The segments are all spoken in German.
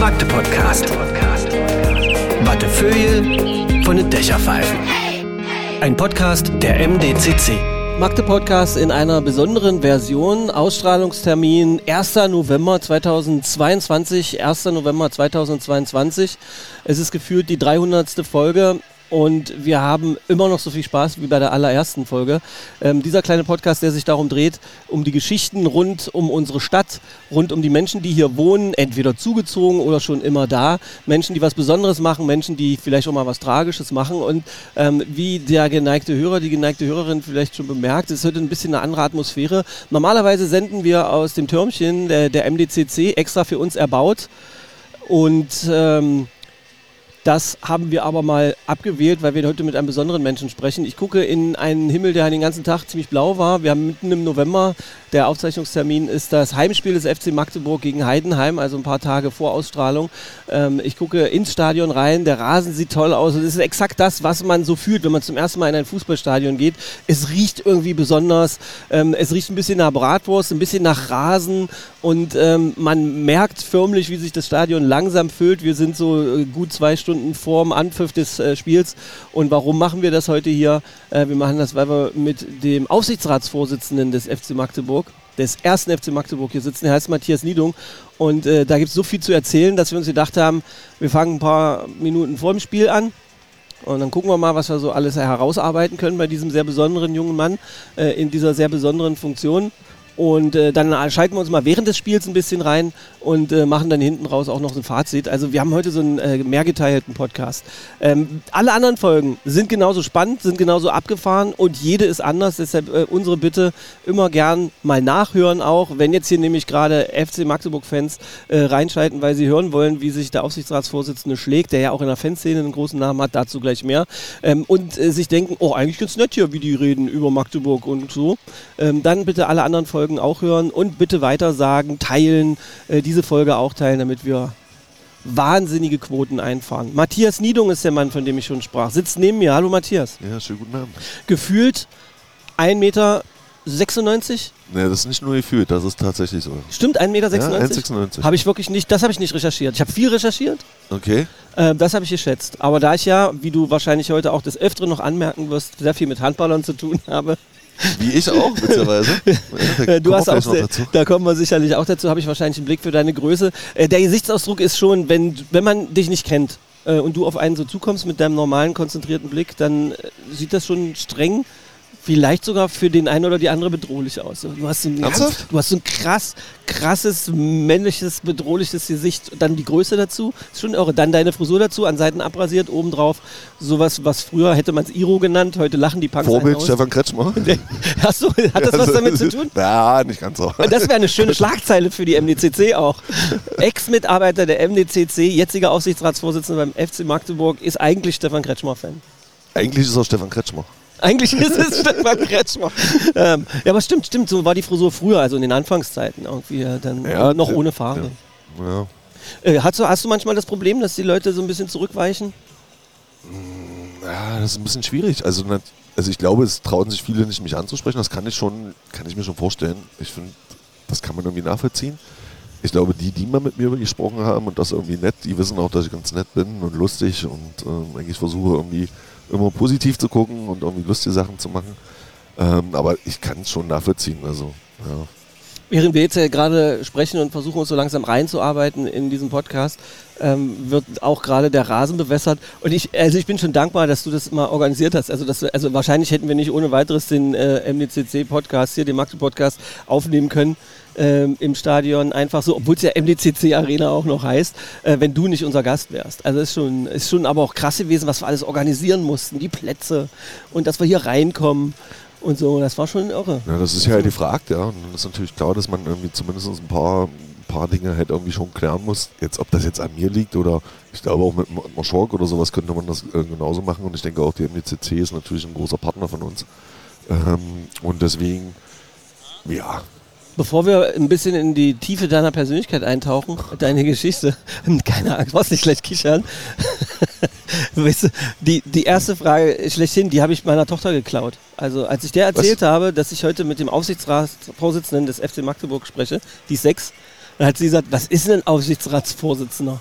Magde-Podcast. Wattefeuille von den Dächerpfeifen. Ein Podcast der MDCC. Magde Podcast in einer besonderen Version. Ausstrahlungstermin 1. November 2022. 1. November 2022. Es ist gefühlt die 300. Folge. Und wir haben immer noch so viel Spaß wie bei der allerersten Folge. Ähm, dieser kleine Podcast, der sich darum dreht, um die Geschichten rund um unsere Stadt, rund um die Menschen, die hier wohnen, entweder zugezogen oder schon immer da. Menschen, die was Besonderes machen, Menschen, die vielleicht auch mal was Tragisches machen. Und ähm, wie der geneigte Hörer, die geneigte Hörerin vielleicht schon bemerkt, ist heute ein bisschen eine andere Atmosphäre. Normalerweise senden wir aus dem Türmchen der, der MDCC extra für uns erbaut. Und ähm, das haben wir aber mal abgewählt, weil wir heute mit einem besonderen Menschen sprechen. Ich gucke in einen Himmel, der den ganzen Tag ziemlich blau war. Wir haben mitten im November, der Aufzeichnungstermin ist das Heimspiel des FC Magdeburg gegen Heidenheim, also ein paar Tage vor Ausstrahlung. Ähm, ich gucke ins Stadion rein, der Rasen sieht toll aus. Das ist exakt das, was man so fühlt, wenn man zum ersten Mal in ein Fußballstadion geht. Es riecht irgendwie besonders. Ähm, es riecht ein bisschen nach Bratwurst, ein bisschen nach Rasen und ähm, man merkt förmlich, wie sich das Stadion langsam füllt. Wir sind so äh, gut zwei Stunden vorm Anpfiff des äh, Spiels. Und warum machen wir das heute hier? Äh, wir machen das, weil wir mit dem Aufsichtsratsvorsitzenden des FC Magdeburg, des ersten FC Magdeburg hier sitzen. Der heißt Matthias Niedung. Und äh, da gibt es so viel zu erzählen, dass wir uns gedacht haben, wir fangen ein paar Minuten vor dem Spiel an. Und dann gucken wir mal, was wir so alles herausarbeiten können bei diesem sehr besonderen jungen Mann äh, in dieser sehr besonderen Funktion. Und äh, dann schalten wir uns mal während des Spiels ein bisschen rein und äh, machen dann hinten raus auch noch so ein Fazit. Also wir haben heute so einen äh, mehrgeteilten Podcast. Ähm, alle anderen Folgen sind genauso spannend, sind genauso abgefahren und jede ist anders. Deshalb äh, unsere Bitte immer gern mal nachhören auch. Wenn jetzt hier nämlich gerade FC Magdeburg-Fans äh, reinschalten, weil sie hören wollen, wie sich der Aufsichtsratsvorsitzende schlägt, der ja auch in der Fanszene einen großen Namen hat, dazu gleich mehr. Ähm, und äh, sich denken, oh eigentlich ganz nett hier, wie die reden über Magdeburg und so. Ähm, dann bitte alle anderen Folgen Folgen auch hören und bitte weiter sagen, teilen, äh, diese Folge auch teilen, damit wir wahnsinnige Quoten einfahren. Matthias Niedung ist der Mann, von dem ich schon sprach. Sitzt neben mir. Hallo Matthias. Ja, schönen guten Abend. Gefühlt 1,96 Meter. Nee, das ist nicht nur gefühlt, das ist tatsächlich so. Stimmt, 1,96 Meter? Ja, 1,96. Habe ich wirklich nicht, das habe ich nicht recherchiert. Ich habe viel recherchiert. Okay. Äh, das habe ich geschätzt. Aber da ich ja, wie du wahrscheinlich heute auch des Öfteren noch anmerken wirst, sehr viel mit Handballern zu tun habe, wie ich auch, witzigerweise. Ja, du hast auch, sehr, da kommen wir sicherlich auch dazu, habe ich wahrscheinlich einen Blick für deine Größe. Äh, der Gesichtsausdruck ist schon, wenn, wenn man dich nicht kennt äh, und du auf einen so zukommst mit deinem normalen, konzentrierten Blick, dann äh, sieht das schon streng vielleicht sogar für den einen oder die andere bedrohlich aus. Du hast so ein, ganz, du hast so ein krass, krasses, männliches, bedrohliches Gesicht. Dann die Größe dazu, ist schon irre. Dann deine Frisur dazu, an Seiten abrasiert, obendrauf sowas, was früher hätte man es Iro genannt, heute lachen die Punks Vorbild Stefan Kretschmer. Du, hat das was damit zu tun? Ja, nicht ganz so. Das wäre eine schöne Schlagzeile für die MDCC auch. Ex-Mitarbeiter der MDCC, jetziger Aufsichtsratsvorsitzender beim FC Magdeburg, ist eigentlich Stefan Kretschmer-Fan. Eigentlich ist er Stefan Kretschmer. Eigentlich ist es Stefan Kretschmer. ähm, ja, aber stimmt, stimmt, so war die Frisur früher, also in den Anfangszeiten irgendwie äh, dann ja, noch ohne Farbe. Ja. ja. Äh, hast, du, hast du manchmal das Problem, dass die Leute so ein bisschen zurückweichen? Mm, ja, das ist ein bisschen schwierig. Also, also ich glaube, es trauen sich viele nicht, mich anzusprechen. Das kann ich schon, kann ich mir schon vorstellen. Ich finde, das kann man irgendwie nachvollziehen. Ich glaube, die, die mal mit mir gesprochen haben und das irgendwie nett, die wissen auch, dass ich ganz nett bin und lustig und äh, eigentlich versuche irgendwie immer positiv zu gucken und irgendwie lustige Sachen zu machen. Ähm, aber ich kann es schon nachvollziehen. Also, ja. Während wir jetzt ja gerade sprechen und versuchen uns so langsam reinzuarbeiten in diesen Podcast, ähm, wird auch gerade der Rasen bewässert. Und ich, also ich bin schon dankbar, dass du das mal organisiert hast. Also, dass, also wahrscheinlich hätten wir nicht ohne weiteres den äh, MDCC-Podcast hier, den Maxi-Podcast, aufnehmen können ähm, im Stadion. Einfach so, obwohl es ja MDCC-Arena auch noch heißt, äh, wenn du nicht unser Gast wärst. Also ist schon, ist schon aber auch krass gewesen, was wir alles organisieren mussten, die Plätze und dass wir hier reinkommen und so. Das war schon irre. Ja, das ist ja die Frage, ja. Und das ist natürlich klar, dass man irgendwie zumindest ein paar, ein paar Dinge halt irgendwie schon klären muss. Jetzt, ob das jetzt an mir liegt oder ich glaube auch mit Marschork oder sowas könnte man das äh, genauso machen. Und ich denke auch, die MDCC ist natürlich ein großer Partner von uns. Ähm, und deswegen, ja, Bevor wir ein bisschen in die Tiefe deiner Persönlichkeit eintauchen, deine Geschichte, keine Angst, brauchst nicht gleich kichern. weißt du, die, die erste Frage schlechthin, die habe ich meiner Tochter geklaut. Also als ich der erzählt Was? habe, dass ich heute mit dem Aufsichtsratsvorsitzenden des FC Magdeburg spreche, die ist sechs, Dann hat sie gesagt, was ist denn ein Aufsichtsratsvorsitzender?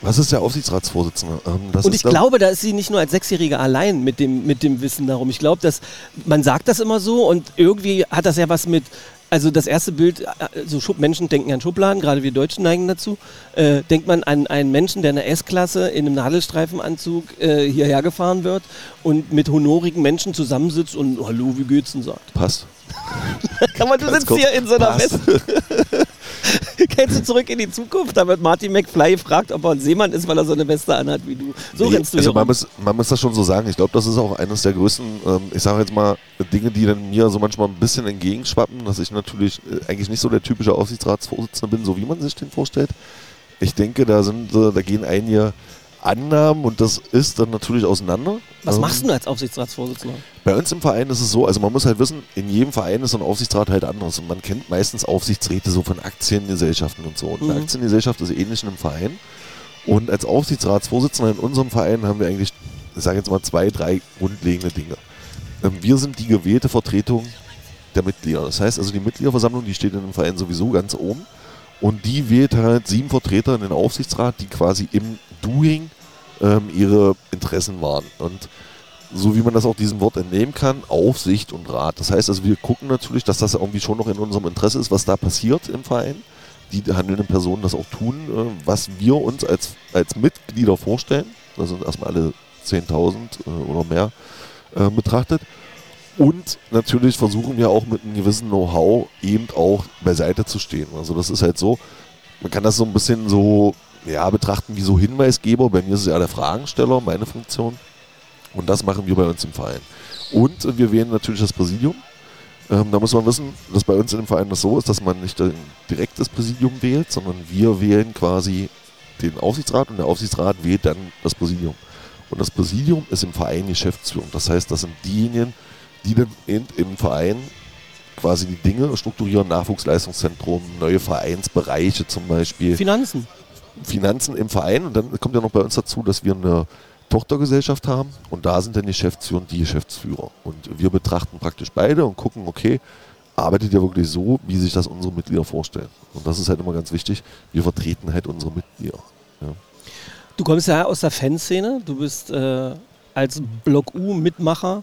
Was ist der Aufsichtsratsvorsitzende? Ähm, Und ich glaube, da ist sie nicht nur als Sechsjährige allein mit dem, mit dem Wissen darum. Ich glaube, dass man sagt das immer so und irgendwie hat das ja was mit. Also das erste Bild, äh, so Schub Menschen denken an Schubladen, gerade wir Deutschen neigen dazu. Äh, denkt man an einen Menschen, der in der S-Klasse in einem Nadelstreifenanzug äh, hierher gefahren wird und mit honorigen Menschen zusammensitzt und Hallo, wie geht's denn sagt. Passt. Aber du Ganz sitzt kurz, hier in so einer. Weste. Kennst du zurück in die Zukunft? Da wird Marty McFly gefragt, ob er ein Seemann ist, weil er so eine Weste anhat wie du. So Nee, rennst du also hier man rum. muss, man muss das schon so sagen. Ich glaube, das ist auch eines der größten, ähm, ich sage jetzt mal, Dinge, die dann mir so manchmal ein bisschen entgegenschwappen, dass ich natürlich äh, eigentlich nicht so der typische Aufsichtsratsvorsitzende bin, so wie man sich den vorstellt. Ich denke, da sind, äh, da gehen einige Annahmen und das ist dann natürlich auseinander. Was Ähm, machst du als Aufsichtsratsvorsitzender? Bei uns im Verein ist es so, also man muss halt wissen, in jedem Verein ist so ein Aufsichtsrat halt anders. Und man kennt meistens Aufsichtsräte so von Aktiengesellschaften und so. Und eine Mhm. Aktiengesellschaft ist ähnlich in einem Verein. Und als Aufsichtsratsvorsitzender in unserem Verein haben wir eigentlich, ich sage jetzt mal, zwei, drei grundlegende Dinge. Ähm, Wir sind die gewählte Vertretung der Mitglieder. Das heißt also, die Mitgliederversammlung, die steht in dem Verein sowieso ganz oben. Und die wählt halt sieben Vertreter in den Aufsichtsrat, die quasi im Doing ähm, ihre Interessen wahren. Und so wie man das auch diesem Wort entnehmen kann, Aufsicht und Rat. Das heißt also, wir gucken natürlich, dass das irgendwie schon noch in unserem Interesse ist, was da passiert im Verein. Die handelnden Personen das auch tun, äh, was wir uns als, als Mitglieder vorstellen. Das sind erstmal alle 10.000 äh, oder mehr äh, betrachtet. Und natürlich versuchen wir auch mit einem gewissen Know-how eben auch beiseite zu stehen. Also das ist halt so, man kann das so ein bisschen so ja, betrachten wie so Hinweisgeber. Bei mir ist es ja der Fragensteller, meine Funktion. Und das machen wir bei uns im Verein. Und wir wählen natürlich das Präsidium. Ähm, da muss man wissen, dass bei uns in dem Verein das so ist, dass man nicht direkt das Präsidium wählt, sondern wir wählen quasi den Aufsichtsrat und der Aufsichtsrat wählt dann das Präsidium. Und das Präsidium ist im Verein Geschäftsführung. Das heißt, das sind diejenigen, die dann in, im Verein quasi die Dinge strukturieren, Nachwuchsleistungszentrum, neue Vereinsbereiche zum Beispiel. Finanzen. Finanzen im Verein und dann kommt ja noch bei uns dazu, dass wir eine Tochtergesellschaft haben und da sind dann die Geschäftsführer und die Geschäftsführer. Und wir betrachten praktisch beide und gucken, okay, arbeitet ihr wirklich so, wie sich das unsere Mitglieder vorstellen. Und das ist halt immer ganz wichtig, wir vertreten halt unsere Mitglieder. Ja. Du kommst ja aus der Fanszene. Du bist äh, als Block U-Mitmacher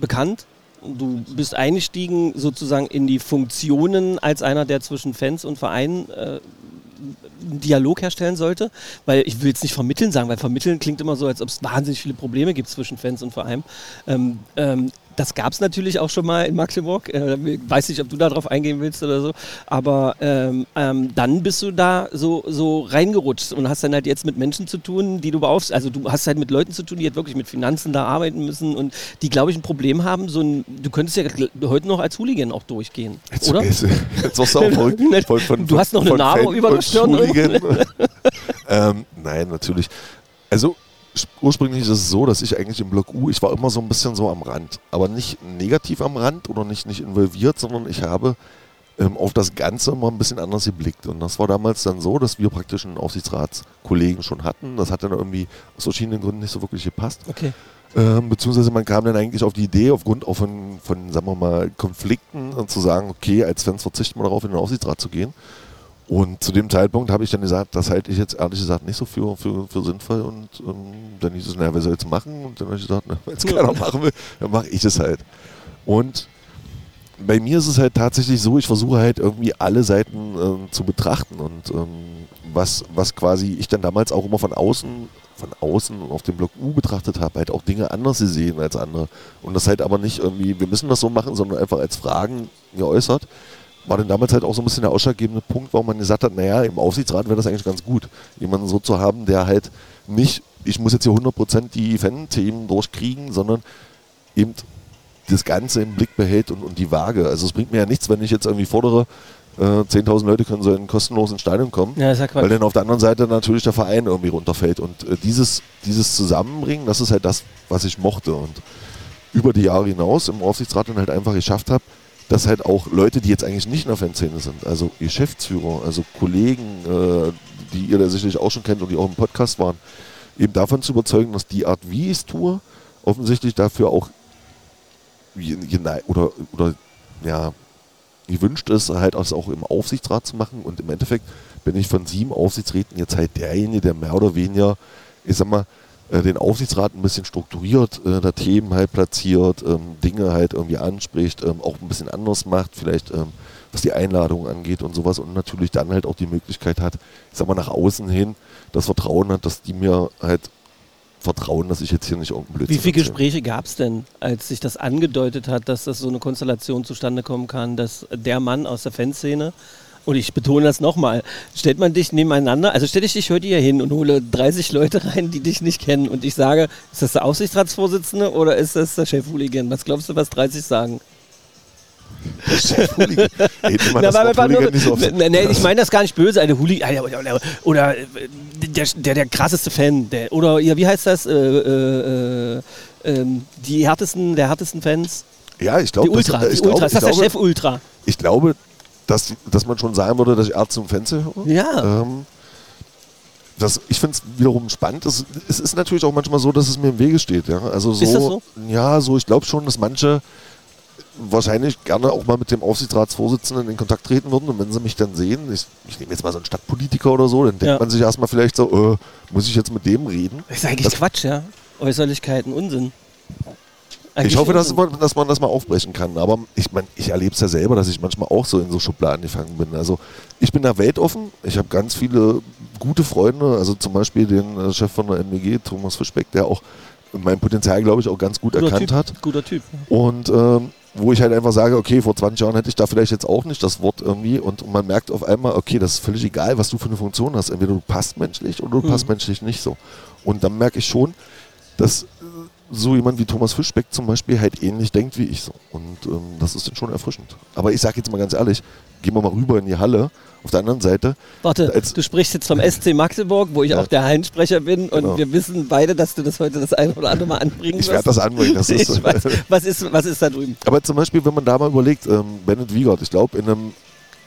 bekannt. Du bist eingestiegen sozusagen in die Funktionen als einer, der zwischen Fans und Vereinen äh, einen Dialog herstellen sollte. Weil ich will jetzt nicht vermitteln sagen, weil vermitteln klingt immer so, als ob es wahnsinnig viele Probleme gibt zwischen Fans und Vereinen. Ähm, ähm, das gab es natürlich auch schon mal in Magdeburg. Äh, weiß nicht, ob du darauf eingehen willst oder so. Aber ähm, ähm, dann bist du da so, so reingerutscht und hast dann halt jetzt mit Menschen zu tun, die du beaufst. Also du hast halt mit Leuten zu tun, die halt wirklich mit Finanzen da arbeiten müssen und die, glaube ich, ein Problem haben. So ein, du könntest ja heute noch als Hooligan auch durchgehen, Jetzt, oder? Jetzt, jetzt wirst du auch verrückt. Von, von, Du hast noch eine Narbe über der Stirn. Ähm, nein, natürlich. Also ursprünglich ist es so, dass ich eigentlich im Block U, ich war immer so ein bisschen so am Rand. Aber nicht negativ am Rand oder nicht, nicht involviert, sondern ich habe ähm, auf das Ganze mal ein bisschen anders geblickt. Und das war damals dann so, dass wir praktisch einen Aufsichtsratskollegen schon hatten. Das hat dann irgendwie aus verschiedenen Gründen nicht so wirklich gepasst. Okay. Ähm, beziehungsweise man kam dann eigentlich auf die Idee, aufgrund auch von, von sagen wir mal, Konflikten und zu sagen, okay, als Fans verzichten wir darauf, in den Aufsichtsrat zu gehen. Und zu dem Zeitpunkt habe ich dann gesagt, das halte ich jetzt ehrlich gesagt nicht so für, für, für sinnvoll. Und ähm, dann hieß es, naja, wer soll es machen? Und dann habe ich gesagt, wenn es keiner machen will, dann mache ich es halt. Und bei mir ist es halt tatsächlich so, ich versuche halt irgendwie alle Seiten ähm, zu betrachten und ähm, was, was quasi ich dann damals auch immer von außen, von außen auf dem Block U betrachtet habe, halt auch Dinge anders gesehen als andere. Und das halt aber nicht irgendwie, wir müssen das so machen, sondern einfach als Fragen geäußert. War dann damals halt auch so ein bisschen der ausschlaggebende Punkt, warum man gesagt hat, naja, im Aufsichtsrat wäre das eigentlich ganz gut, jemanden so zu haben, der halt nicht, ich muss jetzt hier 100% die Fan-Themen durchkriegen, sondern eben das Ganze im Blick behält und, und die Waage. Also es bringt mir ja nichts, wenn ich jetzt irgendwie fordere, äh, 10.000 Leute können so in kostenlosen Stadion kommen, Ja, ja weil dann auf der anderen Seite natürlich der Verein irgendwie runterfällt. Und äh, dieses, dieses Zusammenbringen, das ist halt das, was ich mochte. Und über die Jahre hinaus im Aufsichtsrat dann halt einfach geschafft habe, dass halt auch Leute, die jetzt eigentlich nicht in der Fanszene sind, also Geschäftsführer, also Kollegen, äh, die ihr da sicherlich auch schon kennt und die auch im Podcast waren, eben davon zu überzeugen, dass die Art, wie ich es tue, offensichtlich dafür auch oder, oder ja, gewünscht ist, halt das auch im Aufsichtsrat zu machen. Und im Endeffekt bin ich von sieben Aufsichtsräten jetzt halt derjenige, der mehr oder weniger, ich sag mal, äh, den Aufsichtsrat ein bisschen strukturiert, äh, da Themen halt platziert, ähm, Dinge halt irgendwie anspricht, ähm, auch ein bisschen anders macht, vielleicht ähm, was die Einladung angeht und sowas und natürlich dann halt auch die Möglichkeit hat, ich sag mal, nach außen hin das Vertrauen hat, dass die mir halt vertrauen, dass ich jetzt hier nicht irgendein Blödsinn Wie viele. Gespräche gab es denn, als sich das angedeutet hat, dass das so eine Konstellation zustande kommen kann, dass der Mann aus der Fanszene, und ich betone das nochmal, stellt man dich nebeneinander, also stelle ich dich heute hier hin und hole 30 Leute rein, die dich nicht kennen und ich sage, ist das der Aufsichtsratsvorsitzende oder ist das der Chef-Hooligan? Was glaubst du, was 30 sagen? Ich meine das gar nicht böse, eine Hooligan, oder, der, der, der krasseste Fan, der, oder ja, wie heißt das, äh, äh, äh, ähm, die härtesten, der härtesten Fans, Ja, ich die glaube, Ultra, das, die Ultra, glaube, ist das der glaube, Chef Ultra? ich glaube dass, dass man schon sagen würde, dass ich Ärzte und Fans höre. Ja. Ähm, das, ich finde es wiederum spannend. Es, es ist natürlich auch manchmal so, dass es mir im Wege steht. Ja? Also so, Ist das so? Ja, so. Ich glaube schon, dass manche wahrscheinlich gerne auch mal mit dem Aufsichtsratsvorsitzenden in Kontakt treten würden. Und wenn sie mich dann sehen, ich, ich nehme jetzt mal so einen Stadtpolitiker oder so, dann denkt Ja. man sich erstmal vielleicht so, äh, muss ich jetzt mit dem reden? Das ist eigentlich Das- Quatsch, ja. Äußerlichkeiten, Unsinn. Eigentlich ich hoffe, dass dass man das mal aufbrechen kann. Aber ich, mein, ich erlebe es ja selber, dass ich manchmal auch so in so Schubladen gefangen bin. Also ich bin da weltoffen. Ich habe ganz viele gute Freunde. Also zum Beispiel den äh, Chef von der MWG, Thomas Fischbeck, der auch mein Potenzial, glaube ich, auch ganz gut guter erkannt typ, hat. Guter Typ. Und ähm, wo ich halt einfach sage, okay, vor 20 Jahren hätte ich da vielleicht jetzt auch nicht das Wort irgendwie und man merkt auf einmal, okay, das ist völlig egal, was du für eine Funktion hast. Entweder du passt menschlich oder du Mhm. passt menschlich nicht so. Und dann merke ich schon, dass so jemand wie Thomas Fischbeck zum Beispiel halt ähnlich denkt wie ich so. Und ähm, das ist dann schon erfrischend. Aber ich sage jetzt mal ganz ehrlich, gehen wir mal rüber in die Halle. Auf der anderen Seite, Warte, du sprichst jetzt vom SC Magdeburg, wo ich Ja. auch der Hallensprecher bin und Genau. wir wissen beide, dass du das heute das eine oder andere Mal anbringen ich wirst. werde das anbringen. Das ist, ich weiß, was, ist, was ist da drüben? Aber zum Beispiel, wenn man da mal überlegt, ähm, Bennett Wiegert, ich glaube, in einem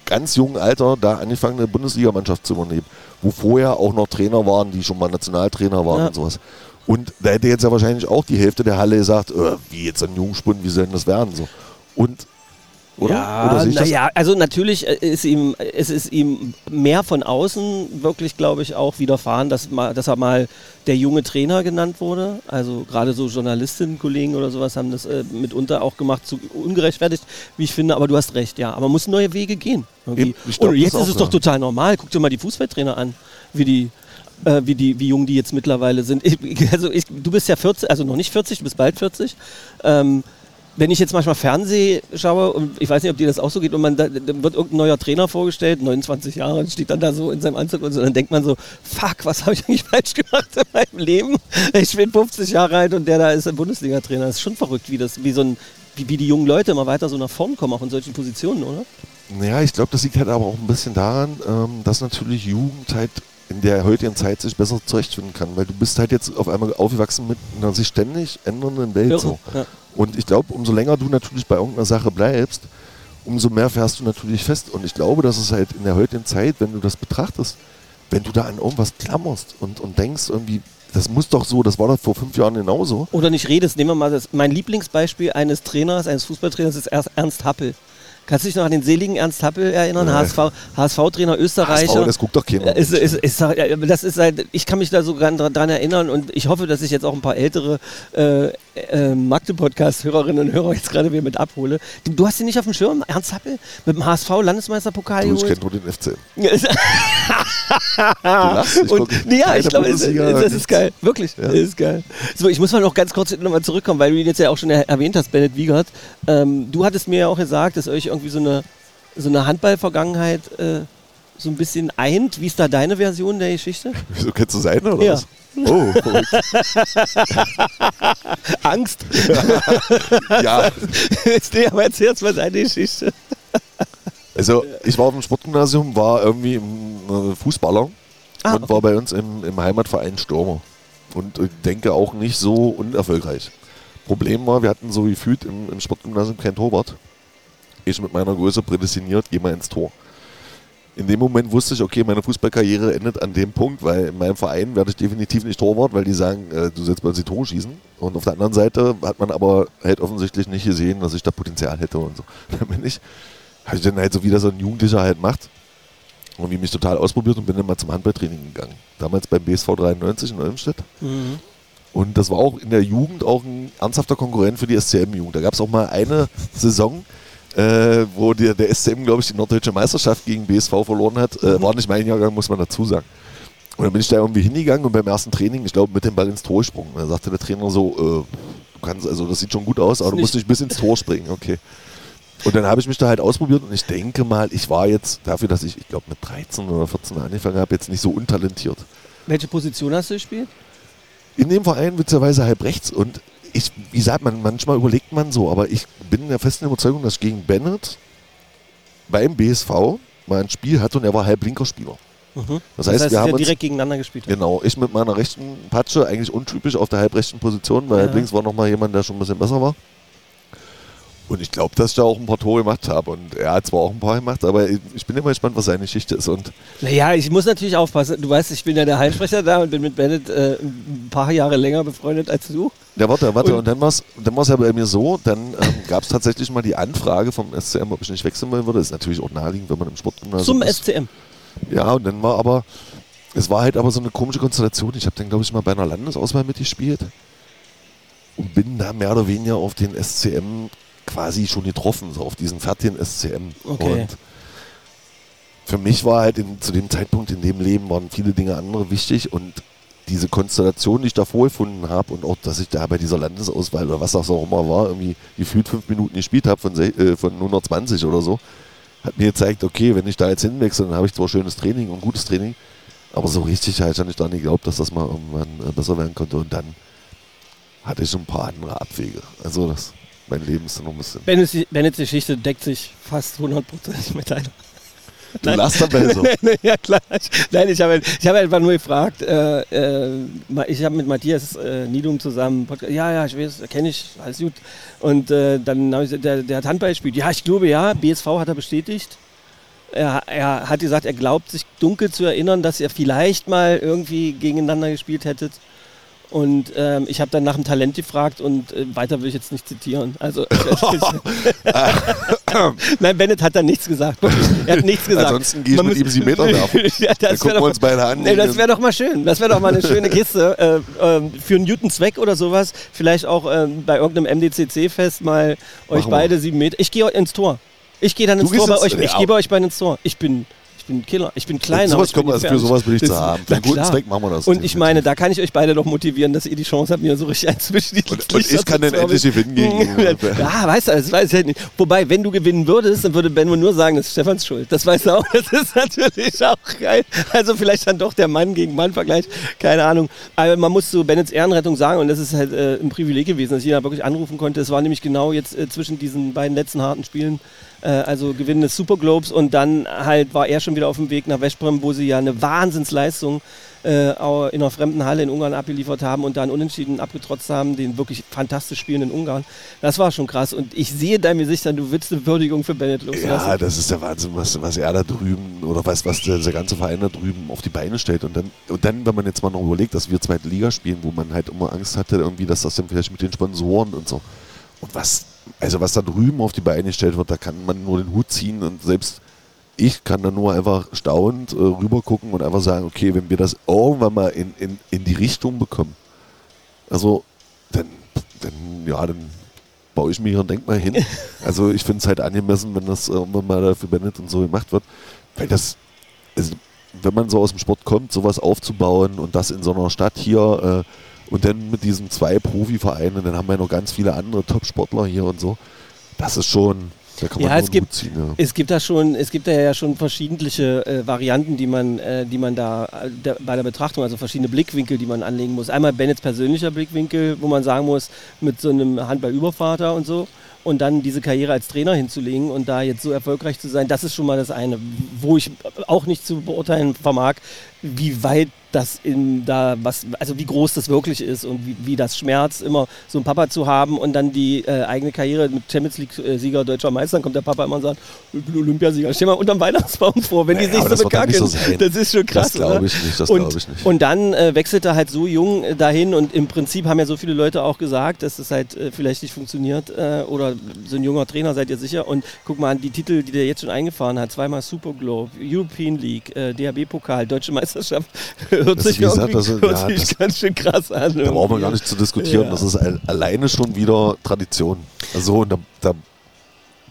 ganz jungen Alter da angefangen, eine Bundesligamannschaft zu übernehmen, wo vorher auch noch Trainer waren, die schon mal Nationaltrainer waren Ja. und sowas. Und da hätte jetzt ja wahrscheinlich auch die Hälfte der Halle gesagt, äh, wie jetzt ein Jungspund, wie soll denn das werden? So. Und, oder? Ja, naja, also natürlich äh, ist ihm, es ist ihm mehr von außen wirklich, glaube ich, auch widerfahren, dass, mal, dass er mal der junge Trainer genannt wurde. Also gerade so Journalistinnen, Kollegen oder sowas haben das äh, mitunter auch gemacht, zu ungerechtfertigt, wie ich finde. Aber du hast recht, ja. Aber man muss neue Wege gehen. Eben, Und jetzt ist es doch ja. total normal. Guck dir mal die Fußballtrainer an, wie die äh, wie, die, wie jung die jetzt mittlerweile sind. Ich, also ich, du bist ja 40, also noch nicht 40, du bist bald 40. Ähm, wenn ich jetzt manchmal Fernseh schaue, und ich weiß nicht, ob dir das auch so geht, und man da, dann wird irgendein neuer Trainer vorgestellt, 29 Jahre, und steht dann da so in seinem Anzug und so, dann denkt man so, fuck, was habe ich eigentlich falsch gemacht in meinem Leben? Ich bin 50 Jahre alt und der da ist ein Bundesliga-Trainer. Das ist schon verrückt, wie das, wie so ein, wie, wie die jungen Leute immer weiter so nach vorn kommen, auch in solchen Positionen, oder? Naja, ich glaube, das liegt halt aber auch ein bisschen daran, ähm, dass natürlich Jugend halt in der heutigen Zeit sich besser zurechtfinden kann, weil du bist halt jetzt auf einmal aufgewachsen mit einer sich ständig ändernden Welt. So. Ja. Und ich glaube, umso länger du natürlich bei irgendeiner Sache bleibst, umso mehr fährst du natürlich fest. Und ich glaube, dass es halt in der heutigen Zeit, wenn du das betrachtest, wenn du da an irgendwas klammerst und, und denkst irgendwie, das muss doch so, das war doch vor fünf Jahren genauso. Oder nicht redest, nehmen wir mal das. Mein Lieblingsbeispiel eines Trainers, eines Fußballtrainers ist Ernst Happel. Kannst du dich noch an den seligen Ernst Happel erinnern? Nee. HSV, HSV-Trainer Österreicher. HSV, das guckt doch keiner. Ist, ist, ist, das ist halt, ich kann mich da sogar dran erinnern und ich hoffe, dass ich jetzt auch ein paar ältere äh, äh, Magde-Podcast-Hörerinnen und Hörer jetzt gerade wieder mit abhole. Du hast ihn nicht auf dem Schirm, Ernst Happel? Mit dem HSV-Landesmeisterpokal Du, ich geholt? kenne nur den FC. Lachst, ich und, guck nee, ja, ich glaube, es- das ist geil. Wirklich, Ja. das ist geil. So, ich muss mal noch ganz kurz nochmal zurückkommen, weil du ihn jetzt ja auch schon er erwähnt hast, Bennett Wiegert. Ähm, du hattest mir ja auch gesagt, dass euch irgendwie so eine, so eine Handball-Vergangenheit äh, so ein bisschen eint. Wie ist da deine Version der Geschichte? Wieso kennst du seine oder Ja. was? Oh. Angst. ja, Jetzt, nee, aber erzähl jetzt mal deine Geschichte. also ich war auf dem Sportgymnasium, war irgendwie ein äh, Fußballer Ah, und war bei uns im, im Heimatverein Stürmer. Und ich denke auch nicht so unerfolgreich. Problem war, wir hatten so gefühlt im, im Sportgymnasium kein Torwart. Ich mit meiner Größe prädestiniert, geh mal ins Tor. In dem Moment wusste ich, okay, meine Fußballkarriere endet an dem Punkt, weil in meinem Verein werde ich definitiv nicht Torwart, weil die sagen, äh, du sollst bei uns die Tore schießen. Und auf der anderen Seite hat man aber halt offensichtlich nicht gesehen, dass ich da Potenzial hätte und so. Dann bin ich habe ich dann halt so wieder so ein Jugendlicher halt macht. Und wie mich total ausprobiert und bin dann mal zum Handballtraining gegangen. Damals beim BSV 93 in Olmstedt. Mhm. Und das war auch in der Jugend auch ein ernsthafter Konkurrent für die SCM-Jugend. Da gab es auch mal eine Saison, äh, wo der, der SCM, glaube ich, die norddeutsche Meisterschaft gegen BSV verloren hat. Äh, war nicht mein Jahrgang, muss man dazu sagen. Und dann bin ich da irgendwie hingegangen und beim ersten Training, ich glaube, mit dem Ball ins Tor gesprungen. Dann sagte der Trainer so, äh, du kannst, also das sieht schon gut aus, aber du musst nicht bis ins Tor springen, okay. Und dann habe ich mich da halt ausprobiert und ich denke mal, ich war jetzt dafür, dass ich, ich glaube, mit 13 oder 14 angefangen habe, jetzt nicht so untalentiert. Welche Position hast du gespielt? In dem Verein witzigerweise halb rechts und ich, wie sagt man, manchmal überlegt man so, aber ich bin in der festen Überzeugung, dass gegen Bennett beim BSV mal ein Spiel hatte und er war halb linker Spieler. Mhm. Das heißt, wir haben ja direkt gegeneinander gespielt. Genau, ich mit meiner rechten Patsche, eigentlich untypisch auf der halbrechten Position, weil Ja. links war nochmal jemand, der schon ein bisschen besser war. Und ich glaube, dass ich da auch ein paar Tore gemacht habe. Und er hat zwar auch ein paar gemacht, aber ich bin immer gespannt, was seine Geschichte ist. Und Naja, ich muss natürlich aufpassen. Du weißt, ich bin ja der Heilsprecher da und bin mit Bennett äh, ein paar Jahre länger befreundet als du. Ja, warte, warte. Und- Und, dann war es dann war's ja bei mir so, dann ähm, gab es tatsächlich mal die Anfrage vom SCM, ob ich nicht wechseln wollen würde. Ist natürlich auch naheliegend, wenn man im Sportgymnasium Zum ist. SCM. Ja, und dann war aber, es war halt aber so eine komische Konstellation. Ich habe dann, glaube ich, mal bei einer Landesauswahl mitgespielt und bin da mehr oder weniger auf den SCM quasi schon getroffen, so auf diesen fertigen SCM. Okay. Und für mich war halt in, zu dem Zeitpunkt in dem Leben waren viele Dinge andere wichtig und diese Konstellation, die ich da vorgefunden habe und auch, dass ich da bei dieser Landesauswahl oder was das auch immer war, irgendwie gefühlt fünf Minuten gespielt habe von, äh, von 120 oder so, hat mir gezeigt, okay, wenn ich da jetzt hinwechsel, dann habe ich zwar schönes Training und gutes Training, aber so richtig halt habe ich da nicht geglaubt, dass das mal irgendwann äh, besser werden konnte und dann hatte ich schon ein paar andere Abwege. Also das, mein Leben ist noch ein bisschen... Bennets, Bennets Geschichte deckt sich fast 100% mit deiner. Du lachst dabei so. Nein, ja klar. Ich, nein, ich habe ich habe einfach nur gefragt. Äh, äh, ich habe mit Matthias äh, Niedum zusammen Podcast. Ja, ja, ich weiß, kenne ich, alles gut. Und äh, dann habe ich gesagt, der, der hat Handball gespielt. Ja, ich glaube ja. BSV hat er bestätigt. Er, er hat gesagt, er glaubt sich dunkel zu erinnern, dass ihr vielleicht mal irgendwie gegeneinander gespielt hättet. Und ähm, ich habe dann nach dem Talent gefragt und äh, weiter will ich jetzt nicht zitieren. Also Nein, Bennett hat da nichts gesagt. Er hat nichts gesagt. Ansonsten gehe ich Man mit ihm sieben Meter werfen. ja, Dann das gucken wäre wir doch, uns beide an. nee, das wäre doch mal schön. Das wäre doch mal eine schöne Kiste äh, ähm, für einen guten Zweck oder sowas. Vielleicht auch ähm, bei irgendeinem MDCC-Fest mal euch Machen wir. beide sieben Meter. Ich gehe ins Tor. Ich gehe dann Du ins Tor gehst bei euch. Ich gehe bei euch beiden ins Tor. Ich bin, ich bin Killer. Ich bin kleiner. sowas ich bin kommt, also für sowas bin ich Das zu haben. Für einen guten klar. Zweck machen wir das. Und ich meine, da kann ich euch beide noch motivieren, dass ihr die Chance habt, mir so richtig einzwischen die Und- und ich kann dann endlich gewinnen gegen- Ja, weißt du, das weiß ich halt nicht. Wobei, wenn du gewinnen würdest, dann würde Benno nur sagen, das ist Stefans Schuld. Das weißt du auch. Das ist natürlich auch geil. Also vielleicht dann doch der Mann gegen Mann-Vergleich. Keine Ahnung. Aber man muss zu Bennets Ehrenrettung sagen, und das ist halt äh, ein Privileg gewesen, dass ich ihn da wirklich anrufen konnte. Es war nämlich genau jetzt äh, zwischen diesen beiden letzten harten Spielen äh, also Gewinn des Super Globes und dann halt war er schon wieder auf dem Weg nach Westbrem, wo sie ja eine Wahnsinnsleistung äh, in einer fremden Halle in Ungarn abgeliefert haben und dann unentschieden abgetrotzt haben, den wirklich fantastisch spielenden Ungarn. Das war schon krass und ich sehe deinem Gesicht dann, du willst eine Würdigung für Bennett loslassen. Ja, das ist der Wahnsinn, was, was er da drüben oder was, was der, der ganze Verein da drüben auf die Beine stellt. Und dann, und dann, wenn man jetzt mal noch überlegt, dass wir zweite Liga spielen, wo man halt immer Angst hatte, irgendwie, dass das dann vielleicht mit den Sponsoren und so. Und was, also was da drüben auf die Beine gestellt wird, da kann man nur den Hut ziehen und selbst ich kann da nur einfach staunend äh, rüber gucken und einfach sagen, okay, wenn wir das irgendwann mal in, in, in die Richtung bekommen, also dann, dann ja, dann baue ich mir hier ein Denkmal hin. Also ich finde es halt angemessen, wenn das irgendwann mal da für Bennett und so gemacht wird. Weil das, also, wenn man so aus dem Sport kommt, sowas aufzubauen und das in so einer Stadt hier äh, und dann mit diesen zwei Profivereinen, dann haben wir noch ganz viele andere Top-Sportler hier und so. Das ist schon, Ja, es gibt- ziehen. Ja. Es gibt da schon, es gibt da ja schon verschiedentliche äh, Varianten, die man, äh, die man da äh, der, bei der Betrachtung, also verschiedene Blickwinkel, die man anlegen muss. Einmal Bennets persönlicher Blickwinkel, wo man sagen muss, mit so einem Handballübervater und so. Und dann diese Karriere als Trainer hinzulegen und da jetzt so erfolgreich zu sein, das ist schon mal das eine. Wo ich auch nicht zu beurteilen vermag, wie weit das in da was, also wie groß das wirklich ist und wie, wie das schmerzt, immer so einen Papa zu haben und dann die äh, eigene Karriere mit Champions League-Sieger, deutscher Meister, dann kommt der Papa immer und sagt, ich bin Olympiasieger, steh mal unterm Weihnachtsbaum vor, wenn Naja, die sich so bekacken. so das ist schon krass, Das glaube ich nicht, das glaube ich nicht. Und dann äh, wechselt er halt so jung äh, dahin und im Prinzip haben ja so viele Leute auch gesagt, dass das halt äh, vielleicht nicht funktioniert äh, oder so ein junger Trainer, seid ihr sicher. Und guck mal an die Titel, die der jetzt schon eingefahren hat. Zweimal Super Globe, European League, äh, DHB-Pokal, Deutsche Meisterschaft. hört Das sich gesagt, das hört ja, sich das- ganz schön krass an. Da brauchen wir gar nicht zu diskutieren. Ja. Das ist al- alleine schon wieder Tradition. Also, und da, da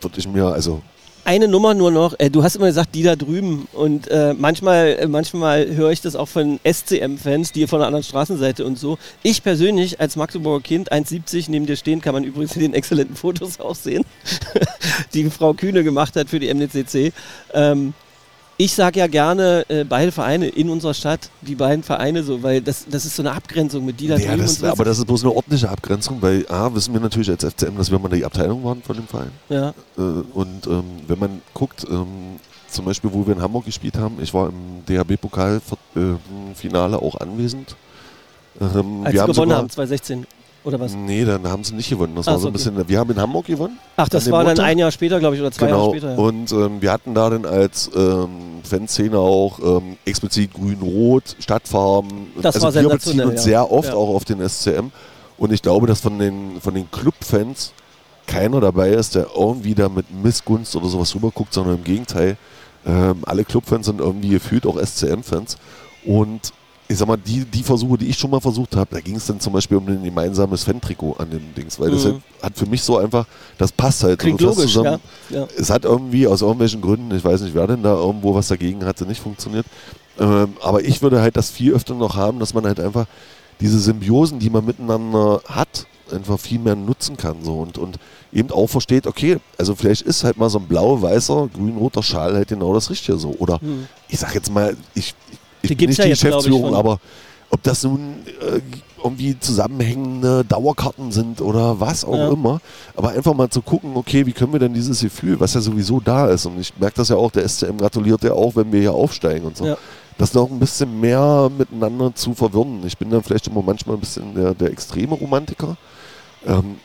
würde ich mir, also, Eine Nummer nur noch. Äh, du hast immer gesagt, die da drüben. Und äh, manchmal, äh, manchmal höre ich das auch von SCM-Fans, die von der anderen Straßenseite und so. Ich persönlich als Magdeburger Kind, 1,70 neben dir stehen, kann man übrigens in den exzellenten Fotos auch sehen, die Frau Kühne gemacht hat für die MDCC. Ähm, ich sage ja gerne äh, beide Vereine in unserer Stadt, die beiden Vereine so, weil das, das ist so eine Abgrenzung mit die da ja, das, aber das ist bloß eine ordentliche Abgrenzung, weil A, wissen wir natürlich als FCM, dass wir mal die Abteilung waren von dem Verein. ja. Äh, und ähm, wenn man guckt, ähm, zum Beispiel, wo wir in Hamburg gespielt haben, ich war im DHB-Pokal-Finale auch anwesend. Ähm, Als wir gewonnen haben, 2016. Oder was? Nee, dann haben sie nicht gewonnen. Das Ach war so ein bisschen. Wir haben in Hamburg gewonnen. Ach, das war dann Montag? ein Jahr später, glaube ich, oder zwei genau. Jahre später. Ja. Und ähm, wir hatten da dann als ähm, Fanszene auch ähm, explizit grün-rot, Stadtfarben. Das also war wir beziehen uns ja. sehr oft Ja. auch auf den SCM. Und ich glaube, dass von den, von den Clubfans keiner dabei ist, der irgendwie da mit Missgunst oder sowas rüberguckt, sondern im Gegenteil. Ähm, alle Clubfans sind irgendwie gefühlt auch SCM-Fans. Und ich sag mal, die, die Versuche, die ich schon mal versucht habe, da ging es dann zum Beispiel um ein gemeinsames Fan-Trikot an dem Dings, weil das Mhm. halt, hat für mich so einfach, das passt halt. Klingt so logisch, ja. ja. es hat irgendwie aus irgendwelchen Gründen, ich weiß nicht, wer denn da irgendwo was dagegen hatte, nicht funktioniert. Ähm, aber ich würde halt das viel öfter noch haben, dass man halt einfach diese Symbiosen, die man miteinander hat, einfach viel mehr nutzen kann. So und, und eben auch versteht, okay, also vielleicht ist halt mal so ein blau-weißer, grün-roter Schal halt genau das Richtige so. Oder Hm. ich sag jetzt mal, ich, ich Die bin nicht ja die jetzt, ich, Geschäftsführung, aber ob das nun äh, irgendwie zusammenhängende Dauerkarten sind oder was auch Ja. immer. Aber einfach mal zu gucken, okay, wie können wir denn dieses Gefühl, was ja sowieso da ist, und ich merke das ja auch, der SCM gratuliert ja auch, wenn wir hier aufsteigen und so, Ja. das noch ein bisschen mehr miteinander zu verwirren. Ich bin dann vielleicht immer manchmal ein bisschen der, der extreme Romantiker. Ähm,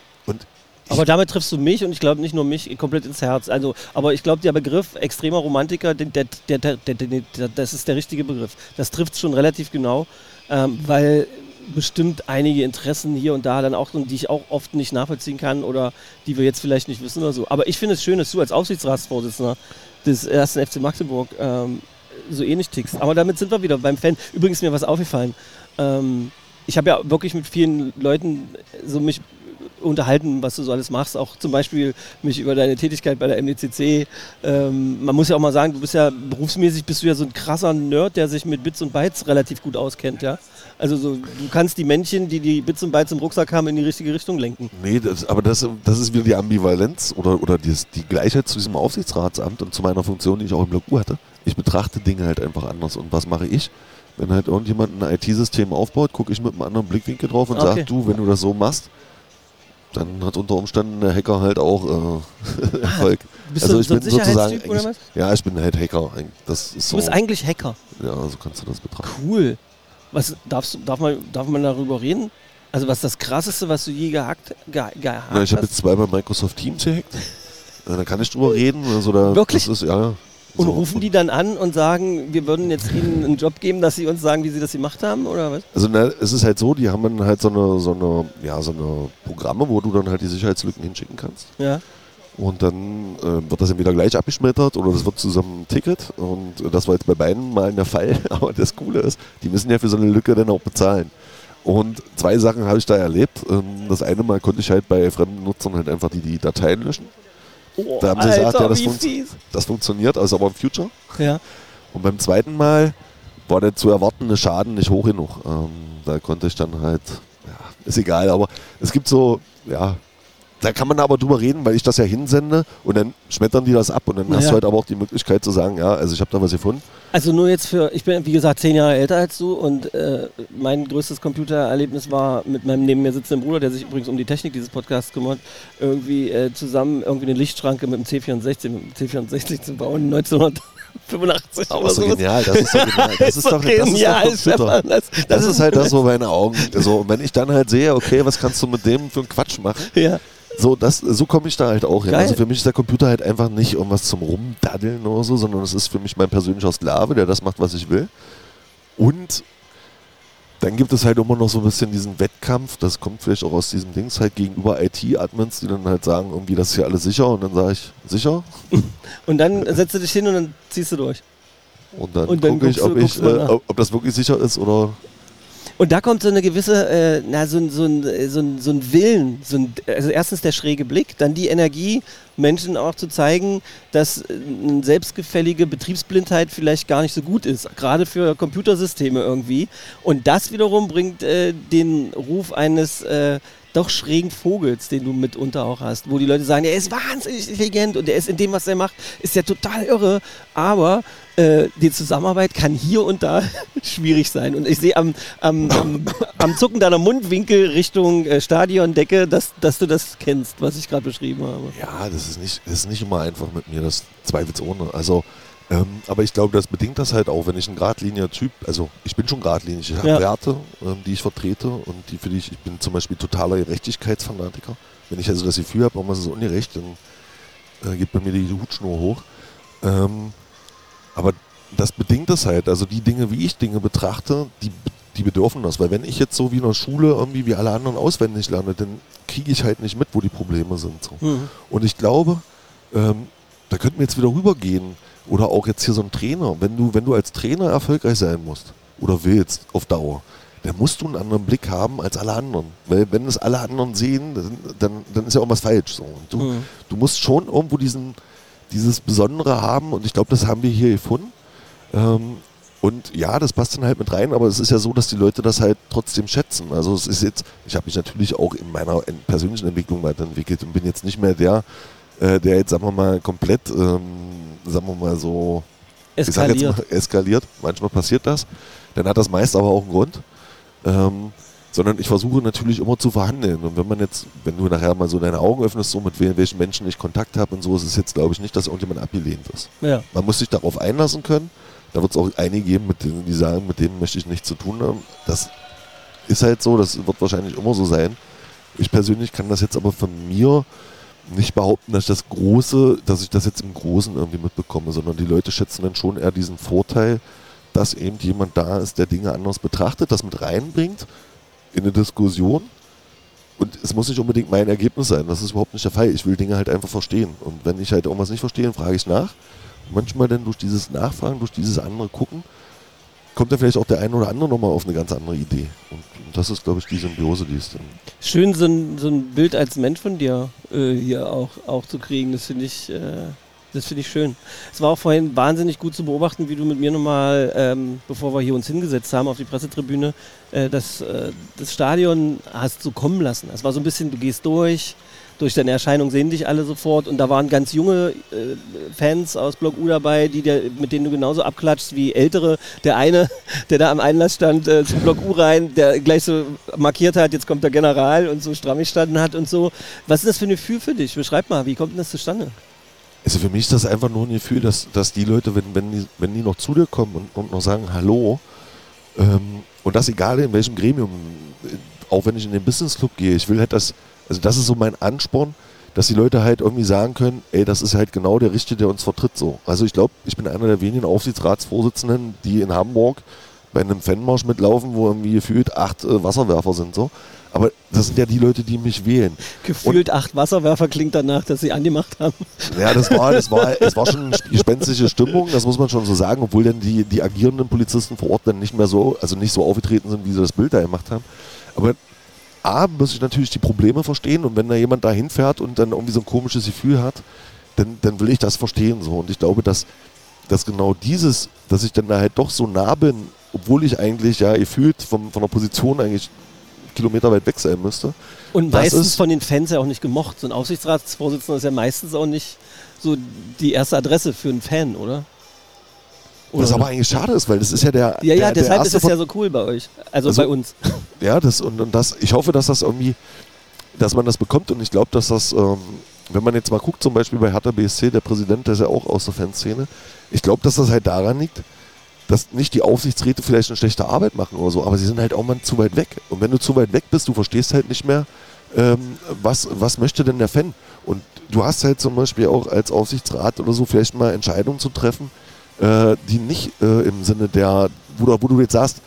Aber damit triffst du mich und ich glaube nicht nur mich komplett ins Herz. Also, aber ich glaube, der Begriff extremer Romantiker, der, der, der, das ist der richtige Begriff. Das trifft schon relativ genau, ähm, weil bestimmt einige Interessen hier und da dann auch, die ich auch oft nicht nachvollziehen kann oder die wir jetzt vielleicht nicht wissen oder so. Aber ich finde es schön, dass du als Aufsichtsratsvorsitzender des ersten FC Magdeburg ähm, so ähnlich tickst. Aber damit sind wir wieder beim Fan. Übrigens mir was aufgefallen. Ähm, ich habe ja wirklich mit vielen Leuten so mich unterhalten, was du so alles machst. Auch zum Beispiel mich über deine Tätigkeit bei der MDCC. Ähm, man muss ja auch mal sagen, du bist ja berufsmäßig bist du ja so ein krasser Nerd, der sich mit Bits und Bytes relativ gut auskennt, ja. Also so, du kannst die Männchen, die die Bits und Bytes im Rucksack haben, in die richtige Richtung lenken. Nee, das, aber das, das ist wieder die Ambivalenz oder, oder die, die Gleichheit zu diesem Aufsichtsratsamt und zu meiner Funktion, die ich auch im Blog hatte. Ich betrachte Dinge halt einfach anders. Und was mache ich? Wenn halt irgendjemand ein IT-System aufbaut, gucke ich mit einem anderen Blickwinkel drauf und Okay. sage, du, wenn du das so machst, dann hat unter Umständen der Hacker halt auch äh, Erfolg. Bist also du ich so bin sozusagen, ja, ich bin halt Hacker. Das ist Du so, bist eigentlich Hacker. ja, so kannst du das betrachten. Cool. Was darfst du, darf man, darf man darüber reden? Also was ist das krasseste, was du je gehackt, ge, gehackt Na, ich habe jetzt zweimal Microsoft Teams gehackt. Da kann ich drüber reden. Also da, Wirklich? Das ist, ja, ja. Und So. rufen die dann an und sagen, wir würden jetzt ihnen einen Job geben, dass sie uns sagen, wie sie das gemacht haben oder was? Also na, es ist halt so, die haben dann halt so eine, so eine, ja, so eine Programme, wo du dann halt die Sicherheitslücken hinschicken kannst. Ja. Und dann äh, wird das entweder gleich abgeschmettert oder das wird zusammen ein Ticket. Und äh, das war jetzt bei beiden mal der Fall. Aber das Coole ist, die müssen ja für so eine Lücke dann auch bezahlen. Und zwei Sachen habe ich da erlebt. Ähm, das eine Mal konnte ich halt bei fremden Nutzern halt einfach die, die Dateien löschen. Oh, Da haben sie gesagt, ja, das, fies. das funktioniert, also aber im Future. Ja. Und beim zweiten Mal war der zu erwartende Schaden nicht hoch genug. Ähm, da konnte ich dann halt, ja, ist egal, aber es gibt so, ja, da kann man aber drüber reden, weil ich das ja hinsende und dann schmettern die das ab und dann hast Ja. du halt aber auch die Möglichkeit zu sagen, ja, also ich habe da was gefunden. Also nur jetzt für, ich bin wie gesagt zehn Jahre älter als du und äh, mein größtes Computererlebnis war mit meinem neben mir sitzenden Bruder, der sich übrigens um die Technik dieses Podcasts kümmert, irgendwie äh, zusammen irgendwie eine Lichtschranke mit dem C64, mit dem C64 zu bauen, 85 Aber oder so genial, das ist so genial. Das ist doch, das ist doch genial, Computer. Stefan. Das, Das ist halt das, wo meine Augen, so, und wenn ich dann halt sehe, okay, was kannst du mit dem für einen Quatsch machen, Ja. So, das, so komme ich da halt auch hin. Geil. Also für mich ist der Computer halt einfach nicht irgendwas zum Rumdaddeln oder so, sondern es ist für mich mein persönlicher Sklave, der das macht, was ich will. Und dann gibt es halt immer noch so ein bisschen diesen Wettkampf, das kommt vielleicht auch aus diesem Dings halt gegenüber IT-Admins, die dann halt sagen, irgendwie, das ist hier alles sicher und dann sage ich, sicher? Und dann setzt du dich hin und dann ziehst du durch. Und dann, dann gucke ich, ob, ich äh, ob das wirklich sicher ist oder Und da kommt so eine gewisse, äh, na, so, ein- so, ein, so, ein, so ein Willen, so ein, also erstens der schräge Blick, dann die Energie, Menschen auch zu zeigen, dass äh, eine selbstgefällige Betriebsblindheit vielleicht gar nicht so gut ist, gerade für Computersysteme irgendwie. Und das wiederum bringt äh, den Ruf eines äh, doch schrägen Vogels, den du mitunter auch hast, wo die Leute sagen, er ist wahnsinnig intelligent und er ist in dem, was er macht, ist ja total irre, aber äh, die Zusammenarbeit kann hier und da schwierig sein. Und ich sehe am, am, am, am Zucken deiner Mundwinkel Richtung äh, Stadiondecke, dass, dass du das kennst, was ich gerade beschrieben habe. Ja, das ist nicht, das ist nicht immer einfach mit mir, das zweifelsohne. Also, ähm, aber ich glaube, das bedingt das halt auch, wenn ich ein geradliniger Typ, also ich bin schon geradlinig, ich habe Ja. Werte, ähm, die ich vertrete und die für die ich, ich bin zum Beispiel totaler Gerechtigkeitsfanatiker. Wenn ich also das Gefühl habe, irgendwas ist ungerecht, dann äh, geht bei mir die Hutschnur hoch. Ähm, aber das bedingt es halt, also die Dinge, wie ich Dinge betrachte, die, die bedürfen das. Weil wenn ich jetzt so wie in der Schule irgendwie wie alle anderen auswendig lerne, dann kriege ich halt nicht mit, wo die Probleme sind. So. Mhm. Und ich glaube, ähm, da könnten wir jetzt wieder rübergehen. Oder auch jetzt hier so ein Trainer. Wenn du, wenn du als Trainer erfolgreich sein musst oder willst auf Dauer, dann musst du einen anderen Blick haben als alle anderen. Weil wenn es alle anderen sehen, dann, dann, dann ist ja irgendwas falsch. So. Und du, Mhm. du musst schon irgendwo diesen, dieses Besondere haben und ich glaube, das haben wir hier gefunden. Ähm, und ja, das passt dann halt mit rein, aber es ist ja so, dass die Leute das halt trotzdem schätzen. Also es ist jetzt, ich habe mich natürlich auch in meiner en- persönlichen Entwicklung weiterentwickelt und bin jetzt nicht mehr der, äh, der jetzt, sagen wir mal, komplett, ähm, sagen wir mal so, ich sag jetzt Eskaliert. mal, eskaliert. Manchmal passiert das. Dann hat das meist aber auch einen Grund. Ähm, sondern ich versuche natürlich immer zu verhandeln. Und wenn man jetzt, wenn du nachher mal so deine Augen öffnest, so mit wel- welchen Menschen ich Kontakt habe und so, ist es jetzt, glaube ich, nicht, dass irgendjemand abgelehnt ist. Ja. Man muss sich darauf einlassen können. Da wird es auch einige geben, mit denen, die sagen, mit denen möchte ich nichts zu tun haben. Das ist halt so, das wird wahrscheinlich immer so sein. Ich persönlich kann das jetzt aber von mir nicht behaupten, dass ich das Große, dass ich das jetzt im Großen irgendwie mitbekomme, sondern die Leute schätzen dann schon eher diesen Vorteil, dass eben jemand da ist, der Dinge anders betrachtet, das mit reinbringt in eine Diskussion. Und es muss nicht unbedingt mein Ergebnis sein. Das ist überhaupt nicht der Fall. Ich will Dinge halt einfach verstehen. Und wenn ich halt irgendwas nicht verstehe, frage ich nach. Und manchmal dann durch dieses Nachfragen, durch dieses andere Gucken, kommt dann vielleicht auch der eine oder andere nochmal auf eine ganz andere Idee. Und, und das ist, glaube ich, die Symbiose, die es dann. Schön, so ein, so ein Bild als Mensch von dir äh, hier auch, auch zu kriegen. Das finde ich, äh, das finde ich schön. Es war auch vorhin wahnsinnig gut zu beobachten, wie du mit mir nochmal, ähm, bevor wir hier uns hingesetzt haben auf die Pressetribüne, äh, das, äh, das Stadion hast so kommen lassen. Es war so ein bisschen, du gehst durch, durch deine Erscheinung sehen dich alle sofort und da waren ganz junge äh, Fans aus Block U dabei, die dir, mit denen du genauso abklatschst wie ältere. Der eine, der da am Einlass stand äh, zum Block U rein, der gleich so markiert hat, jetzt kommt der General und so stramm gestanden hat und so. Was ist das für ein Gefühl für dich? Beschreib mal, wie kommt denn das zustande? Also für mich ist das einfach nur ein Gefühl, dass, dass die Leute, wenn, wenn, die, wenn die noch zu dir kommen und, und noch sagen Hallo, ähm, und das egal in welchem Gremium, äh, auch wenn ich in den Business Club gehe, ich will halt das, also das ist so mein Ansporn, dass die Leute halt irgendwie sagen können, ey, das ist halt genau der Richtige, der uns vertritt so. Also ich glaube, ich bin einer der wenigen Aufsichtsratsvorsitzenden, die in Hamburg bei einem Fanmarsch mitlaufen, wo irgendwie gefühlt acht äh, Wasserwerfer sind so. Aber das sind ja die Leute, die mich wählen. Gefühlt acht Wasserwerfer klingt danach, dass sie angemacht haben. Ja, das war, das war, es war schon eine gespenstische Stimmung, das muss man schon so sagen, obwohl dann die, die agierenden Polizisten vor Ort dann nicht mehr so, also nicht so aufgetreten sind, wie sie das Bild da gemacht haben. Aber A, muss ich natürlich die Probleme verstehen und wenn da jemand da hinfährt und dann irgendwie so ein komisches Gefühl hat, dann, dann will ich das verstehen so. Und ich glaube, dass, dass genau dieses, dass ich dann da halt doch so nah bin, obwohl ich eigentlich ja gefühlt vom, von der Position eigentlich Kilometer weit weg sein müsste. Und Das meistens ist- von den Fans ja auch nicht gemocht. So ein Aufsichtsratsvorsitzender ist ja meistens auch nicht so die erste Adresse für einen Fan, oder? Was aber eigentlich schade ist, weil das ist ja der. ja, ja, der, der deshalb ist erste es ja so cool bei euch. Also, Also- bei uns. Ja, das und, und das, ich hoffe, dass das irgendwie, dass man das bekommt und ich glaube, dass das, ähm, wenn man jetzt mal guckt, zum Beispiel bei Hertha BSC, der Präsident, der ist ja auch aus der Fanszene, ich glaube, dass das halt daran liegt, dass nicht die Aufsichtsräte vielleicht eine schlechte Arbeit machen oder so, aber sie sind halt auch mal zu weit weg. Und wenn du zu weit weg bist, du verstehst halt nicht mehr, ähm, was, was möchte denn der Fan? Und du hast halt zum Beispiel auch als Aufsichtsrat oder so vielleicht mal Entscheidungen zu treffen, äh, die nicht äh, im Sinne der, wo wo du jetzt sagst,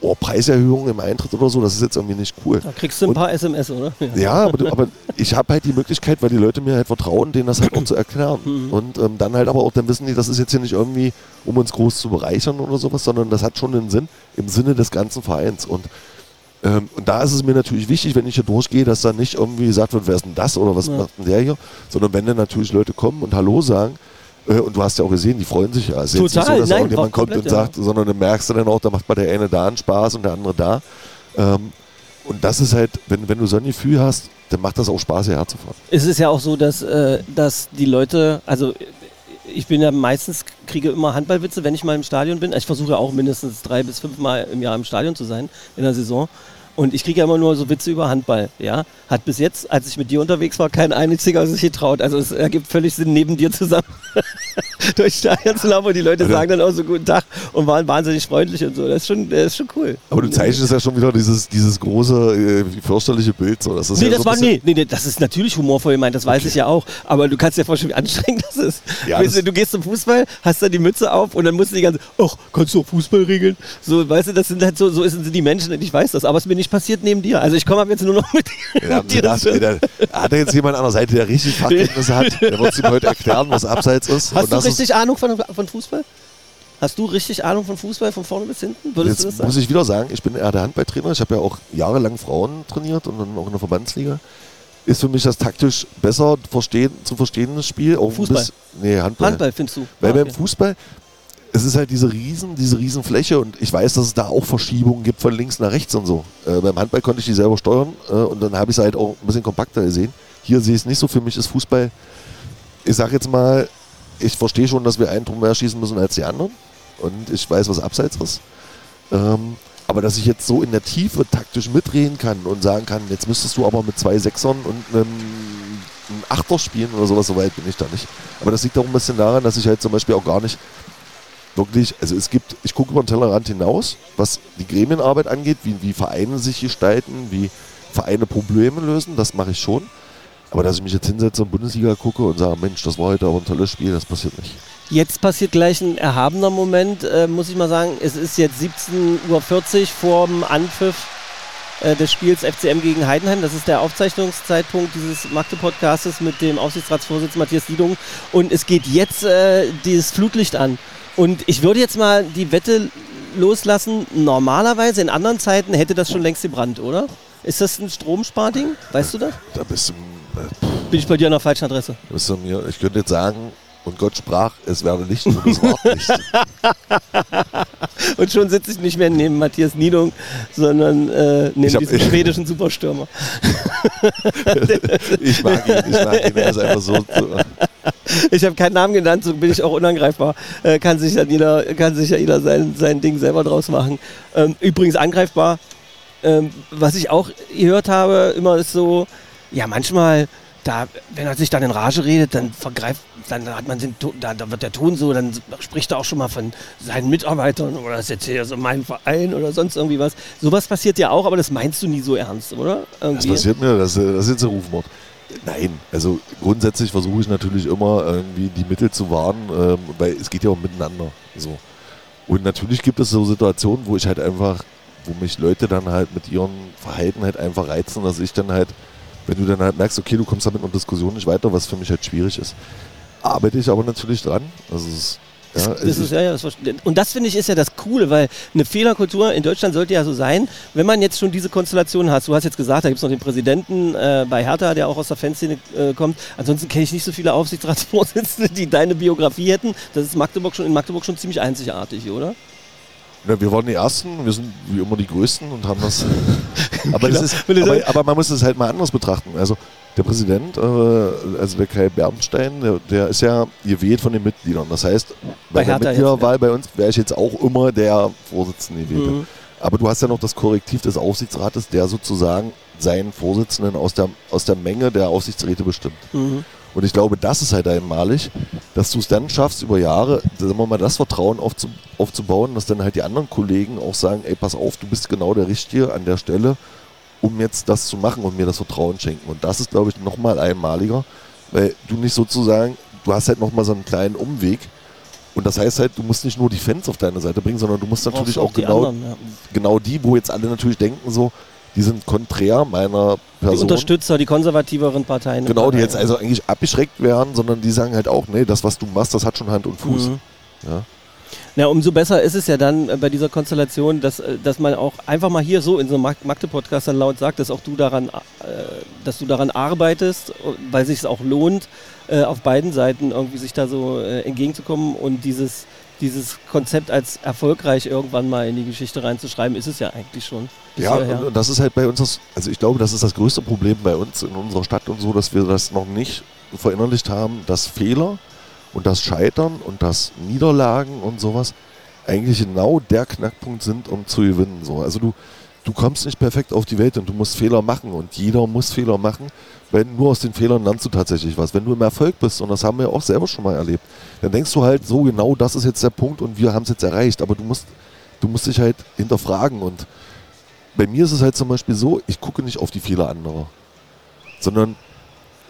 oh, Preiserhöhungen im Eintritt oder so, das ist jetzt irgendwie nicht cool. Da kriegst du ein Und- paar SMS, oder? Ja, aber, du, aber ich habe halt die Möglichkeit, weil die Leute mir halt vertrauen, denen das halt auch zu erklären. Mhm. Und ähm, dann halt aber auch, dann wissen die, das ist jetzt hier nicht irgendwie, um uns groß zu bereichern oder sowas, sondern das hat schon einen Sinn im Sinne des ganzen Vereins. Und, ähm, und da ist es mir natürlich wichtig, wenn ich hier durchgehe, dass dann nicht irgendwie gesagt wird, wer ist denn das oder was Ja. macht denn der hier, sondern wenn dann natürlich Leute kommen und Hallo sagen, und du hast ja auch gesehen, die freuen sich ja. Es ist jetzt Total, nicht so, dass nein, irgendjemand kommt komplett, und sagt, sondern dann merkst du dann auch, da macht mal der eine da einen Spaß und der andere da. Ähm, und das ist halt, wenn, wenn du so ein Gefühl hast, dann macht das auch Spaß, hierher zu fahren. Es ist ja auch so, dass, äh, dass die Leute, also ich bin ja meistens, kriege immer Handballwitze, wenn ich mal im Stadion bin. Ich versuche auch mindestens drei bis fünf Mal im Jahr im Stadion zu sein in der Saison. Und ich kriege ja immer nur so Witze über Handball, ja. Hat bis jetzt, als ich mit dir unterwegs war, kein einziger sich getraut. Also es ergibt völlig Sinn, neben dir zusammen durchs Stadion zu laufen und die Leute Also- sagen dann auch so guten Tag und waren wahnsinnig freundlich und so. Das ist schon, das ist schon cool. Aber du zeichnest ja schon wieder dieses, dieses große, äh, fürchterliche Bild. So. Das ist Nee, ja das so war, nee, nee, nee, das ist natürlich humorvoll gemeint, das weiß ich ja auch. Aber du kannst dir vorstellen, wie anstrengend das ist. Ja, weißt du, du gehst zum Fußball, hast dann die Mütze auf und dann musst du die ganze, ach, kannst du auch Fußball regeln? So, weißt du, das sind halt so, so sind die Menschen und ich weiß das. Aber es ist mir nicht passiert neben dir. Also ich komme ab jetzt nur noch mit dir. Ja, dir das, ey, da hat er jetzt jemand an der Seite, der richtig Fachkenntnisse hat. Der wird es ihm heute erklären, was abseits ist. Hast du richtig Ahnung von, von Fußball? Hast du richtig Ahnung von Fußball von vorne bis hinten? Würdest jetzt muss ich wieder sagen, ich bin eher der Handballtrainer. Ich habe ja auch jahrelang Frauen trainiert und dann auch in der Verbandsliga. Ist für mich das taktisch besser verstehen, zu verstehendes Spiel. Auch Fußball? bisschen- Nee, Handball. Handball findest du? Weil Ah, beim okay. Fußball, es ist halt diese riesen, diese riesen Fläche und ich weiß, dass es da auch Verschiebungen gibt von links nach rechts und so. Äh, beim Handball konnte ich die selber steuern äh, und dann habe ich es halt auch ein bisschen kompakter gesehen. Hier sehe ich es nicht so. Für mich ist Fußball, ich sage jetzt mal, ich verstehe schon, dass wir einen Drum mehr schießen müssen als die anderen und ich weiß, was abseits ist. Ähm, aber dass ich jetzt so in der Tiefe taktisch mitreden kann und sagen kann, jetzt müsstest du aber mit zwei Sechsern und einem, einem Achter spielen oder sowas, so weit bin ich da nicht. Aber das liegt auch ein bisschen daran, dass ich halt zum Beispiel auch gar nicht wirklich, also es gibt, ich gucke über den Tellerrand hinaus, was die Gremienarbeit angeht, wie, wie Vereine sich gestalten, wie Vereine Probleme lösen, das mache ich schon. Aber dass ich mich jetzt hinsetze und Bundesliga gucke und sage, Mensch, das war heute aber ein tolles Spiel, das passiert nicht. Jetzt passiert gleich ein erhabener Moment, äh, muss ich mal sagen. Es ist jetzt 17.40 Uhr vor dem Anpfiff äh, des Spiels FCM gegen Heidenheim. Das ist der Aufzeichnungszeitpunkt dieses Magde-Podcastes mit dem Aufsichtsratsvorsitzenden Matthias Liedung. Und es geht jetzt äh, dieses Flutlicht an. Und ich würde jetzt mal die Wette loslassen. Normalerweise in anderen Zeiten hätte das schon längst gebrannt, oder? Ist das ein Stromsparding? Weißt du das? Da bist du, äh, Bin ich bei dir an der falschen Adresse? bist du mir, ich könnte jetzt sagen, und Gott sprach, es werde Licht und es war Licht. Und schon sitze ich nicht mehr neben Matthias Niedung, sondern äh, neben hab- diesem schwedischen Superstürmer. Ich mag ihn, ich mag ihn, er ist einfach so. Ich habe keinen Namen genannt, so bin ich auch unangreifbar. Äh, kann sich dann jeder, kann sich ja jeder sein, sein Ding selber draus machen. Ähm, übrigens angreifbar, ähm, was ich auch gehört habe, immer ist so, ja manchmal, da, wenn er sich dann in Rage redet, dann vergreift, dann hat man den, Ton- da, da wird der Ton so, dann spricht er auch schon mal von seinen Mitarbeitern oder das ist jetzt hier so mein Verein oder sonst irgendwie was. Sowas passiert ja auch, aber das meinst du nie so ernst, oder? Das Irgendwie. passiert mir, das, das ist jetzt ein Rufmord. Nein, also grundsätzlich versuche ich natürlich immer irgendwie die Mittel zu wahren, ähm, weil es geht ja auch miteinander. So. Und natürlich gibt es so Situationen, wo ich halt einfach, wo mich Leute dann halt mit ihrem Verhalten halt einfach reizen, dass ich dann halt, wenn du dann halt merkst, okay, du kommst da mit einer Diskussion nicht weiter, was für mich halt schwierig ist, arbeite ich aber natürlich dran. Also es ja, Das es ist, ja, das und das finde ich ist ja das Coole, weil eine Fehlerkultur in Deutschland sollte ja so sein, wenn man jetzt schon diese Konstellation hat. Du hast jetzt gesagt, da gibt es noch den Präsidenten äh, bei Hertha, der auch aus der Fanszene äh, kommt. Ansonsten kenne ich nicht so viele Aufsichtsratsvorsitzende, die deine Biografie hätten. Das ist Magdeburg schon, in Magdeburg schon ziemlich einzigartig, oder? Ja, wir waren die Ersten, wir sind wie immer die Größten und haben das. aber, Genau. das ist, Wenn du aber, aber man muss es halt mal anders betrachten. Also der Präsident, äh, also der Kai Bernstein, der, der ist ja gewählt von den Mitgliedern. Das heißt, Bei bei der Hertha jetzt, Mitgliederwahl bei uns wäre ich jetzt auch immer der Vorsitzende gewählt. Mhm. Aber du hast ja noch das Korrektiv des Aufsichtsrates, der sozusagen seinen Vorsitzenden aus der, aus der Menge der Aufsichtsräte bestimmt. Mhm. Und ich glaube, das ist halt einmalig, dass du es dann schaffst, über Jahre, sagen wir mal, das Vertrauen aufzu, aufzubauen, dass dann halt die anderen Kollegen auch sagen, ey, pass auf, du bist genau der Richtige an der Stelle, um jetzt das zu machen und mir das Vertrauen schenken. Und das ist, glaube ich, nochmal einmaliger, weil du nicht sozusagen, du hast halt nochmal so einen kleinen Umweg. Und das heißt halt, du musst nicht nur die Fans auf deine Seite bringen, sondern du musst natürlich auch, auch genau, anderen, ja. genau die, wo jetzt alle natürlich denken so, die sind konträr meiner Person. Die Unterstützer, die konservativeren Parteien. Genau, die jetzt also eigentlich abgeschreckt werden, sondern die sagen halt auch, nee, das, was du machst, das hat schon Hand und Fuß. Mhm. Ja. Na, umso besser ist es ja dann äh, bei dieser Konstellation, dass, äh, dass man auch einfach mal hier so in so einem Magde-Podcast dann laut sagt, dass auch du daran, äh, dass du daran arbeitest, weil sich es auch lohnt, auf beiden Seiten irgendwie sich da so entgegenzukommen und dieses, dieses Konzept als erfolgreich irgendwann mal in die Geschichte reinzuschreiben, ist es ja eigentlich schon. Ja, und das ist halt bei uns, das, also ich glaube, das ist das größte Problem bei uns in unserer Stadt und so, dass wir das noch nicht verinnerlicht haben, dass Fehler und das Scheitern und das Niederlagen und sowas eigentlich genau der Knackpunkt sind, um zu gewinnen. So. Also du, du kommst nicht perfekt auf die Welt und du musst Fehler machen und jeder muss Fehler machen, weil nur aus den Fehlern lernst du tatsächlich was. Wenn du im Erfolg bist, und das haben wir auch selber schon mal erlebt, dann denkst du halt so genau, das ist jetzt der Punkt und wir haben es jetzt erreicht, aber du musst, du musst dich halt hinterfragen und bei mir ist es halt zum Beispiel so, ich gucke nicht auf die Fehler anderer, sondern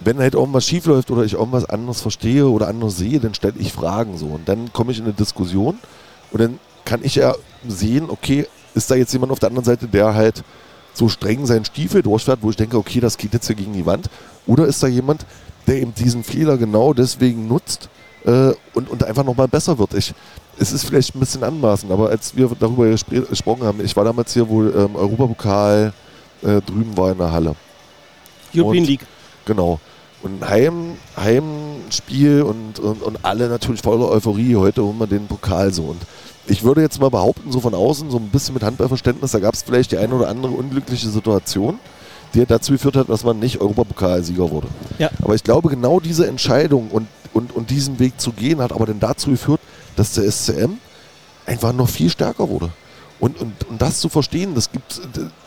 wenn halt irgendwas schief läuft oder ich irgendwas anderes verstehe oder anders sehe, dann stelle ich Fragen so. Und dann komme ich in eine Diskussion und dann kann ich ja sehen, okay, ist da jetzt jemand auf der anderen Seite, der halt so streng seinen Stiefel durchfährt, wo ich denke, okay, das geht jetzt hier gegen die Wand. Oder ist da jemand, der eben diesen Fehler genau deswegen nutzt äh, und, und einfach nochmal besser wird. Ich, es ist vielleicht ein bisschen anmaßend, aber als wir darüber gesprochen haben, ich war damals hier, wo ähm, Europapokal äh, drüben war in der Halle. European und, League. Genau. Und Heim, Heimspiel und, und, und alle natürlich voller Euphorie. Heute holen wir den Pokal so. Und ich würde jetzt mal behaupten, so von außen, so ein bisschen mit Handballverständnis, da gab es vielleicht die eine oder andere unglückliche Situation, die dazu geführt hat, dass man nicht Europapokalsieger wurde. Ja. Aber ich glaube, genau diese Entscheidung und, und, und diesen Weg zu gehen, hat aber dann dazu geführt, dass der SCM einfach noch viel stärker wurde. Und, und, und das zu verstehen, das gibt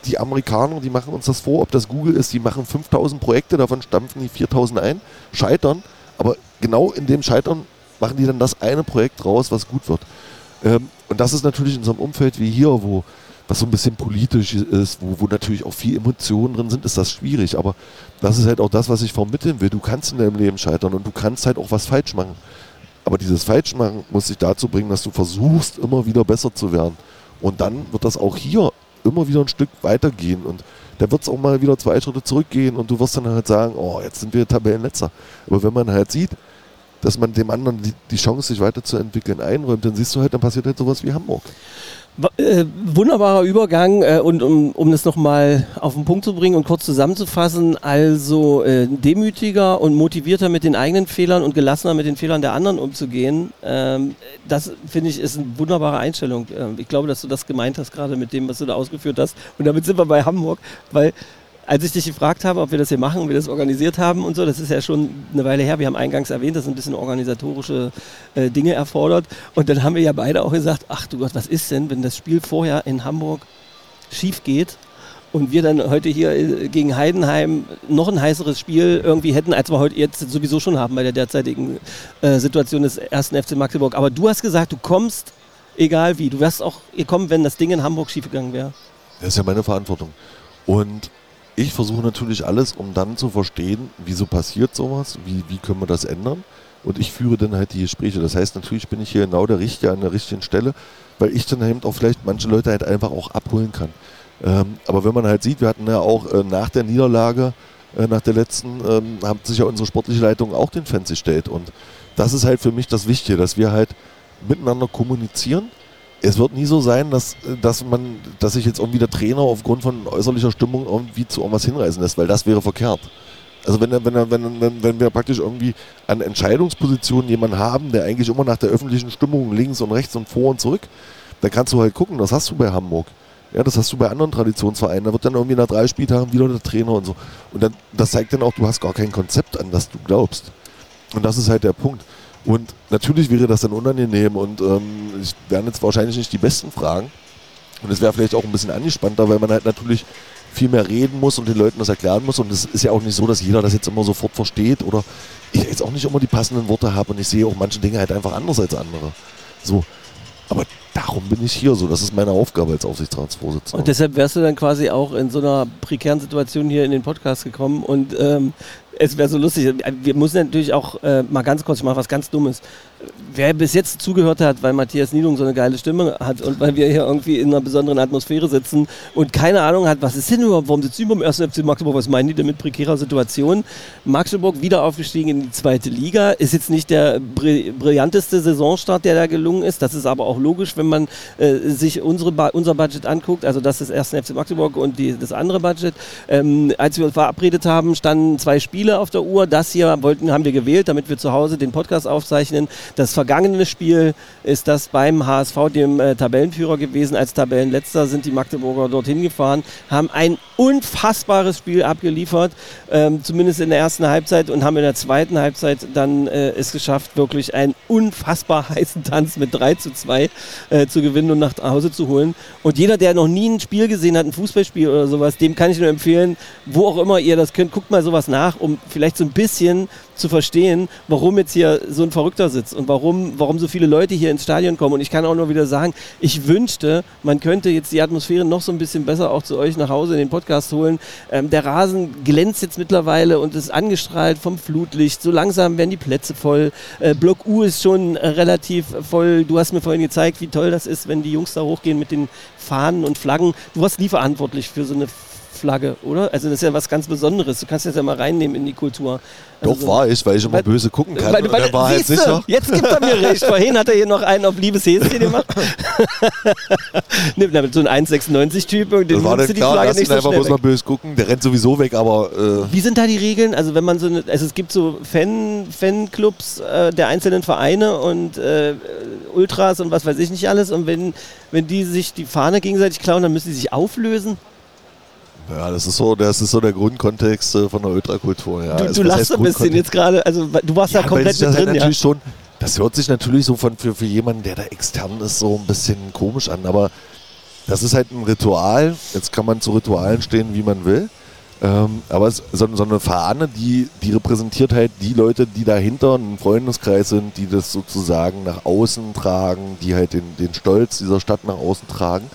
die Amerikaner, die machen uns das vor, ob das Google ist, die machen 5000 Projekte, davon stampfen die 4000 ein, scheitern, aber genau in dem Scheitern machen die dann das eine Projekt raus, was gut wird. Ähm, und das ist natürlich in so einem Umfeld wie hier, wo was so ein bisschen politisch ist, wo, wo natürlich auch viel Emotionen drin sind, ist das schwierig. Aber das ist halt auch das, was ich vermitteln will. Du kannst in deinem Leben scheitern und du kannst halt auch was falsch machen. Aber dieses Falschmachen muss dich dazu bringen, dass du versuchst, immer wieder besser zu werden. Und dann wird das auch hier immer wieder ein Stück weitergehen. Und da wird es auch mal wieder zwei Schritte zurückgehen und du wirst dann halt sagen, oh, jetzt sind wir Tabellenletzter. Aber wenn man halt sieht, dass man dem anderen die, die Chance, sich weiterzuentwickeln, einräumt, dann siehst du halt, dann passiert halt sowas wie Hamburg. Äh, wunderbarer Übergang äh, und um, um das nochmal auf den Punkt zu bringen und kurz zusammenzufassen, also äh, demütiger und motivierter mit den eigenen Fehlern und gelassener mit den Fehlern der anderen umzugehen, ähm, das finde ich ist eine wunderbare Einstellung. Ähm, ich glaube, dass du das gemeint hast gerade mit dem, was du da ausgeführt hast und damit sind wir bei Hamburg, weil als ich dich gefragt habe, ob wir das hier machen, ob wir das organisiert haben und so, das ist ja schon eine Weile her. Wir haben eingangs erwähnt, dass ein bisschen organisatorische äh, Dinge erfordert. Und dann haben wir ja beide auch gesagt, ach du Gott, was ist denn, wenn das Spiel vorher in Hamburg schief geht und wir dann heute hier äh, gegen Heidenheim noch ein heißeres Spiel irgendwie hätten, als wir heute jetzt sowieso schon haben bei der derzeitigen äh, Situation des ersten FC Magdeburg. Aber du hast gesagt, du kommst, egal wie. Du wärst auch gekommen, wenn das Ding in Hamburg schiefgegangen wäre. Das ist ja meine Verantwortung. Und ich versuche natürlich alles, um dann zu verstehen, wieso passiert sowas, wie, wie können wir das ändern. Und ich führe dann halt die Gespräche. Das heißt, natürlich bin ich hier genau der Richtige an der richtigen Stelle, weil ich dann eben auch vielleicht manche Leute halt einfach auch abholen kann. Ähm, aber wenn man halt sieht, wir hatten ja auch äh, nach der Niederlage, äh, nach der letzten, ähm, hat sich ja unsere sportliche Leitung auch den Fans gestellt. Und das ist halt für mich das Wichtige, dass wir halt miteinander kommunizieren es wird nie so sein, dass, dass man, dass sich jetzt irgendwie der Trainer aufgrund von äußerlicher Stimmung irgendwie zu irgendwas hinreißen lässt, weil das wäre verkehrt. Also wenn, wenn, wenn, wenn, wenn wir praktisch irgendwie an Entscheidungspositionen jemanden haben, der eigentlich immer nach der öffentlichen Stimmung links und rechts und vor und zurück, dann kannst du halt gucken, das hast du bei Hamburg. Ja, das hast du bei anderen Traditionsvereinen. Da wird dann irgendwie nach drei Spieltagen wieder der Trainer und so. Und dann, das zeigt dann auch, du hast gar kein Konzept, an das du glaubst. Und das ist halt der Punkt. Und natürlich wäre das dann unangenehm und ähm, es wären jetzt wahrscheinlich nicht die besten Fragen. Und es wäre vielleicht auch ein bisschen angespannter, weil man halt natürlich viel mehr reden muss und den Leuten das erklären muss. Und es ist ja auch nicht so, dass jeder das jetzt immer sofort versteht oder ich jetzt auch nicht immer die passenden Worte habe und ich sehe auch manche Dinge halt einfach anders als andere. So. Aber darum bin ich hier so. Das ist meine Aufgabe als Aufsichtsratsvorsitzender. Und deshalb wärst du dann quasi auch in so einer prekären Situation hier in den Podcast gekommen und ähm, es wäre so lustig. Wir müssen natürlich auch äh, mal ganz kurz mal was ganz Dummes. Wer bis jetzt zugehört hat, weil Matthias Niedung so eine geile Stimme hat und weil wir hier irgendwie in einer besonderen Atmosphäre sitzen und keine Ahnung hat, was ist denn überhaupt, warum sitzen wir beim ersten FC Magdeburg, was meinen die denn mit prekärer Situation? Magdeburg wieder aufgestiegen in die zweite Liga, ist jetzt nicht der brillanteste Saisonstart, der da gelungen ist. Das ist aber auch logisch, wenn man äh, sich unsere unser Budget anguckt, also das ist erst FC Magdeburg und die, das andere Budget. Ähm, als wir uns verabredet haben, standen zwei Spiele auf der Uhr. Das hier wollten, haben wir gewählt, damit wir zu Hause den Podcast aufzeichnen. Das vergangene Spiel ist das beim HSV, dem äh, Tabellenführer gewesen. Als Tabellenletzter sind die Magdeburger dorthin gefahren, haben ein unfassbares Spiel abgeliefert, ähm, zumindest in der ersten Halbzeit und haben in der zweiten Halbzeit dann äh, es geschafft, wirklich einen unfassbar heißen Tanz mit 3 zu 2 äh, zu gewinnen und nach Hause zu holen. Und jeder, der noch nie ein Spiel gesehen hat, ein Fußballspiel oder sowas, dem kann ich nur empfehlen, wo auch immer ihr das könnt, guckt mal sowas nach, um vielleicht so ein bisschen zu verstehen, warum jetzt hier so ein Verrückter sitzt und warum, warum so viele Leute hier ins Stadion kommen. Und ich kann auch nur wieder sagen, ich wünschte, man könnte jetzt die Atmosphäre noch so ein bisschen besser auch zu euch nach Hause in den Podcast holen. Ähm, der Rasen glänzt jetzt mittlerweile und ist angestrahlt vom Flutlicht. So langsam werden die Plätze voll. Äh, Block U ist schon relativ voll. Du hast mir vorhin gezeigt, wie toll das ist, wenn die Jungs da hochgehen mit den Fahnen und Flaggen. Du warst nie verantwortlich für so eine Flagge, oder? Also das ist ja was ganz Besonderes. Du kannst das ja mal reinnehmen in die Kultur. Also Doch, so war ich, weil ich immer weil, böse gucken kann. Weil, weil, war halt sicher. Jetzt gibt er mir recht. Vorhin hat er hier noch einen auf liebes Häschen gemacht. Nimm damit so ein 1,96-Typ und den war dann die klar, Flagge nicht so einfach bloß mal böse gucken. Der rennt sowieso weg, aber... Äh Wie sind da die Regeln? Also wenn man so eine, also es gibt so Fan, Fanclubs äh, der einzelnen Vereine und äh, Ultras und was weiß ich nicht alles und wenn, wenn die sich die Fahne gegenseitig klauen, dann müssen die sich auflösen? Ja, das ist so, das ist so der Grundkontext äh, von der Ultrakultur. Ja. Du, also, du lachst ein bisschen jetzt gerade, also du warst ja, da komplett mit drin, halt ja. Schon, das hört sich natürlich so von, für, für jemanden, der da extern ist, so ein bisschen komisch an, aber das ist halt ein Ritual. Jetzt kann man zu Ritualen stehen, wie man will. Ähm, aber es, so, so, eine Fahne, die, die repräsentiert halt die Leute, die dahinter ein Freundeskreis sind, die das sozusagen nach außen tragen, die halt den, den Stolz dieser Stadt nach außen tragen.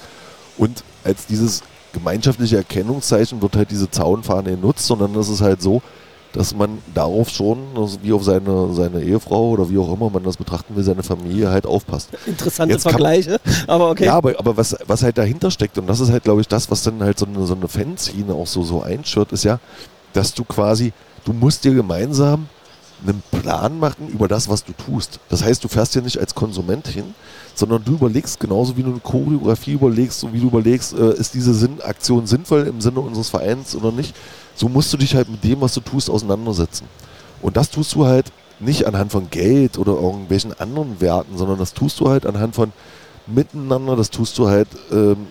Und als dieses gemeinschaftliche Erkennungszeichen wird halt diese Zaunfahne genutzt, sondern es ist halt so, dass man darauf schon, wie auf seine, seine Ehefrau oder wie auch immer man das betrachten will, seine Familie halt aufpasst. Interessante Jetzt Vergleiche, aber okay. Ja, aber, aber was, was halt dahinter steckt, und das ist halt, glaube ich, das, was dann halt so eine, so eine Fanszene auch so, so einschürt, ist ja, dass du quasi, du musst dir gemeinsam einen Plan machen über das, was du tust. Das heißt, du fährst ja nicht als Konsument hin, sondern du überlegst genauso wie du eine Choreografie überlegst, so wie du überlegst, äh, ist diese Sinn Aktion sinnvoll im Sinne unseres Vereins oder nicht. So musst du dich halt mit dem, was du tust, auseinandersetzen. Und das tust du halt nicht anhand von Geld oder irgendwelchen anderen Werten, sondern das tust du halt anhand von Miteinander, das tust du halt ähm,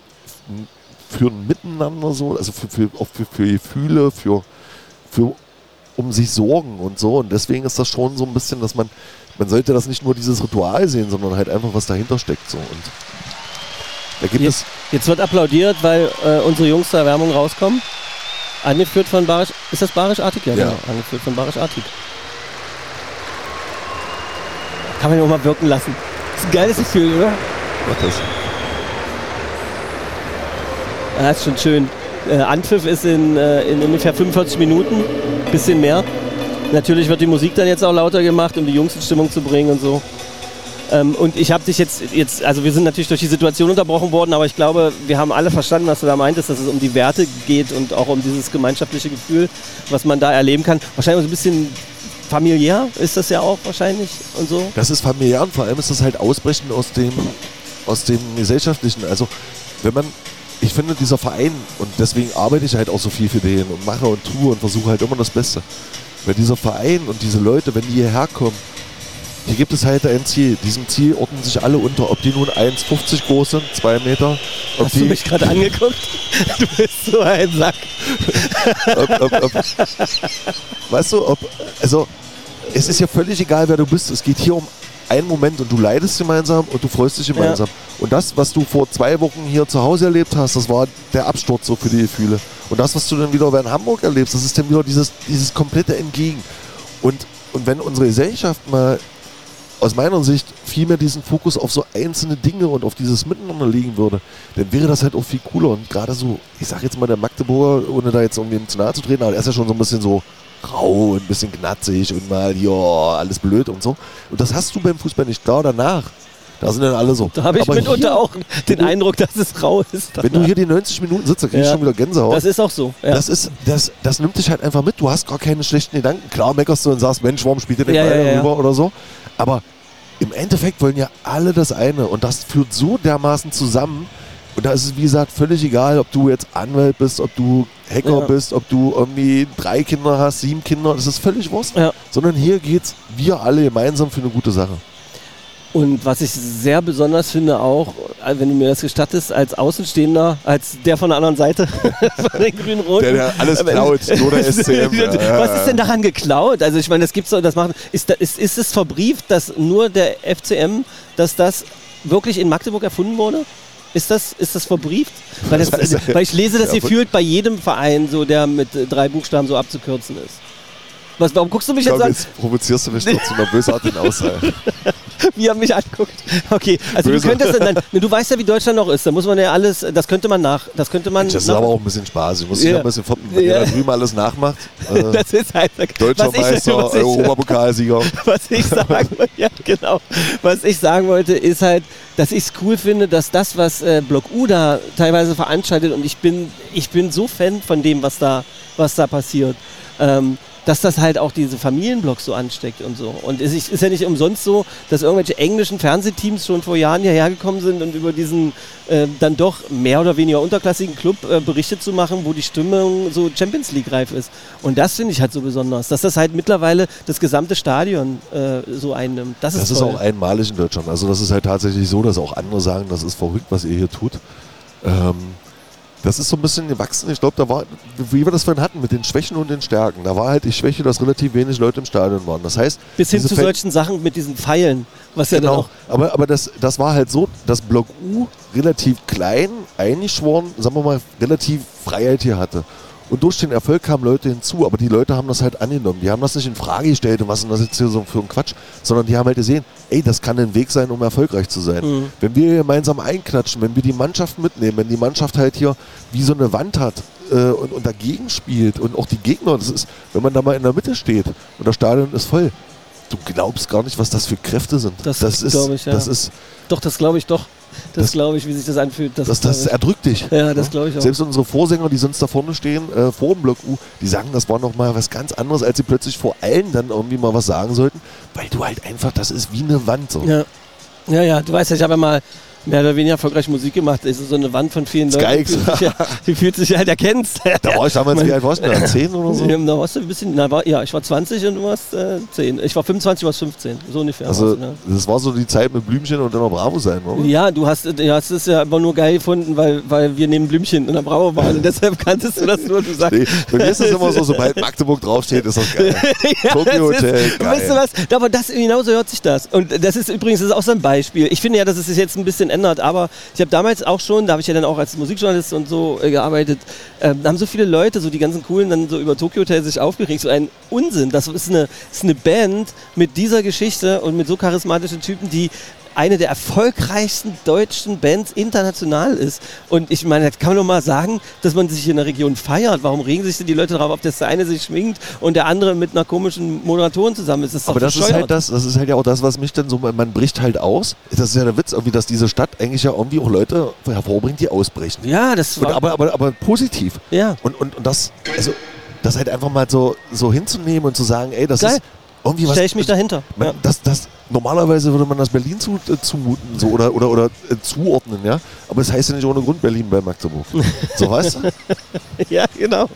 für ein Miteinander so, also für, für, auch für, für Gefühle, für, für um sich sorgen und so. Und deswegen ist das schon so ein bisschen, dass man, man sollte das nicht nur dieses Ritual sehen, sondern halt einfach, was dahinter steckt. So. Und da gibt jetzt, es jetzt wird applaudiert, weil äh, unsere Jungs zur Erwärmung rauskommen. Angeführt von Barisch. Ist das Barisch Artig? Ja, ja. genau. Angeführt von Barisch Artig. Kann man ja auch mal wirken lassen. Das ist ein geiles Gefühl, oder? Mach das. Das ist schon schön. Äh, Anpfiff ist in, äh, in ungefähr 45 Minuten, bisschen mehr. Natürlich wird die Musik dann jetzt auch lauter gemacht, um die Jungs in Stimmung zu bringen und so. Ähm, und ich habe dich jetzt, jetzt, also wir sind natürlich durch die Situation unterbrochen worden, aber ich glaube, wir haben alle verstanden, was du da meintest, dass es um die Werte geht und auch um dieses gemeinschaftliche Gefühl, was man da erleben kann. Wahrscheinlich so ein bisschen familiär ist das ja auch wahrscheinlich und so. Das ist familiär und vor allem ist das halt Ausbrechen aus dem, aus dem Gesellschaftlichen. Also wenn man ich finde, dieser Verein, und deswegen arbeite ich halt auch so viel für den und mache und tue und versuche halt immer das Beste. Weil dieser Verein und diese Leute, wenn die hierher kommen, hier gibt es halt ein Ziel. Diesem Ziel ordnen sich alle unter. Ob die nun 1,50 groß sind, 2 Meter. Ob Hast du mich gerade angeguckt? Du bist so ein Sack. ob, ob, ob, weißt du, ob, also, es ist ja völlig egal, wer du bist. Es geht hier um einen Moment und du leidest gemeinsam und du freust dich gemeinsam. Ja. Und das, was du vor zwei Wochen hier zu Hause erlebt hast, das war der Absturz so für die Gefühle. Und das, was du dann wieder in Hamburg erlebst, das ist dann wieder dieses, dieses komplette Entgegen. Und, und wenn unsere Gesellschaft mal aus meiner Sicht viel mehr diesen Fokus auf so einzelne Dinge und auf dieses Miteinander legen würde, dann wäre das halt auch viel cooler. Und gerade so, ich sag jetzt mal der Magdeburger, ohne da jetzt irgendwie zu nahe zu treten, aber er ist ja schon so ein bisschen so rau und ein bisschen knatzig und mal, ja, alles blöd und so. Und das hast du beim Fußball nicht. Klar, danach. Da sind dann alle so. Da habe ich Aber mitunter hier, auch den du- Eindruck, dass es rau ist. Wenn du hier die 90 Minuten sitzt, dann kriegst du Ja. schon wieder Gänsehaut. das ist auch so. Ja. Das, ist, das, das nimmt dich halt einfach mit. Du hast gar keine schlechten Gedanken. Klar meckerst du und sagst, Mensch, warum spielt ihr den Ja, ja, ja. rüber oder so. Aber im Endeffekt wollen ja alle das eine. Und das führt so dermaßen zusammen. Und da ist es, wie gesagt, völlig egal, ob du jetzt Anwalt bist, ob du Hacker Ja. bist, ob du irgendwie drei Kinder hast, sieben Kinder. Das ist völlig Wurst. Sondern hier geht's wir alle gemeinsam für eine gute Sache. Und was ich sehr besonders finde auch, wenn du mir das gestattest, als Außenstehender, als der von der anderen Seite von den grünen Roten. Der, der alles klaut, nur der SCM. Was ist denn daran geklaut? Also ich meine, das gibt's doch, das machen. Ist, ist, ist es verbrieft, dass nur der FCM, dass das wirklich in Magdeburg erfunden wurde? Ist das, ist das verbrieft? Weil, das, Das weil ich lese, dass Ja, gefühlt bei jedem Verein so, der mit drei Buchstaben so abzukürzen ist. Was, warum guckst du mich Ich jetzt glaube, an, jetzt provozierst du mich noch zu einer bösartigen Aussage. wie er mich anguckt? Okay, also Böse. du könntest, nein, du weißt ja, wie Deutschland noch ist. Da muss man ja alles, das könnte man nach, das könnte man. Das ist aber auch ein bisschen Spaß. Ich muss Ja. ein bisschen foppen, wenn Ja. ihr da drüben alles nachmacht. Äh, das ist halt, Deutscher was Meister, was ich- Europapokalsieger. was ich sagen wollte, ja, genau. Was ich sagen wollte, ist halt, dass ich es cool finde, dass das, was äh, Block U da teilweise veranstaltet, und ich bin, ich bin so Fan von dem, was da, was da passiert, ähm, dass das halt auch diese Familienblocks so ansteckt und so. Und es ist ja nicht umsonst so, dass irgendwelche englischen Fernsehteams schon vor Jahren hierher gekommen sind und über diesen äh, dann doch mehr oder weniger unterklassigen Club äh, Berichte zu machen, wo die Stimmung so Champions League reif ist. Und das finde ich halt so besonders, dass das halt mittlerweile das gesamte Stadion äh, so einnimmt. Das ist, Das ist auch einmalig in Deutschland. Also das ist halt tatsächlich so, dass auch andere sagen, das ist verrückt, was ihr hier tut. Ähm, das ist so ein bisschen gewachsen. Ich glaube, da war, wie wir das vorhin hatten, mit den Schwächen und den Stärken. Da war halt die Schwäche, dass relativ wenig Leute im Stadion waren. Das heißt, Bis hin zu Fan- solchen Sachen mit diesen Pfeilen, was ja dann Genau, auch. aber, aber das, das war halt so, dass Block U relativ klein, eingeschworen, sagen wir mal, relativ Freiheit hier hatte. Und durch den Erfolg kamen Leute hinzu, aber die Leute haben das halt angenommen. Die haben das nicht in Frage gestellt und was ist denn das jetzt hier so für ein Quatsch, sondern die haben halt gesehen, ey, das kann ein Weg sein, um erfolgreich zu sein. Mhm. Wenn wir gemeinsam einklatschen, wenn wir die Mannschaft mitnehmen, wenn die Mannschaft halt hier wie so eine Wand hat äh, und, und dagegen spielt und auch die Gegner, das ist, wenn man da mal in der Mitte steht und das Stadion ist voll, du glaubst gar nicht, was das für Kräfte sind. Das ist, glaub ich, ja. das ist, Doch, das glaube ich doch. Das, Das- glaube ich, wie sich das anfühlt. Das, das, das erdrückt dich. Ja, das glaube ich auch. Selbst unsere Vorsänger, die sonst da vorne stehen, äh, vor dem Block U, die sagen, das war noch mal was ganz anderes, als sie plötzlich vor allen dann irgendwie mal was sagen sollten, weil du halt einfach, das ist wie eine Wand so. Ja. ja, ja, du weißt ja, ich habe ja mal mehr oder weniger erfolgreich Musik gemacht. Es ist so eine Wand von vielen Leuten. Die Skyx. fühlt sich ja, die fühlt sich halt erkennst. Da war ich damals, wie alt warst du denn? 10 oder so? Ja, da warst du ein bisschen, na, war, ja, ich war 20 und du warst äh, 10. Ich war 25, du warst 15. So ungefähr. Also, warst du, ne? das war so die Zeit mit Blümchen und dann noch Bravo sein, oder? Ja, du hast, du hast es ja aber nur geil gefunden, weil, weil wir neben Blümchen in der Bravo waren. Und deshalb kanntest du das nur. Du sagst, Nee, bei mir ist das immer so, sobald Magdeburg draufsteht, ist das geil. ja, Tokyo Hotel, ist, geil. weißt du was? Aber das, genauso hört sich das. Und das ist übrigens das ist auch so ein Beispiel. Ich finde ja, dass es sich jetzt ein bisschen ändert, aber ich habe damals auch schon, da habe ich ja dann auch als Musikjournalist und so äh, gearbeitet, ähm, da haben so viele Leute, so die ganzen coolen, dann so über Tokyo Hotel sich aufgeregt. So ein Unsinn. Das ist eine, ist eine Band mit dieser Geschichte und mit so charismatischen Typen, die eine der erfolgreichsten deutschen Bands international ist. Und ich meine, da kann man doch mal sagen, dass man sich in der Region feiert. Warum regen sich denn die Leute darauf, ob das der eine sich schminkt und der andere mit einer komischen Moderatorin zusammen ist? Das Aber das ist halt das, das ist halt ja auch das, was mich dann so, man bricht halt aus. Das ist ja der Witz, irgendwie, dass diese Stadt eigentlich ja irgendwie auch Leute hervorbringt, die ausbrechen. Ja, das Und, war, aber, aber, aber positiv. ja. Und, und, und das, also, das halt einfach mal so, so hinzunehmen und zu sagen, ey, das Geil. ist irgendwie was. Stell ich mich dahinter. Man, Ja. das, das, normalerweise würde man das Berlin zu, äh, zumuten so, oder, oder, oder äh, zuordnen, ja. Aber es heißt ja nicht ohne Grund Berlin bei Magdeburg. So weißt du? Ja, genau.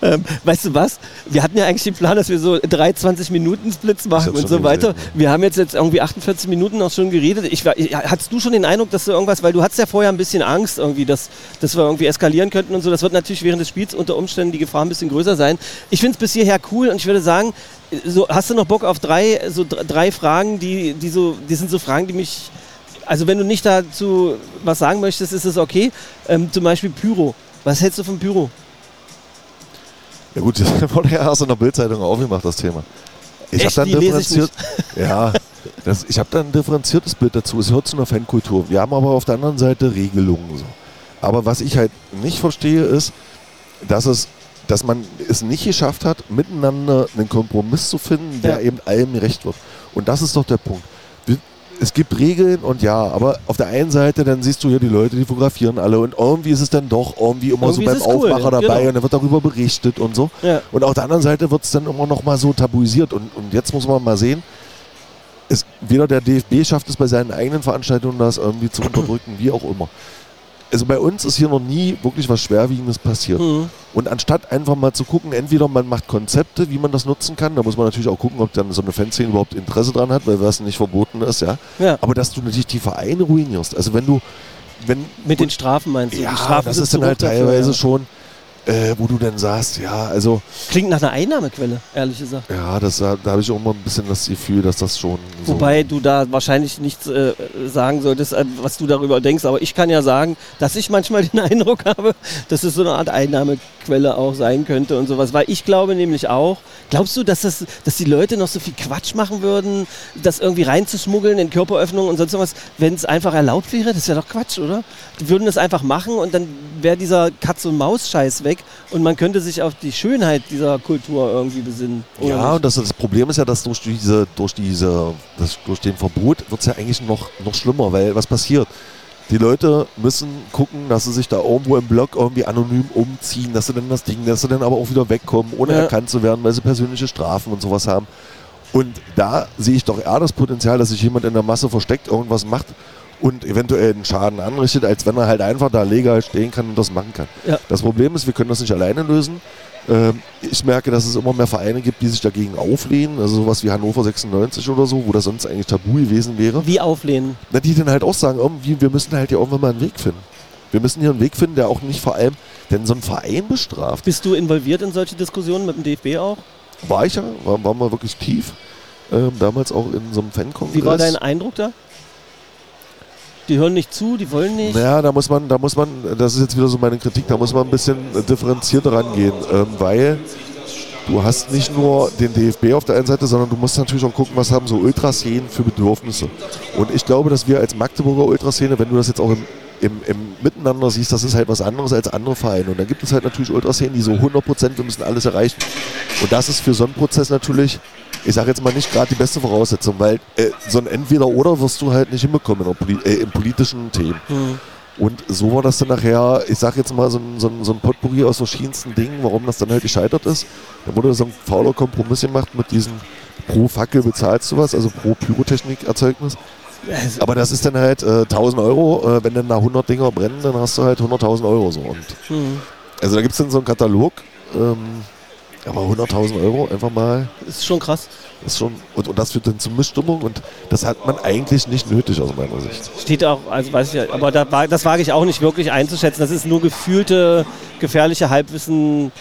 Ähm, weißt du was? Wir hatten ja eigentlich den Plan, dass wir so drei 20-Minuten-Splits machen und so weiter. gesehen. Wir haben jetzt, jetzt irgendwie 48 Minuten auch schon geredet. Ich war, ich- hattest du schon den Eindruck, dass du irgendwas, weil du hattest ja vorher ein bisschen Angst irgendwie, dass, dass wir irgendwie eskalieren könnten und so. Das wird natürlich während des Spiels unter Umständen die Gefahr ein bisschen größer sein. Ich finde es bis hierher cool und ich würde sagen, so, hast du noch Bock auf drei, so dr- drei Fragen, die, die so, die sind so Fragen, die mich also wenn du nicht dazu was sagen möchtest, ist es okay. Ähm, zum Beispiel Pyro. Was hältst du von Pyro? Ja gut, das wurde ja in der Bildzeitung aufgemacht, das Thema. Ich habe dann differenziert. ja, das, ich habe dann ein differenziertes Bild dazu. Es hört zu einer Fankultur. Wir haben aber auf der anderen Seite Regelungen. So. Aber was ich halt nicht verstehe, ist, dass es dass man es nicht geschafft hat, miteinander einen Kompromiss zu finden, der Ja. eben allem gerecht wird. Und das ist doch der Punkt. Es gibt Regeln und ja, aber auf der einen Seite, dann siehst du hier die Leute, die fotografieren alle und irgendwie ist es dann doch irgendwie immer Irgendwie so beim es cool, Aufmacher dabei genau. und dann wird darüber berichtet und so. Ja. Und auf der anderen Seite wird es dann immer noch mal so tabuisiert. Und, und jetzt muss man mal sehen, es, weder der DFB schafft es bei seinen eigenen Veranstaltungen, das irgendwie zu unterdrücken, wie auch immer. Also bei uns ist hier noch nie wirklich was Schwerwiegendes passiert. Mhm. Und anstatt einfach mal zu gucken, entweder man macht Konzepte, wie man das nutzen kann, da muss man natürlich auch gucken, ob dann so eine Fanszene überhaupt Interesse dran hat, weil was nicht verboten ist, ja. Ja. Aber dass du natürlich die Vereine ruinierst. Also wenn du, wenn Mit den Strafen meinst du? ja, Strafen das ist dann halt dafür, teilweise ja. schon, äh, wo du dann sagst, ja, also Klingt nach einer Einnahmequelle, ehrlich gesagt. Ja, das, da habe ich auch immer ein bisschen das Gefühl, dass das schon so. Wobei du da wahrscheinlich nichts äh, sagen solltest, äh, was du darüber denkst. Aber ich kann ja sagen, dass ich manchmal den Eindruck habe, dass es so eine Art Einnahmequelle auch sein könnte und sowas. Weil ich glaube nämlich auch, glaubst du, dass, das, dass die Leute noch so viel Quatsch machen würden, das irgendwie reinzuschmuggeln in Körperöffnungen und sonst was, wenn es einfach erlaubt wäre? Das wäre doch Quatsch, oder? Die würden das einfach machen und dann wäre dieser Katz-und-Maus-Scheiß weg und man könnte sich auf die Schönheit dieser Kultur irgendwie besinnen. ja, und das, das Problem ist ja, dass durch diese, durch diese, das, durch den Verbot wird es ja eigentlich noch, noch schlimmer, weil was passiert? Die Leute müssen gucken, dass sie sich da irgendwo im Block irgendwie anonym umziehen, dass sie dann das Ding, dass sie dann aber auch wieder wegkommen, ohne Ja. erkannt zu werden, weil sie persönliche Strafen und sowas haben. Und da sehe ich doch eher das Potenzial, dass sich jemand in der Masse versteckt, irgendwas macht und eventuell einen Schaden anrichtet, als wenn er halt einfach da legal stehen kann und das machen kann. Ja. Das Problem ist, wir können das nicht alleine lösen. Ähm, ich merke, dass es immer mehr Vereine gibt, die sich dagegen auflehnen, also sowas wie Hannover 96 oder so, wo das sonst eigentlich tabu gewesen wäre. Wie auflehnen? Na, die dann halt auch sagen, irgendwie, wir müssen halt hier irgendwann mal einen Weg finden. Wir müssen hier einen Weg finden, der auch nicht vor allem, denn so ein Verein bestraft. Bist du involviert in solche Diskussionen mit dem DFB auch? War ich ja, war, war mal wirklich tief. Ähm, damals auch in so einem Fankongress. Wie war dein Eindruck da? Die hören nicht zu, die wollen nicht. Naja, da muss man, da muss man, das ist jetzt wieder so meine Kritik, da muss man ein bisschen differenzierter rangehen, ähm, weil du hast nicht nur den DFB auf der einen Seite, sondern du musst natürlich auch gucken, was haben so Ultraszenen für Bedürfnisse. Und ich glaube, dass wir als Magdeburger Ultraszene, wenn du das jetzt auch im, im, im Miteinander siehst, das ist halt was anderes als andere Vereine. Und dann gibt es halt natürlich Ultraszenen, die so 100 Prozent, wir müssen alles erreichen. Und das ist für so einen Prozess natürlich, ich sage jetzt mal nicht gerade die beste Voraussetzung, weil äh, so ein Entweder-Oder wirst du halt nicht hinbekommen in, Poli äh, in politischen Themen. Hm. Und so war das dann nachher, ich sag jetzt mal, so ein, so ein, so ein Potpourri aus verschiedensten Dingen, warum das dann halt gescheitert ist. Da wurde so ein fauler Kompromiss gemacht mit diesem pro Fackel bezahlst du was, also pro Pyrotechnikerzeugnis. Also, Aber das ist dann halt äh, 1000 Euro, äh, wenn dann da 100 Dinger brennen, dann hast du halt 100.000 Euro so. Und hm. also da gibt es dann so einen Katalog, ähm, aber 100.000 Euro einfach mal, Ist schon krass. ist schon, und, und das führt dann zu Missstimmung und das hat man eigentlich nicht nötig aus meiner Sicht. Steht auch, also weiß ich ja, aber da, das wage ich auch nicht wirklich einzuschätzen. Das ist nur gefühlte, gefährliche Halbwissen.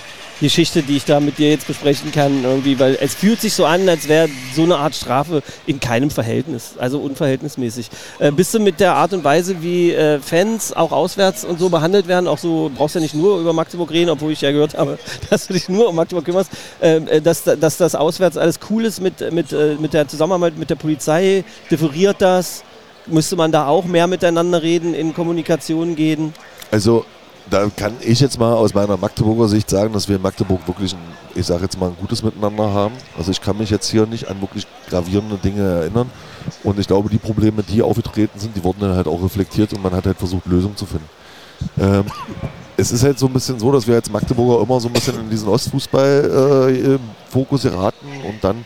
Geschichte, die ich da mit dir jetzt besprechen kann, irgendwie, weil es fühlt sich so an, als wäre so eine Art Strafe in keinem Verhältnis, also unverhältnismäßig. Äh, bist du mit der Art und Weise, wie äh, Fans auch auswärts und so behandelt werden, auch so, brauchst ja nicht nur über Magdeburg reden, obwohl ich ja gehört habe, dass du dich nur um Magdeburg kümmerst, äh, äh, dass, dass das auswärts alles cool ist mit, mit, äh, mit der Zusammenarbeit mit der Polizei, differiert das? Müsste man da auch mehr miteinander reden, in Kommunikation gehen? Also da kann ich jetzt mal aus meiner Magdeburger Sicht sagen, dass wir in Magdeburg wirklich ein, ich sage jetzt mal, ein gutes Miteinander haben. Also ich kann mich jetzt hier nicht an wirklich gravierende Dinge erinnern. Und ich glaube, die Probleme, die aufgetreten sind, die wurden dann halt auch reflektiert und man hat halt versucht, Lösungen zu finden. Ähm, es ist halt so ein bisschen so, dass wir als Magdeburger immer so ein bisschen in diesen Ostfußball-Fokus geraten und dann,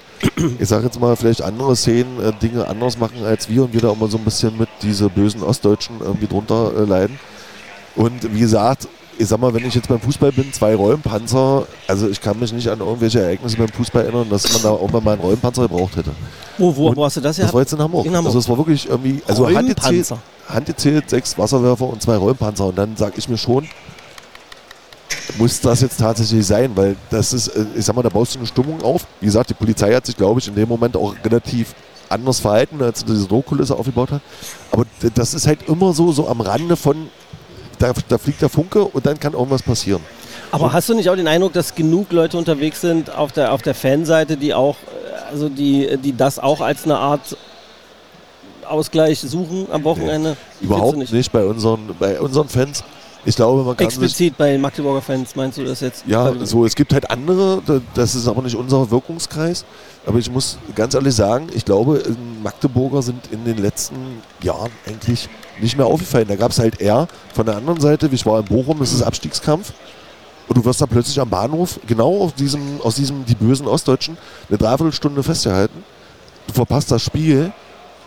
ich sage jetzt mal, vielleicht andere Szenen äh, Dinge anders machen als wir und wir da immer so ein bisschen mit diese bösen Ostdeutschen irgendwie drunter äh, leiden. Und wie gesagt, ich sag mal, wenn ich jetzt beim Fußball bin, zwei Rollenpanzer, also ich kann mich nicht an irgendwelche Ereignisse beim Fußball erinnern, dass man da irgendwann mal einen Rollenpanzer gebraucht hätte. Wo, wo, wo hast du das Das ja? war jetzt in Hamburg. In Hamburg. Also es war wirklich irgendwie, also handgezählt, handgezählt sechs Wasserwerfer und zwei Rollenpanzer. Und dann sag ich mir schon, muss das jetzt tatsächlich sein, weil das ist, äh, ich sag mal, da baust du eine Stimmung auf. Wie gesagt, die Polizei hat sich, glaube ich, in dem Moment auch relativ anders verhalten, als sie diese Drohkulisse aufgebaut hat. Aber das ist halt immer so, so am Rande von, da, da fliegt der Funke und dann kann irgendwas passieren. Aber hast du nicht auch den Eindruck, dass genug Leute unterwegs sind auf der, auf der Fanseite, die auch, äh, also die, die das auch als eine Art Ausgleich suchen am Wochenende? Nee, überhaupt nicht. nicht. bei unseren, bei unseren Fans. Ich glaube, man kann Explizit bei Magdeburger Fans, meinst du das jetzt? Ja, so, es gibt halt andere, das ist aber nicht unser Wirkungskreis. Aber ich muss ganz ehrlich sagen, ich glaube, Magdeburger sind in den letzten Jahren eigentlich nicht mehr aufgefallen. Da gab es halt eher von der anderen Seite, wie ich war in Bochum, das ist Abstiegskampf. Und du wirst da plötzlich am Bahnhof, genau aus diesem, aus diesem, die bösen Ostdeutschen, eine Dreiviertelstunde festgehalten. Du verpasst das Spiel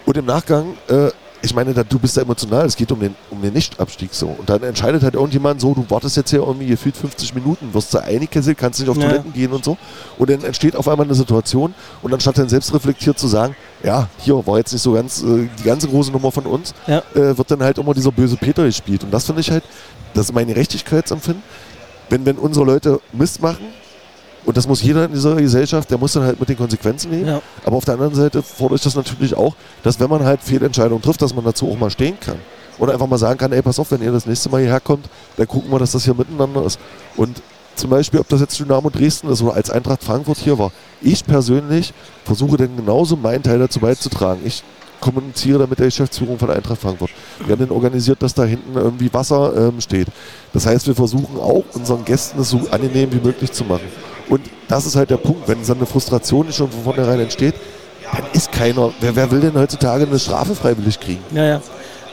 und im Nachgang, äh, ich meine, da, du bist da emotional, es geht um den, um den Nicht-Abstieg so. Und dann entscheidet halt irgendjemand so, du wartest jetzt hier irgendwie gefühlt 50 Minuten, wirst du eingekesselt, kannst nicht auf ja. Toiletten gehen und so. Und dann entsteht auf einmal eine Situation und anstatt dann selbst reflektiert zu sagen, ja, hier war jetzt nicht so ganz äh, die ganze große Nummer von uns, ja. äh, wird dann halt immer dieser böse Peter gespielt. Und das finde ich halt, das ist mein Gerechtigkeitsempfinden. Wenn, wenn unsere Leute Mist machen, und das muss jeder in dieser Gesellschaft, der muss dann halt mit den Konsequenzen leben. Ja. Aber auf der anderen Seite fordere ich das natürlich auch, dass wenn man halt Fehlentscheidungen trifft, dass man dazu auch mal stehen kann. Oder einfach mal sagen kann, ey, pass auf, wenn ihr das nächste Mal hierher kommt, dann gucken wir, dass das hier miteinander ist. Und zum Beispiel, ob das jetzt Dynamo Dresden ist oder als Eintracht Frankfurt hier war. Ich persönlich versuche dann genauso meinen Teil dazu beizutragen. Ich kommuniziere damit der Geschäftsführung von Eintracht Frankfurt. Wir haben dann organisiert, dass da hinten irgendwie Wasser ähm, steht. Das heißt, wir versuchen auch unseren Gästen es so angenehm wie möglich zu machen. Und das ist halt der Punkt, wenn so eine Frustration schon von vornherein entsteht, dann ist keiner, wer, wer will denn heutzutage eine Strafe freiwillig kriegen? Ja, ja.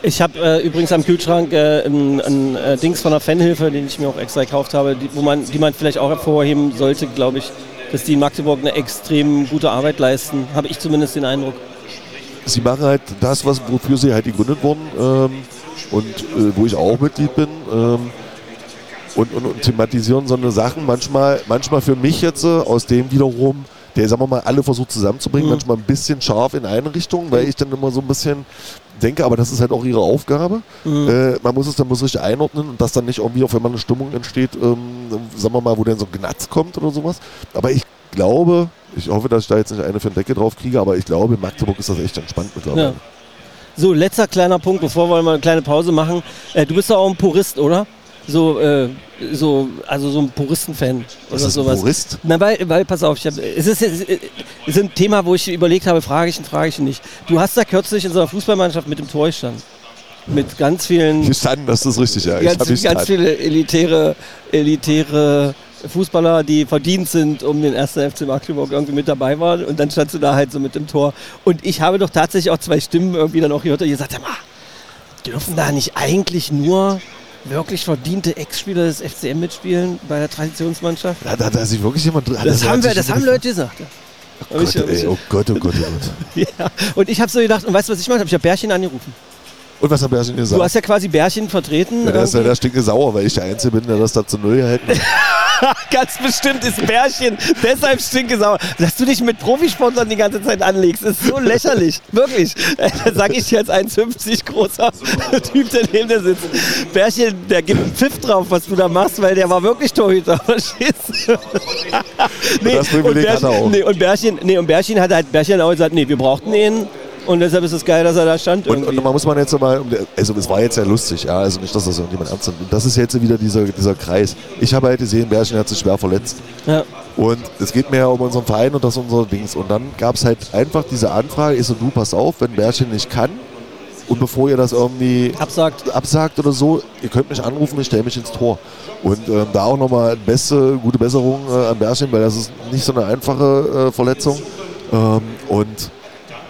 Ich habe äh, übrigens am Kühlschrank äh, ein, ein äh, Dings von der Fanhilfe, den ich mir auch extra gekauft habe, die, wo man, die man vielleicht auch hervorheben sollte, glaube ich, dass die in Magdeburg eine extrem gute Arbeit leisten. Habe ich zumindest den Eindruck. Sie machen halt das, was, wofür sie halt gegründet wurden ähm, und äh, wo ich auch Mitglied bin. Ähm, und, und, und thematisieren so eine Sachen manchmal, manchmal für mich jetzt äh, aus dem wiederum, der, sagen wir mal, alle versucht zusammenzubringen, mhm. manchmal ein bisschen scharf in eine Richtung, weil ich dann immer so ein bisschen denke, aber das ist halt auch ihre Aufgabe. Mhm. Äh, man muss es dann muss richtig einordnen und das dann nicht irgendwie, auf wenn man eine Stimmung entsteht, ähm, sagen wir mal, wo dann so ein Gnatz kommt oder sowas. Aber ich glaube, ich hoffe, dass ich da jetzt nicht eine für den Decke drauf kriege, aber ich glaube, in Magdeburg ist das echt entspannt mittlerweile. Ja. So, letzter kleiner Punkt, bevor wir mal eine kleine Pause machen. Äh, du bist doch auch ein Purist, oder? So, äh, so, also so ein Puristen-Fan oder ist sowas. Purist? Na, weil, weil, pass auf, ich hab, es, ist, es ist ein Thema, wo ich überlegt habe, frage ich ihn, frage ich ihn nicht. Du hast da kürzlich in so einer Fußballmannschaft mit dem Tor gestanden. Mit ganz vielen. Gestanden, das ist richtig, ja. Ganz, ich ganz viele elitäre, elitäre Fußballer, die verdient sind, um den ersten FC Magdeburg irgendwie mit dabei waren. Und dann standst du da halt so mit dem Tor. Und ich habe doch tatsächlich auch zwei Stimmen irgendwie dann auch gehört, die gesagt haben, dürfen da nicht eigentlich nur wirklich verdiente Ex-Spieler des FCM mitspielen bei der Traditionsmannschaft? Da, da, da sich wirklich jemand Das, das haben, wir, das haben Leute gesagt. Oh Gott, ey, oh Gott, oh Gott, oh Gott. ja. Und ich habe so gedacht, und weißt du, was ich gemacht habe? Ich habe Bärchen angerufen. Und was hat Bärchen gesagt? Du hast ja quasi Bärchen vertreten. Ja, der ist ja der stinke sauer, weil ich der Einzige bin, der das da zu Null hält. Ganz bestimmt ist Bärchen deshalb stinke sauer. Dass du dich mit Profisportlern die ganze Zeit anlegst, ist so lächerlich. Wirklich. Da sag ich dir als 1,50 großer Typ, der neben dir sitzt. Bärchen, der gibt einen Pfiff drauf, was du da machst, weil der war wirklich Torhüter. Verstehst du? nee, und, Bärchen, nee, und Bärchen, nee, und Bärchen hat halt Bärchen auch gesagt, nee, wir brauchten ihn und deshalb ist es geil, dass er da stand. Und, und, man muss man jetzt mal, also es war jetzt ja lustig, ja, also nicht, dass das irgendjemand ernst nimmt. Und das ist jetzt wieder dieser, dieser Kreis. Ich habe halt gesehen, Bärchen hat sich schwer verletzt. Ja. Und es geht mehr um unseren Verein und das unser Dings. Und dann gab es halt einfach diese Anfrage, ich so, du, pass auf, wenn Bärchen nicht kann, und bevor ihr das irgendwie absagt, absagt oder so, ihr könnt mich anrufen, ich stelle mich ins Tor. Und ähm, da auch nochmal beste, gute Besserung äh, an Bärchen, weil das ist nicht so eine einfache äh, Verletzung. Ähm, und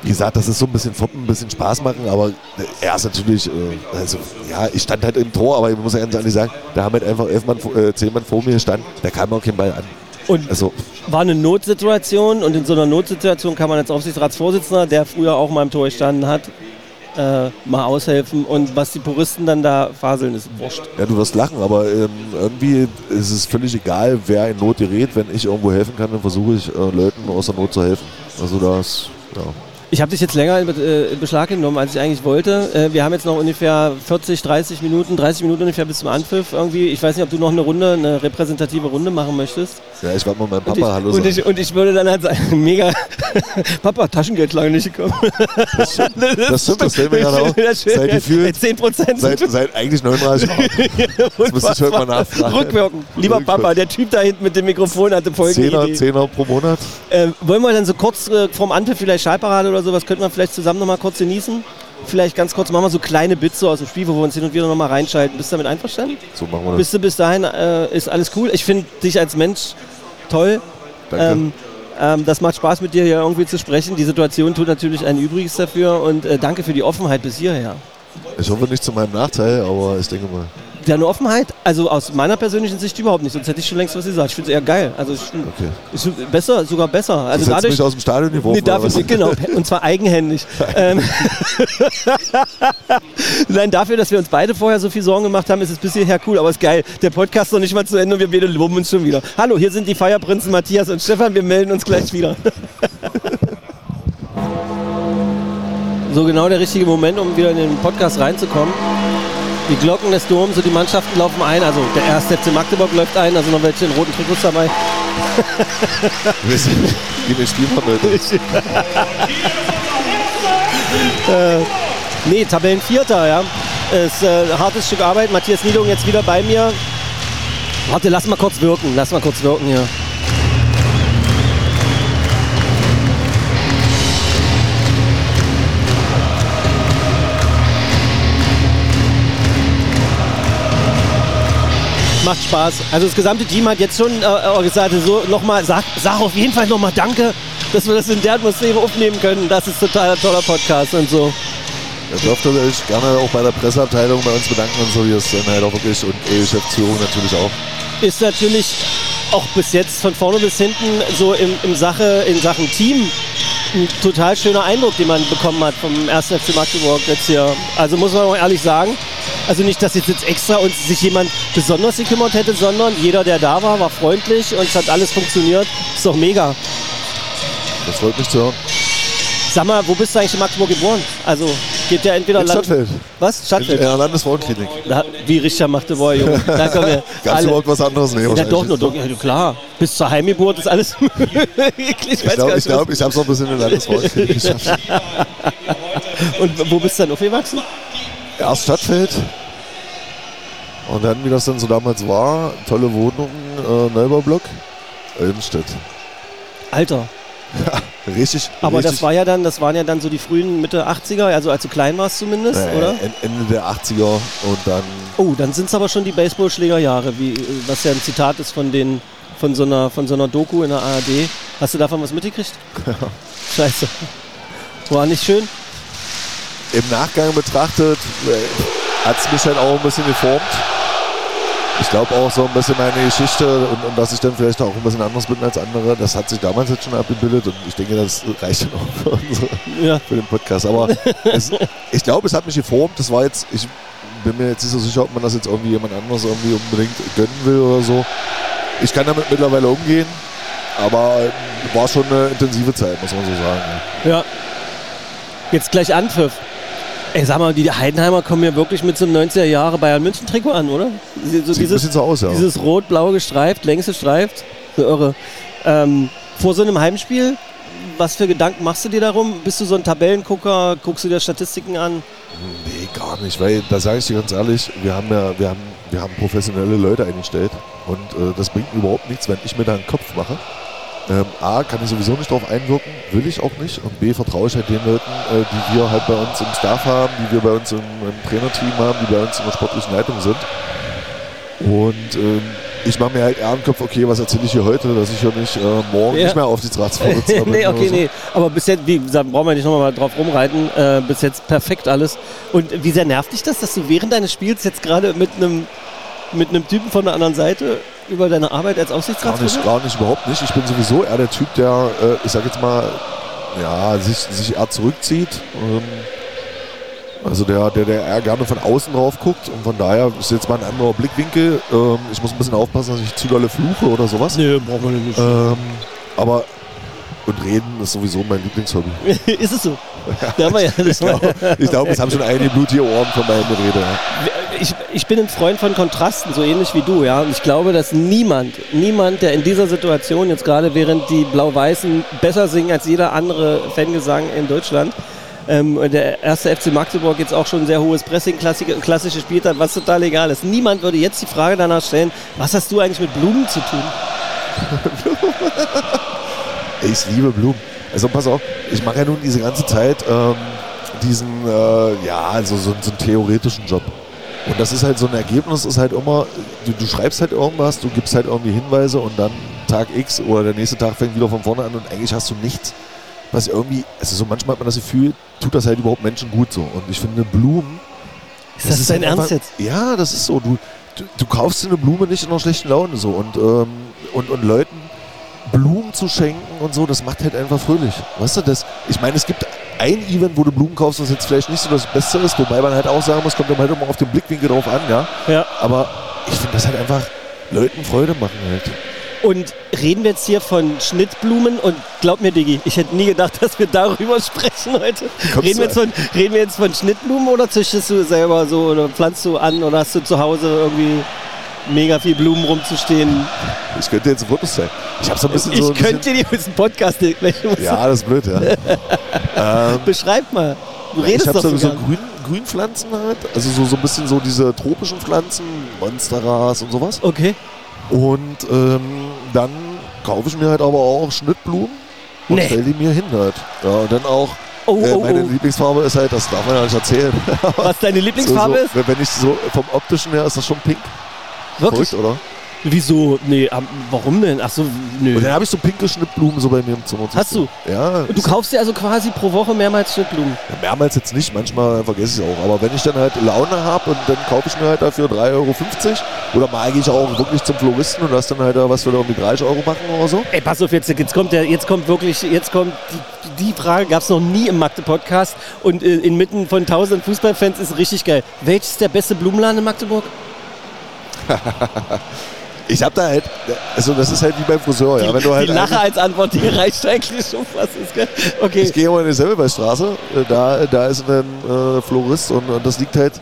wie gesagt, das ist so ein bisschen Foppen, ein bisschen Spaß machen, aber er ist natürlich, äh, also ja, ich stand halt im Tor, aber ich muss ja ganz ehrlich sagen, da haben halt einfach elf Mann, äh, zehn Mann vor mir gestanden, da kam auch kein Ball an. Und also, war eine Notsituation und in so einer Notsituation kann man als Aufsichtsratsvorsitzender, der früher auch mal im Tor gestanden hat, äh, mal aushelfen und was die Puristen dann da faseln, ist wurscht. Ja, du wirst lachen, aber ähm, irgendwie ist es völlig egal, wer in Not gerät. Wenn ich irgendwo helfen kann, dann versuche ich äh, Leuten aus der Not zu helfen. Also das, ja. Ich habe dich jetzt länger in, äh, Beschlag genommen, als ich eigentlich wollte. Äh, wir haben jetzt noch ungefähr 40, 30 Minuten, 30 Minuten ungefähr bis zum Anpfiff irgendwie. Ich weiß nicht, ob du noch eine Runde, eine repräsentative Runde machen möchtest. Ja, ich warte mal meinem Papa und ich, Hallo. Und ich, und ich würde dann halt sagen, mega, Papa, Taschengeld lange nicht gekommen. Das stimmt, das, stimmt, das fällt mir gerade auf. Seit gefühlt, 10 Prozent. Seit, seit, eigentlich 39 Jahren. das muss ich heute mal nachfragen. Rückwirken. Lieber Papa, der Typ da hinten mit dem Mikrofon hatte folgende Zehner, Zehner pro Monat. Äh, wollen wir dann so kurz äh, vorm Anpfiff vielleicht Schallparade oder sowas, könnte man vielleicht zusammen noch mal kurz genießen? Vielleicht ganz kurz machen wir so kleine Bits so aus dem Spiel, wo wir uns hin und wieder noch mal reinschalten. Bist du damit einverstanden? So machen wir das. Bist du bis dahin, äh, ist alles cool. Ich finde dich als Mensch toll. Danke. Ähm, ähm, das macht Spaß mit dir hier irgendwie zu sprechen. Die Situation tut natürlich ein Übriges dafür und äh, danke für die Offenheit bis hierher. Ich hoffe nicht zu meinem Nachteil, aber ich denke mal. Deine Offenheit, also aus meiner persönlichen Sicht überhaupt nicht, sonst hätte ich schon längst was gesagt. Ich finde es eher geil. Also ich find, okay. ist besser, sogar besser. Also du dadurch, mich aus dem Stadion geworfen, nee, dafür, genau, und zwar eigenhändig. ähm, Nein, dafür, dass wir uns beide vorher so viel Sorgen gemacht haben, ist es bis hierher cool, aber ist geil. Der Podcast ist noch nicht mal zu Ende und wir beide loben uns schon wieder. Hallo, hier sind die Feierprinzen Matthias und Stefan, wir melden uns gleich wieder. so genau der richtige Moment, um wieder in den Podcast reinzukommen. Die Glocken des Doms, so die Mannschaften laufen ein. Also der erste FC Magdeburg läuft ein, also noch welche in roten Trikots dabei. Wir sind wie wir spielen äh, Nee, Tabellenvierter, ja. Ist äh, ein hartes Stück Arbeit. Matthias Niedung jetzt wieder bei mir. Warte, lass mal kurz wirken. Lass mal kurz wirken hier. Macht Spaß. Also das gesamte Team hat jetzt schon äh, gesagt, so nochmal, sag, sag auf jeden Fall nochmal Danke, dass wir das in der Atmosphäre aufnehmen können. Das ist total ein toller Podcast und so. Ihr dürft euch gerne auch bei der Presseabteilung bei uns bedanken und so, wie es dann halt auch wirklich und E-Geschäftsführung natürlich auch. Ist natürlich auch bis jetzt von vorne bis hinten so im, im Sache, in Sachen Team ein total schöner Eindruck, den man bekommen hat vom 1. FC Magdeburg jetzt hier. Also muss man auch ehrlich sagen, also nicht, dass jetzt, jetzt extra uns sich jemand besonders gekümmert hätte, sondern jeder, der da war, war freundlich und es hat alles funktioniert. Ist doch mega. Das freut mich zu hören. Sag mal, wo bist du eigentlich in Magdeburg geboren? Also geht der entweder in Stadtfeld. Was? Stadtfeld? In der Landesfrauenklinik. wie Richter Magdeburg, Junge. Da kommen wir. Gab es überhaupt was anderes? Nee, ja, doch, nur, doch, ja, klar. Bis zur Heimgeburt ist alles möglich. Ich glaube, ich, glaub, ich habe es noch ein bisschen in der Landesfrauenklinik geschafft. Und wo bist du dann aufgewachsen? Erst Stadtfeld. Und dann, wie das dann so damals war, tolle Wohnungen, äh, Neubaublock, Elmstedt. Alter. Richtig. Aber richtig. das war ja dann, das waren ja dann so die frühen Mitte 80er, also als du klein warst zumindest, äh, oder? Ende der 80er und dann. Oh, dann sind es aber schon die Baseballschlägerjahre, wie was ja ein Zitat ist von den von so einer von so einer Doku in der ARD. Hast du davon was mitgekriegt? Scheiße. War nicht schön? Im Nachgang betrachtet äh, hat es mich halt auch ein bisschen geformt. Ich glaube auch so ein bisschen meine Geschichte und, und, dass ich dann vielleicht auch ein bisschen anders bin als andere, das hat sich damals jetzt schon abgebildet und ich denke, das reicht dann auch für, unsere, ja. für den Podcast. Aber es, ich glaube, es hat mich geformt. Das war jetzt, ich bin mir jetzt nicht so sicher, ob man das jetzt irgendwie jemand anderes irgendwie unbedingt gönnen will oder so. Ich kann damit mittlerweile umgehen, aber war schon eine intensive Zeit, muss man so sagen. Ja. Jetzt gleich Anpfiff. Ey, sag mal, die Heidenheimer kommen ja wirklich mit so einem 90er Jahre Bayern München Trikot an, oder? So Sieht dieses, ein bisschen so aus, ja. Dieses rot-blau gestreift, längs gestreift. So irre. Ähm, vor so einem Heimspiel, was für Gedanken machst du dir darum? Bist du so ein Tabellengucker? Guckst du dir Statistiken an? Nee, gar nicht, weil da sage ich dir ganz ehrlich, wir haben ja, wir haben, wir haben professionelle Leute eingestellt und äh, das bringt überhaupt nichts, wenn ich mir da einen Kopf mache ähm, A, kann ich sowieso nicht darauf einwirken, will ich auch nicht. Und B, vertraue ich halt den Leuten, äh, die wir halt bei uns im Staff haben, die wir bei uns im, im Trainerteam haben, die bei uns in der sportlichen Leitung sind. Und ähm, ich mache mir halt eher einen Kopf, okay, was erzähle ich hier heute, dass ich ja nicht äh, morgen ja. nicht mehr auf die Ratsvorsitzende bin. nee, okay, so. nee. Aber bis jetzt, wie gesagt, brauchen wir nicht nochmal drauf rumreiten. Äh, bis jetzt perfekt alles. Und wie sehr nervt dich das, dass du während deines Spiels jetzt gerade mit einem mit einem Typen von der anderen Seite über deine Arbeit als Aufsichtsratsvorsitzender? Gar nicht, gar nicht, überhaupt nicht. Ich bin sowieso eher der Typ, der, äh, ich sag jetzt mal, ja, sich, sich eher zurückzieht. Ähm, also der, der, der eher gerne von außen drauf guckt und von daher ist jetzt mal ein anderer Blickwinkel. Ähm, ich muss ein bisschen aufpassen, dass ich zu dolle fluche oder sowas. Nee, brauchen wir nicht. Ähm, aber Und reden ist sowieso mein Lieblingshobby. ist es so? Ja, Ich glaube, glaub, es haben schon einige blutige Ohren von meiner Rede. Ich, ich bin ein Freund von Kontrasten, so ähnlich wie du, ja. Und ich glaube, dass niemand, niemand, der in dieser Situation jetzt gerade, während die Blau-Weißen besser singen als jeder andere Fangesang in Deutschland, ähm, der erste FC Magdeburg jetzt auch schon sehr hohes Pressing, klassische, klassische spielt hat, was total egal ist. Niemand würde jetzt die Frage danach stellen, was hast du eigentlich mit Blumen zu tun? Ich liebe Blumen. Also pass auf, ich mache ja nun diese ganze Zeit ähm, diesen, äh, ja, also so, so einen theoretischen Job. Und das ist halt so ein Ergebnis, ist halt immer, du, du schreibst halt irgendwas, du gibst halt irgendwie Hinweise und dann Tag X oder der nächste Tag fängt wieder von vorne an und eigentlich hast du nichts, was irgendwie, also so manchmal hat man das Gefühl, tut das halt überhaupt Menschen gut so. Und ich finde Blumen. Ist das, dein halt Ernst einfach- jetzt? Ja, das ist so. Du, du, du kaufst dir eine Blume nicht in einer schlechten Laune so. Und, ähm, und, und Leuten Blumen zu schenken und so, das macht halt einfach fröhlich. Weißt du, das, ich meine, es gibt ein Event, wo du Blumen kaufst, was jetzt vielleicht nicht so das Beste ist, wobei man halt auch sagen muss, kommt dann halt immer auf den Blickwinkel drauf an, ja. Ja. Aber ich finde das halt einfach Leuten Freude machen halt. Und reden wir jetzt hier von Schnittblumen und glaub mir, Diggi, ich hätte nie gedacht, dass wir darüber sprechen heute. Reden wir, von, reden wir jetzt von Schnittblumen oder züchtest du selber so oder pflanzt du an oder hast du zu Hause irgendwie mega viel Blumen rumzustehen? Ich könnte jetzt Fotos zeigen. Ich habe so ein bisschen ich so. ein könnte dir Podcast nicht mehr. bisschen, ja, das ist blöd, ja. ähm, Beschreib mal. Du ich redest habe doch so, so Grün, Grünpflanzen halt. Also so, so ein bisschen so diese tropischen Pflanzen, Monsteras und sowas. Okay. Und ähm, dann kaufe ich mir halt aber auch Schnittblumen und Nee. stelle die mir hin halt. Ja, und dann auch, Oh, äh, oh, meine oh. Lieblingsfarbe ist halt, das darf man ja nicht erzählen. Was deine Lieblingsfarbe so, so, Wenn ich so vom optischen her ist das schon pink. Wirklich? Verrückt, oder? Wieso? Nee, ähm, warum denn? Ach so, nö. Und dann habe ich so pinke Schnittblumen so bei mir im Zimmer. Hast du? Ja. Und du kaufst dir also quasi pro Woche mehrmals Schnittblumen. Ja, Mehrmals jetzt nicht, manchmal vergesse ich es auch. Aber wenn ich dann halt Laune habe und dann kaufe ich mir halt dafür 3,50 Euro oder mal gehe ich auch wirklich zum Floristen und lass dann halt was für irgendwie 30 Euro machen oder so. Ey, pass auf, jetzt, jetzt kommt der, jetzt kommt wirklich, jetzt kommt die, die Frage, gab es noch nie im Magde-Podcast und äh, inmitten von tausenden Fußballfans ist richtig geil. Welches ist der beste Blumenladen in Magdeburg? Ich habe da halt, also das ist halt wie beim Friseur, ja. Wenn du halt die Lache als Antwort, die reicht eigentlich schon fast. Geil. Okay. Ich gehe immer in die Semmelweisstraße, äh, da, da ist ein äh, Florist und, und das liegt halt,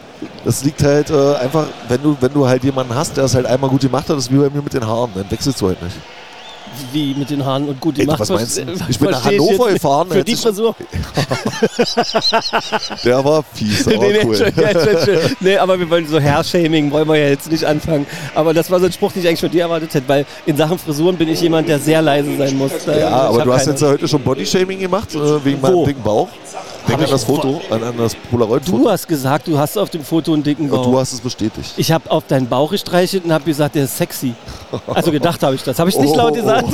das liegt halt äh, einfach, wenn du, wenn du halt jemanden hast, der es halt einmal gut gemacht hat, das ist wie bei mir mit den Haaren, dann wechselst du halt nicht. Wie mit den Haaren und gut, die Ey, macht was meinst du? Ich bin nach Hannover gefahren, Für die Frisur. Der war fies, aber Nee, nee, cool. schon, ja, schon, schon. nee, aber wir wollen so Hair-Shaming, wollen wir ja jetzt nicht anfangen. Aber das war so ein Spruch, den ich eigentlich von dir erwartet hätte, weil in Sachen Frisuren bin ich jemand, der sehr leise sein muss. Ja, aber du hast jetzt ja heute schon Bodyshaming gemacht, äh, wegen Wo? meinem dicken Bauch. Denk an das Foto, an, an das Du Polaroid-Foto. hast gesagt, du hast auf dem Foto einen dicken Und Bauch. du hast es bestätigt. Ich habe auf deinen Bauch gestreichelt und habe gesagt, der ist sexy. Also gedacht habe ich das. Habe ich nicht Oh, laut gesagt.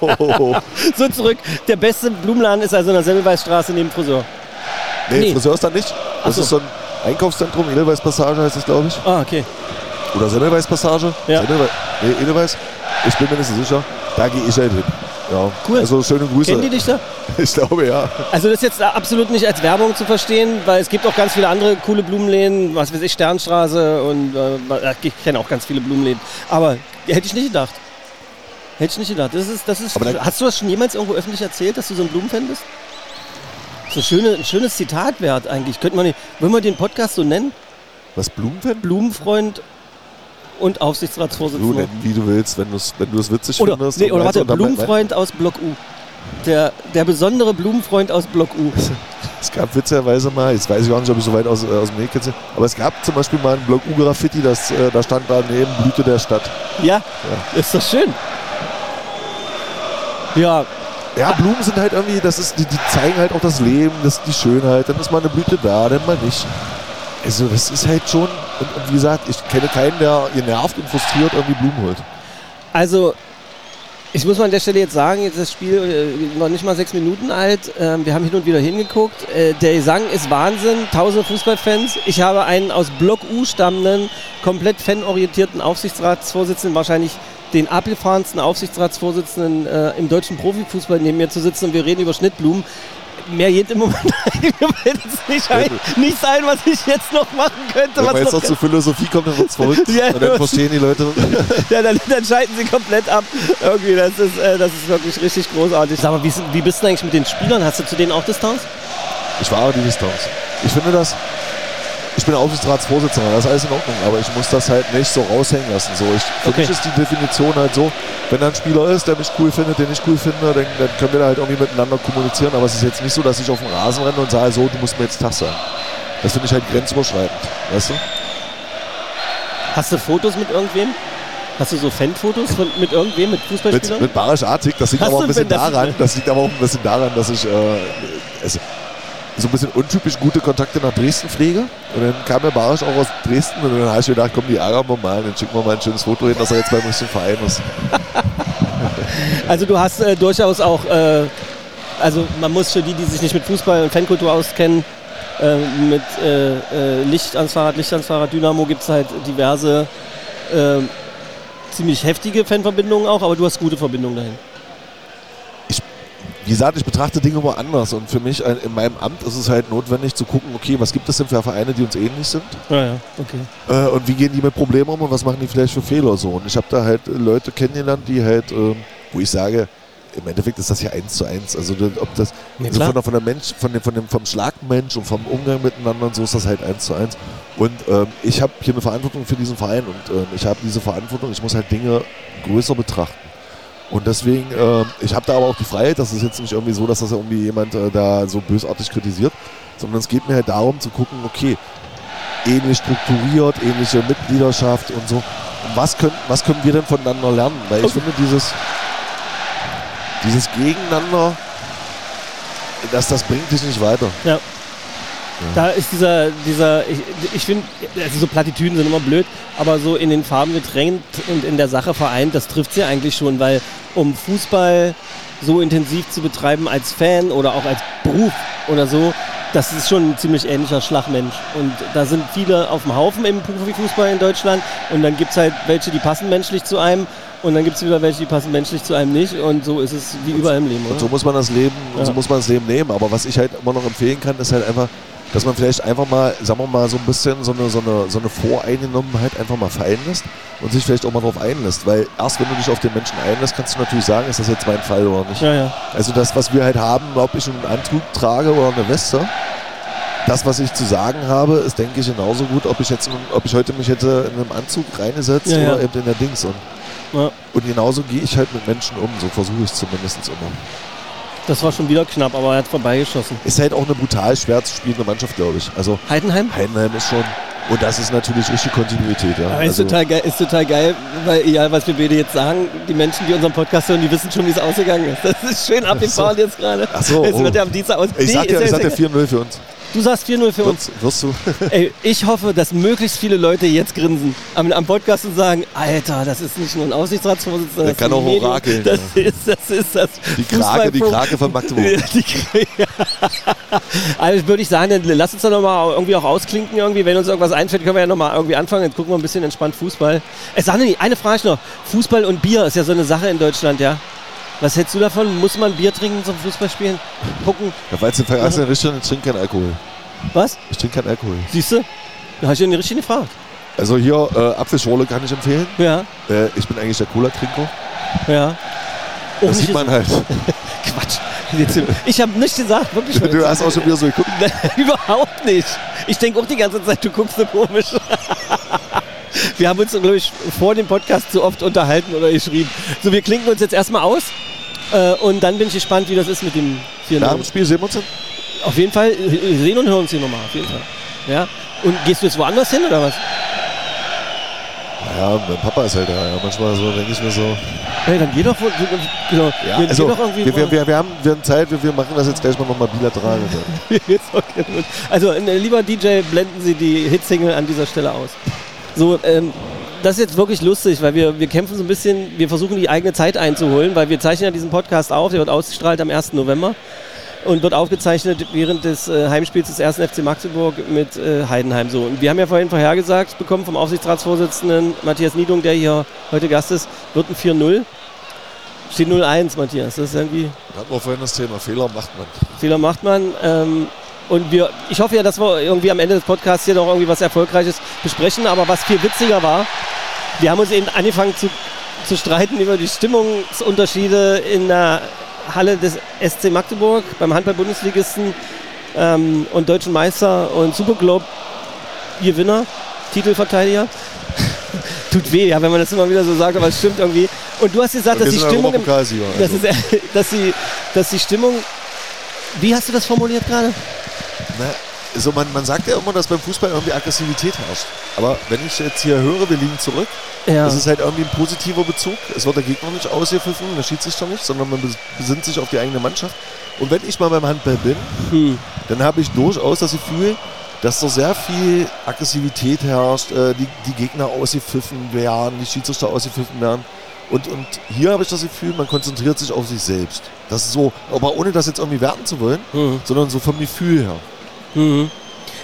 Oh. So zurück. Der beste Blumenladen ist also in der Semmelweisstraße neben Friseur. Nee, Nee. Friseur ist da nicht. Das so. ist so ein Einkaufszentrum, Edelweiß-Passage heißt das, glaube ich. Ah, okay. Oder Semmelweis-Passage? Ja. Semmelweis? Nee, Edelweiß? Ich bin mir nicht so sicher. Da gehe ich halt hin. Ja. Cool. Also schöne Grüße. Kennen die dich da? Ich glaube ja. Also das ist jetzt absolut nicht als Werbung zu verstehen, weil es gibt auch ganz viele andere coole Blumenläden, was weiß ich, Sternstraße und äh, ich kenne auch ganz viele Blumenläden. Aber hätte ich nicht gedacht. Hätte ich nicht gedacht. Das ist, das ist, dann- hast du das schon jemals irgendwo öffentlich erzählt, dass du so ein Blumenfan bist? So schöne, ein schönes Zitat wert eigentlich. Könnte man nicht, wollen wir den Podcast so nennen? Was, Blumenfan? Blumenfreund und Du Aufsichtsratsvorsitzender. nennen, wie du willst, wenn du es wenn du witzig Oder, findest. nee, oder warte, Blumenfreund aus Block U. Der, der besondere Blumenfreund aus Block U. Es gab witzigerweise mal, jetzt weiß ich auch nicht, ob ich so weit aus, äh, aus dem Nähkästchen, aber es gab zum Beispiel mal ein Block U-Graffiti, das, äh, da stand daneben Blüte der Stadt. Ja, ist doch schön. Ja, Ja, Blumen sind halt irgendwie, das ist, die, die zeigen halt auch das Leben, das, die Schönheit, dann ist mal eine Blüte da, dann mal nicht. Also das ist halt schon, und, und wie gesagt, ich kenne keinen, der genervt und frustriert irgendwie Blumen holt. also ich muss mal an der Stelle jetzt sagen, jetzt ist das Spiel äh, noch nicht mal sechs Minuten alt. Ähm, wir haben hin und wieder hingeguckt. Äh, der Gesang ist Wahnsinn. Tausende Fußballfans. Ich habe einen aus Block U stammenden, komplett fanorientierten Aufsichtsratsvorsitzenden, wahrscheinlich den abgefahrensten Aufsichtsratsvorsitzenden äh, im deutschen Profifußball neben mir zu sitzen und wir reden über Schnittblumen. Mehr geht im Moment nicht ein. Nichts ein, was ich jetzt noch machen könnte. Wenn was man jetzt noch noch zur Philosophie kommt, dann wird es verrückt. Ja, und dann verstehen die Leute. ja, dann, dann schalten sie komplett ab. Irgendwie, das ist, äh, das ist wirklich richtig großartig. Sag mal, wie, wie bist du eigentlich mit den Spielern? Hast du zu denen auch Distanz? Ich wahre die Distanz. Ich finde das. Ich bin Aufsichtsratsvorsitzender, das ist alles in Ordnung, aber ich muss das halt nicht so raushängen lassen. So, ich, für Okay. mich ist die Definition halt so, wenn da ein Spieler ist, der mich cool findet, den ich cool finde, dann, dann können wir da halt irgendwie miteinander kommunizieren. Aber es ist jetzt nicht so, dass ich auf den Rasen renne und sage, so, du musst mir jetzt Tag sagen. Das finde ich halt grenzüberschreitend, weißt du? Hast du Fotos mit irgendwem? Hast du so Fanfotos von, mit irgendwem, mit Fußballspielern? Mit, mit Barisch Artig, das liegt Hast aber auch ein bisschen daran, das liegt aber auch ein bisschen daran, dass ich äh, es, so ein bisschen untypisch gute Kontakte nach Dresden pflege. Und dann kam der Barisch auch aus Dresden und dann habe ich mir gedacht, komm, die ärgern wir mal, dann schicken wir mal ein schönes Foto hin, dass er jetzt beim richtigen Verein ist. Also du hast äh, durchaus auch, äh, also man muss für die, die sich nicht mit Fußball und Fankultur auskennen, äh, mit äh, äh, Licht ans Fahrrad, Licht ans Fahrrad, Dynamo gibt es halt diverse äh, ziemlich heftige Fanverbindungen auch, aber du hast gute Verbindungen dahin. Wie gesagt, ich betrachte Dinge immer anders und für mich äh, in meinem Amt ist es halt notwendig zu gucken, okay, was gibt es denn für Vereine, die uns ähnlich sind Ja, ja, okay. äh, und wie gehen die mit Problemen um und was machen die vielleicht für Fehler so. Und ich habe da halt äh, Leute kennengelernt, die halt, ähm, wo ich sage, im Endeffekt ist das ja eins zu eins. Also ob das Ja, also von der, von der Mensch, von dem, von dem vom Schlagmensch und vom Umgang miteinander und so ist das halt eins zu eins. Und ähm, ich habe hier eine Verantwortung für diesen Verein und ähm, ich habe diese Verantwortung, ich muss halt Dinge größer betrachten. Und deswegen, ähm, ich habe da aber auch die Freiheit, das ist jetzt nicht irgendwie so, dass das irgendwie jemand äh, da so bösartig kritisiert, sondern es geht mir halt darum zu gucken, okay, ähnlich strukturiert, ähnliche Mitgliedschaft und so. Und was können, was können wir denn voneinander lernen? Weil ich Okay. finde, dieses, dieses Gegeneinander, das, das bringt dich nicht weiter. Ja. Da ist dieser, dieser ich, ich finde, also so Plattitüden sind immer blöd, aber so in den Farben getränkt und in der Sache vereint, das trifft sie eigentlich schon, weil um Fußball so intensiv zu betreiben als Fan oder auch als Beruf oder so, das ist schon ein ziemlich ähnlicher Schlagmensch. Und da sind viele auf dem Haufen im Profifußball in Deutschland und dann gibt es halt welche, die passen menschlich zu einem und dann gibt es wieder welche, die passen menschlich zu einem nicht und so ist es wie überall im Leben, Und so oder? muss man das Leben, und Ja. so muss man das Leben nehmen. Aber was ich halt immer noch empfehlen kann, ist halt einfach, dass man vielleicht einfach mal, sagen wir mal, so ein bisschen so eine, so eine, so eine Voreingenommenheit einfach mal fallen lässt und sich vielleicht auch mal darauf einlässt. Weil erst wenn du dich auf den Menschen einlässt, kannst du natürlich sagen, ist das jetzt mein Fall oder nicht. Ja, ja. Also das, was wir halt haben, ob ich einen Anzug trage oder eine Weste, das, was ich zu sagen habe, ist, denke ich, genauso gut, ob ich jetzt, ob ich heute mich hätte in einem Anzug reingesetzt Ja, oder eben in der Dings. Und, und genauso gehe ich halt mit Menschen um, so versuche ich es zumindest immer. Das war schon wieder knapp, aber er hat vorbeigeschossen. Ist halt auch eine brutal schwer zu spielende Mannschaft, glaube ich. Also Heidenheim? Heidenheim ist schon, und das ist natürlich richtig Kontinuität. Ja. Aber ist, Also, total geil, ist total geil, weil egal was wir beide jetzt sagen, die Menschen, die unseren Podcast hören, die wissen schon, wie es ausgegangen ist. Das ist schön abgefahren jetzt gerade. Ach so, Es oh. wird ja am Dienstag aus. ich sag ist dir, ich ja sag jetzt 4-0 für uns. Du sagst 4-0 für uns. Wirst, du? Ey, ich hoffe, dass möglichst viele Leute jetzt grinsen am, am Podcast und sagen, Alter, das ist nicht nur ein Aussichtsratsvorsitzender, Der das kann auch Medium, orakeln, Das ja. ist, das ist das Die Krake, die Krake von Magdeburg. Also würde ich sagen, dann lass uns doch nochmal irgendwie auch ausklinken irgendwie. Wenn uns irgendwas einfällt, können wir ja nochmal irgendwie anfangen. Jetzt gucken wir ein bisschen entspannt Fußball. Es nicht, eine Frage noch. Fußball und Bier ist ja so eine Sache in Deutschland, ja? Was hältst du davon? Muss man Bier trinken zum Fußballspielen? Gucken. Ja, weil es den vergessenen Richard, ich trinke keinen Alkohol. Was? Ich trinke keinen Alkohol. Siehst du? Da hast du ja nicht richtig gefragt. Also hier, äh, Apfelschorle kann ich empfehlen. Ja, Äh, ich bin eigentlich der Cola-Trinker. ja. Auch Das sieht man halt. Quatsch. Ich habe nichts gesagt, wirklich. Du hast auch schon wieder so geguckt. Nein, überhaupt nicht. Ich denke auch die ganze Zeit, du guckst so komisch. Wir haben uns, glaube ich, vor dem Podcast zu oft unterhalten oder geschrieben. So, wir klinken uns jetzt erstmal aus. Äh, und dann bin ich gespannt, wie das ist mit dem 4 Nach dem Spiel sehen wir uns dann. Auf jeden Fall äh, sehen und hören uns hier nochmal. Auf jeden Fall. Ja? Und gehst du jetzt woanders hin oder was? Ja, mein Papa ist halt da. Ja. Manchmal so, denke ich mir so. Hey, dann geh doch, genau, Ja, geh, also, wir, wir, wir, wir, haben, wir haben Zeit, wir, wir machen das jetzt gleich mal nochmal bilateral. Also, äh, lieber DJ, blenden Sie die Hitsingle an dieser Stelle aus. So, ähm, das ist jetzt wirklich lustig, weil wir, wir kämpfen so ein bisschen, wir versuchen die eigene Zeit einzuholen, weil wir zeichnen ja diesen Podcast auf, der wird ausgestrahlt am 1. November und wird aufgezeichnet während des äh, Heimspiels des 1. FC Magdeburg mit äh, Heidenheim. So. Und wir haben ja vorhin vorhergesagt bekommen vom Aufsichtsratsvorsitzenden Matthias Niedung, der hier heute Gast ist, wird ein 4-0. Steht 0-1, Matthias. Das ist irgendwie. Hatten wir vorhin das Thema, Fehler macht man. Fehler macht man. Ähm, und wir, ich hoffe ja, dass wir irgendwie am Ende des Podcasts hier noch irgendwie was Erfolgreiches besprechen. Aber was viel witziger war, wir haben uns eben angefangen zu, zu streiten über die Stimmungsunterschiede in der Halle des SC Magdeburg beim Handball-Bundesligisten ähm, und deutschen Meister und Superglobe-Gewinner, Titelverteidiger. Tut weh, ja, wenn man das immer wieder so sagt, aber es stimmt irgendwie. Und du hast gesagt, dass die Stimmung, im, also. das ist, dass, die, dass die Stimmung, wie hast du das formuliert gerade? Na, also man, man sagt ja immer, dass beim Fußball irgendwie Aggressivität herrscht. Aber wenn ich jetzt hier höre, wir liegen zurück, Ja. das ist halt irgendwie ein positiver Bezug. Es wird der Gegner nicht ausgepfiffen, der Schiedsrichter nicht, sondern man bes- besinnt sich auf die eigene Mannschaft. Und wenn ich mal beim Handball bin, Hm. dann habe ich durchaus das Gefühl, dass da sehr viel Aggressivität herrscht, äh, die, die Gegner ausgepfiffen werden, die Schiedsrichter ausgepfiffen werden. Und, und hier habe ich das Gefühl, man konzentriert sich auf sich selbst. Das ist so, aber ohne das jetzt irgendwie werten zu wollen, Hm. sondern so vom Gefühl her. Mhm.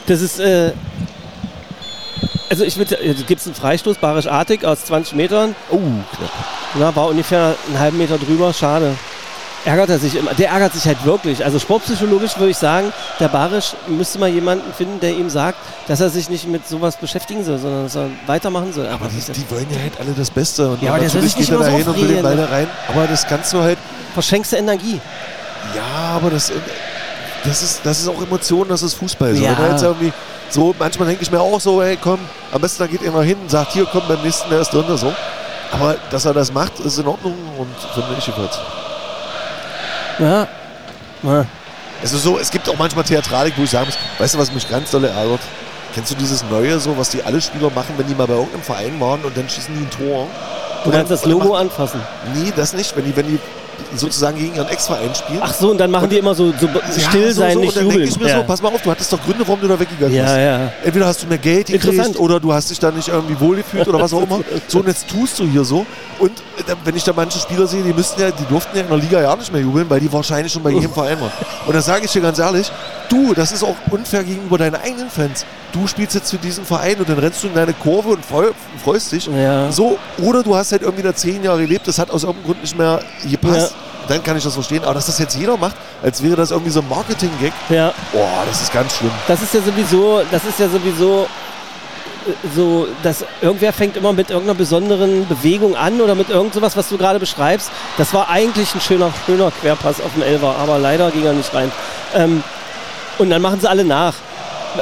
Das ist, äh, also ich würde, also gibt es einen Freistoß, Barisch-Artig aus 20 Metern. Oh, knapp. Ja, war ungefähr einen halben Meter drüber, schade. Ärgert er sich immer. Der ärgert sich halt wirklich. Also sportpsychologisch würde ich sagen, der Barisch müsste mal jemanden finden, der ihm sagt, dass er sich nicht mit sowas beschäftigen soll, sondern dass er weitermachen soll. Aber die, die wollen ja halt alle das Beste. Und Ja, aber der natürlich nicht geht er so dahin und will den Ball da rein. Aber das kannst du halt, verschenkste Energie. ja, aber das, das, ist, das ist auch Emotion, das ist Fußball. So. Ja. Jetzt irgendwie so, manchmal denke ich mir auch so, hey komm, am besten da geht immer hin und sagt, hier komm, beim nächsten, der ist drin so. Aber dass er das macht, ist in Ordnung und finde ich jedenfalls. Ja. ja. Es ist so, es gibt auch manchmal Theatralik, wo ich sagen muss, weißt du, was mich ganz doll ärgert? Kennst du dieses Neue, so, was die alle Spieler machen, wenn die mal bei irgendeinem Verein waren und dann schießen die ein Tor? Du kannst das Logo anfassen. Nee, das nicht. Wenn die, wenn die sozusagen gegen ihren Ex-Verein spielen. Ach so, und dann machen die immer so, so Ja, still so, sein, so. nicht Und dann jubeln. denke ich mir ja. so, pass mal auf, du hattest doch Gründe, warum du da weggegangen bist. ja, ja. Entweder hast du mehr Geld gekriegt oder du hast dich da nicht irgendwie wohlgefühlt oder was auch immer. So, und jetzt tust du hier so. Und äh, wenn ich da manche Spieler sehe, die müssten ja, die durften ja in der Liga ja nicht mehr jubeln, weil die wahrscheinlich schon bei jedem Verein waren. Und da sage ich dir ganz ehrlich, du, das ist auch unfair gegenüber deinen eigenen Fans. Du spielst jetzt für diesen Verein und dann rennst du in deine Kurve und freu, freust dich. Ja. So, oder du hast halt irgendwie da zehn Jahre gelebt, das hat aus irgendeinem Grund nicht mehr gepasst. Dann kann ich das verstehen. Aber dass das jetzt jeder macht, als wäre das irgendwie so ein Marketing-Gag, ja. boah, das ist ganz schlimm. Das ist ja sowieso, das ist ja sowieso äh, so, dass irgendwer fängt immer mit irgendeiner besonderen Bewegung an oder mit irgend sowas, was du gerade beschreibst. Das war eigentlich ein schöner, schöner Querpass auf den Elfer, aber leider ging er nicht rein. Ähm, und dann machen sie alle nach.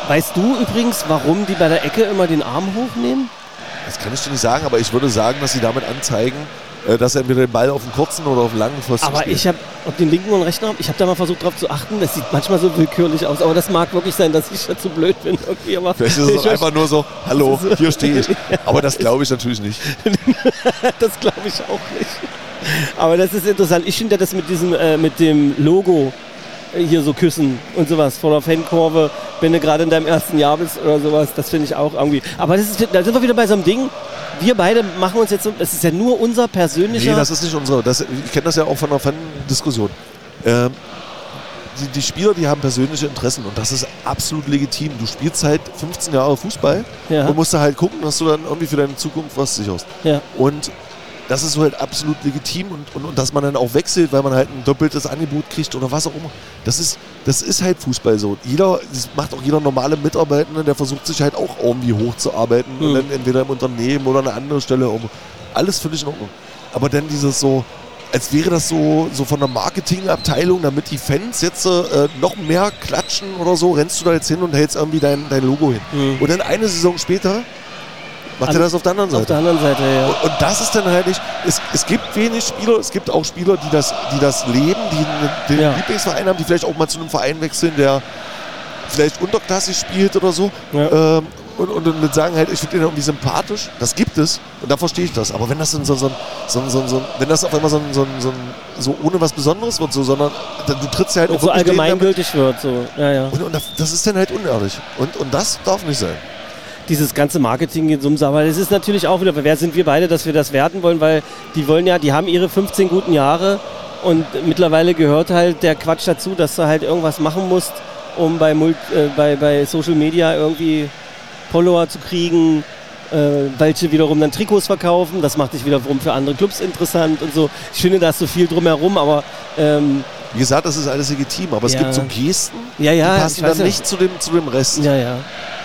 Weißt du übrigens, warum die bei der Ecke immer den Arm hochnehmen? Das kann ich dir nicht sagen, aber ich würde sagen, dass sie damit anzeigen, dass er entweder den Ball auf den kurzen oder auf den langen Pfosten Aber spielt. ich habe, ob den linken und rechten Arm, ich habe da mal versucht drauf zu achten. Das sieht manchmal so willkürlich aus, aber das mag wirklich sein, dass ich dazu blöd bin. Irgendwie, aber Vielleicht ist es einfach nur so, hallo, hier stehe ich. Aber das glaube ich natürlich nicht. das glaube ich auch nicht. Aber das ist interessant. Ich finde das mit diesem, äh, mit dem Logo äh, hier so küssen und sowas vor der Fankurve, wenn du gerade in deinem ersten Jahr bist oder sowas, das finde ich auch irgendwie. Aber das ist, da sind wir wieder bei so einem Ding. Wir beide machen uns jetzt so, das ist ja nur unser persönlicher. Nee, das ist nicht unsere. Das, ich kenne das ja auch von einer Fan-Diskussion. Ähm, die, die Spieler, die haben persönliche Interessen und das ist absolut legitim. Du spielst halt 15 Jahre Fußball Ja. und musst da halt gucken, dass du dann irgendwie für deine Zukunft was sicherst. ja. Und das ist so halt absolut legitim und, und, und dass man dann auch wechselt, weil man halt ein doppeltes Angebot kriegt oder was auch immer. Das ist, das ist halt Fußball so. Jeder, das macht auch jeder normale Mitarbeitende, der versucht sich halt auch irgendwie hochzuarbeiten und Mhm. dann entweder im Unternehmen oder an eine andere Stelle. Um, alles völlig in Ordnung. Aber dann dieses so, als wäre das so, so von der Marketingabteilung, damit die Fans jetzt äh, noch mehr klatschen oder so, rennst du da jetzt hin und hältst irgendwie dein, dein Logo hin. Mhm. Und dann eine Saison später macht er An- das auf der anderen Seite. Auf der anderen Seite, ja. Und, und das ist dann halt nicht. Es, es gibt wenig Spieler, es gibt auch Spieler, die das, die das leben, die einen, den Ja. Lieblingsverein haben, die vielleicht auch mal zu einem Verein wechseln, der vielleicht unterklassig spielt oder so. Ja. Ähm, und, und, und sagen halt, ich finde den irgendwie sympathisch. Das gibt es und da verstehe ich das. Aber wenn das dann so, so, so, so, so, wenn das auf einmal so, so, so, so ohne was Besonderes wird, so, sondern dann- du trittst ja halt Und auch so allgemeingültig wird, so. Ja, ja. Und, und das- das ist dann halt unehrlich. Und, und das darf nicht sein. Dieses ganze Marketing in Summs, aber es ist natürlich auch wieder, wer sind wir beide, dass wir das werten wollen, weil die wollen ja, die haben ihre 15 guten Jahre und mittlerweile gehört halt der Quatsch dazu, dass du halt irgendwas machen musst, um bei, Mult, äh, bei, bei Social Media irgendwie Follower zu kriegen äh, welche wiederum dann Trikots verkaufen. Das macht dich wiederum für andere Clubs interessant und so. Ich finde, da ist so viel drumherum, aber ähm, Wie gesagt, das ist alles legitim, aber es Ja. gibt so Gesten, ja, ja, die passen dann nicht zu dem, zu dem Rest. Ja, ja.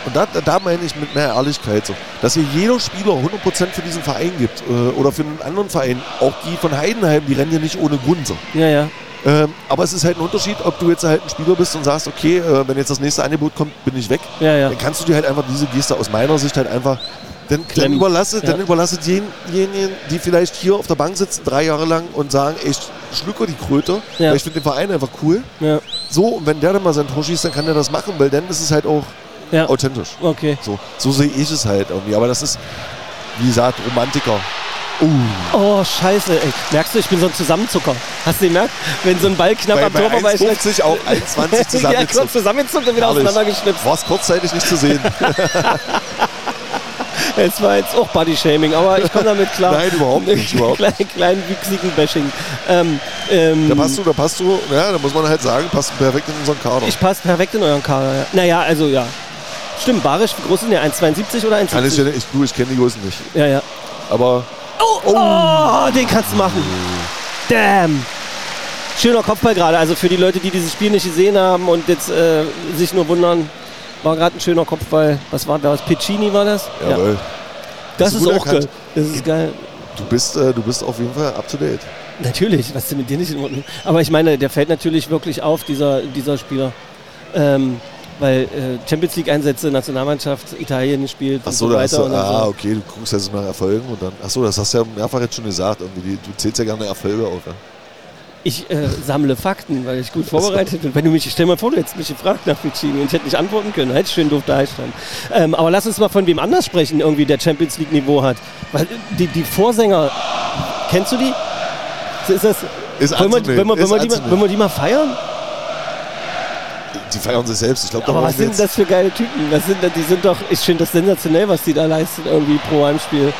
Und da, da meine ich mit mehr Ehrlichkeit so, dass hier jeder Spieler 100% für diesen Verein gibt äh, oder für einen anderen Verein. Auch die von Heidenheim, die rennen ja nicht ohne Grund so. Ja, ja. Ähm, aber es ist halt ein Unterschied, ob du jetzt halt ein Spieler bist und sagst, okay, äh, wenn jetzt das nächste Angebot kommt, bin ich weg. Ja, ja. Dann kannst du dir halt einfach diese Geste aus meiner Sicht halt einfach, dann, dann überlasse, Ja. dann überlasse denjenigen, die vielleicht hier auf der Bank sitzen, drei Jahre lang und sagen, ich schlucke die Kröte, Ja. weil ich finde den Verein einfach cool. Ja, So, und wenn der dann mal sein Tor schießt, dann kann der das machen, weil dann ist es halt auch ja. authentisch. Okay. So, so sehe ich es halt irgendwie. Aber das ist, wie gesagt, Romantiker. Oh, scheiße, ey. Merkst du, ich bin so ein Zusammenzucker. Hast du gemerkt? Wenn so ein Ball knapp Bei, am Tor bei vorbei 1,50 auch 1,20 ja, zusammen. kurz zusammengezuckt und wieder auseinandergeschnipst. War es kurzzeitig nicht zu sehen. Es war jetzt auch Body-Shaming, aber ich komme damit klar. Nein, überhaupt nicht, überhaupt kleinen, kleinen, wüchsigen Bashing. Ähm, ähm, da passt du, da passt du, ja, da muss man halt sagen, passt perfekt in unseren Kader. ich passe perfekt in euren Kader. Ja. Naja, also ja. Stimmt, Barisch, wie groß ist denn der? 1,72 oder 1,70? Kann ich, ja ich, du, ich kenne die Größen nicht. Ja, ja. Aber Oh, oh, den kannst du machen. Damn. Schöner Kopfball gerade. Also für die Leute, die dieses Spiel nicht gesehen haben und jetzt äh, sich nur wundern, war gerade ein schöner Kopfball. Was war das? Piccini war das? jawohl. Das Hast du ist auch geil. Das ist geil. Du bist, äh, du bist auf jeden Fall up to date. Natürlich, was ist denn mit dir nicht in Ordnung? Aber ich meine, der fällt natürlich wirklich auf, dieser, dieser Spieler. Ähm, weil äh, Champions League-Einsätze, Nationalmannschaft, Italien gespielt und Achso, so da hast weiter. du, und ah, so. okay, du guckst jetzt nach Erfolgen und dann. Achso, das hast du ja mehrfach jetzt schon gesagt. Irgendwie, du zählst ja gerne Erfolge auf. Ja? Ich äh, sammle Fakten, weil ich gut vorbereitet bin. Wenn du mich, stell mal vor, du hättest mich gefragt nach Piccini und ich hätte nicht antworten können, hätte ich schön doof da gestanden. Ähm, aber lass uns mal von wem anders sprechen, irgendwie der Champions League Niveau hat. Weil die, die Vorsänger, kennst du die? Ist das, Ist wollen, wir, wollen, wir, wollen, wir die mal, wollen wir die mal feiern? Die feiern sich selbst. Ich glaube, da Aber was sind das für geile Typen? Das sind, die sind doch, ich finde das sensationell, was die da leisten irgendwie pro Heimspiel.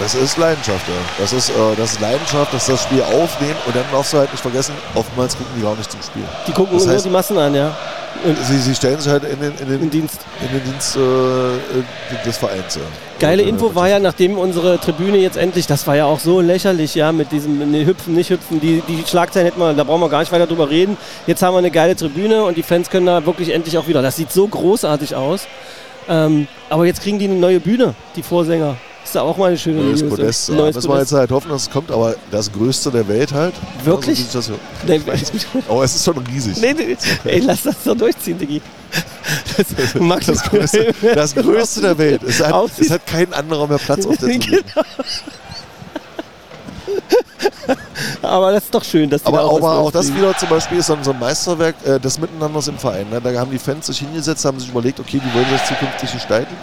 Das ist Leidenschaft, ja. Das ist, äh, das ist Leidenschaft, dass das Spiel aufnehmen und dann darfst du halt nicht vergessen, oftmals gucken die gar nicht zum Spiel. Die gucken Das nur heißt- die Massen an, ja. Und Sie, sie stellen sich halt in den, in den, im Dienst. in den Dienst äh, äh, des Vereins. Ja. Geile äh, Info war ja, nachdem unsere Tribüne jetzt endlich, das war ja auch so lächerlich, ja, mit diesem ne, Hüpfen, nicht Hüpfen, die, die Schlagzeilen hätten wir, da brauchen wir gar nicht weiter drüber reden. Jetzt haben wir eine geile Tribüne und die Fans können da wirklich endlich auch wieder. Das sieht so großartig aus. Ähm, aber jetzt kriegen die eine neue Bühne, die Vorsänger. Ist da auch mal eine schöne Neues News. Podest. Ja. Neues Müssen wir jetzt halt hoffen, dass es kommt, aber das größte der Welt halt. Wirklich? Also, das, Nee, aber es ist schon riesig. nee, nee, ey, lass das doch durchziehen, Diggi. Das, Max, Das größte, das größte der Welt. Es hat, es hat kein anderer mehr Platz auf der Tribüne. Aber das ist doch schön, dass die Aber, da aber was auch das wieder zum Beispiel ist so ein so ein Meisterwerk äh, des Miteinanders im Verein. Ne? Da haben die Fans sich hingesetzt, haben sich überlegt, okay, wie wollen wir das zukünftig gestalten.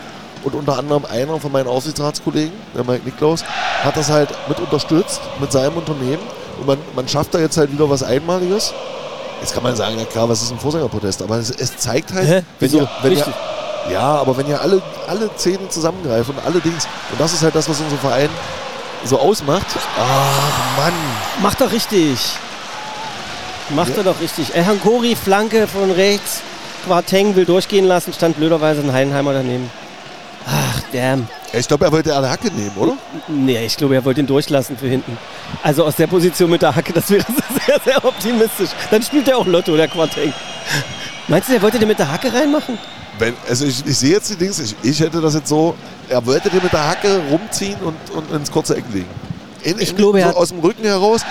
Und unter anderem einer von meinen Aufsichtsratskollegen, der Mike Niklaus, hat das halt mit unterstützt mit seinem Unternehmen. Und man, man schafft da jetzt halt wieder was Einmaliges. Jetzt kann man sagen, ja klar, was ist ein Vorgängerprotest? Aber es, es zeigt halt, Hä? wenn Wieso? ihr, wenn ihr, ja, aber wenn ihr alle, alle Zähne zusammengreifen und alle Dings, und das ist halt das, was unser Verein so ausmacht. Ach Mann, Macht doch richtig. Macht Ja. er doch richtig. El Hankori, Flanke von rechts. Quarteng will durchgehen lassen, stand blöderweise ein Heidenheimer daneben. Damn. ich glaube, er wollte eine Hacke nehmen, oder? Nee, ich glaube, er wollte ihn durchlassen für hinten. Also aus der Position mit der Hacke, das wäre sehr, sehr optimistisch. Dann spielt er auch Lotto, der Quarteng. Meinst du, er wollte den mit der Hacke reinmachen? Wenn, also ich, ich sehe jetzt die Dings, ich, ich hätte das jetzt so, er wollte den mit der Hacke rumziehen und, und ins kurze Eck legen. In, Ich in, glaube, er so aus dem Rücken heraus,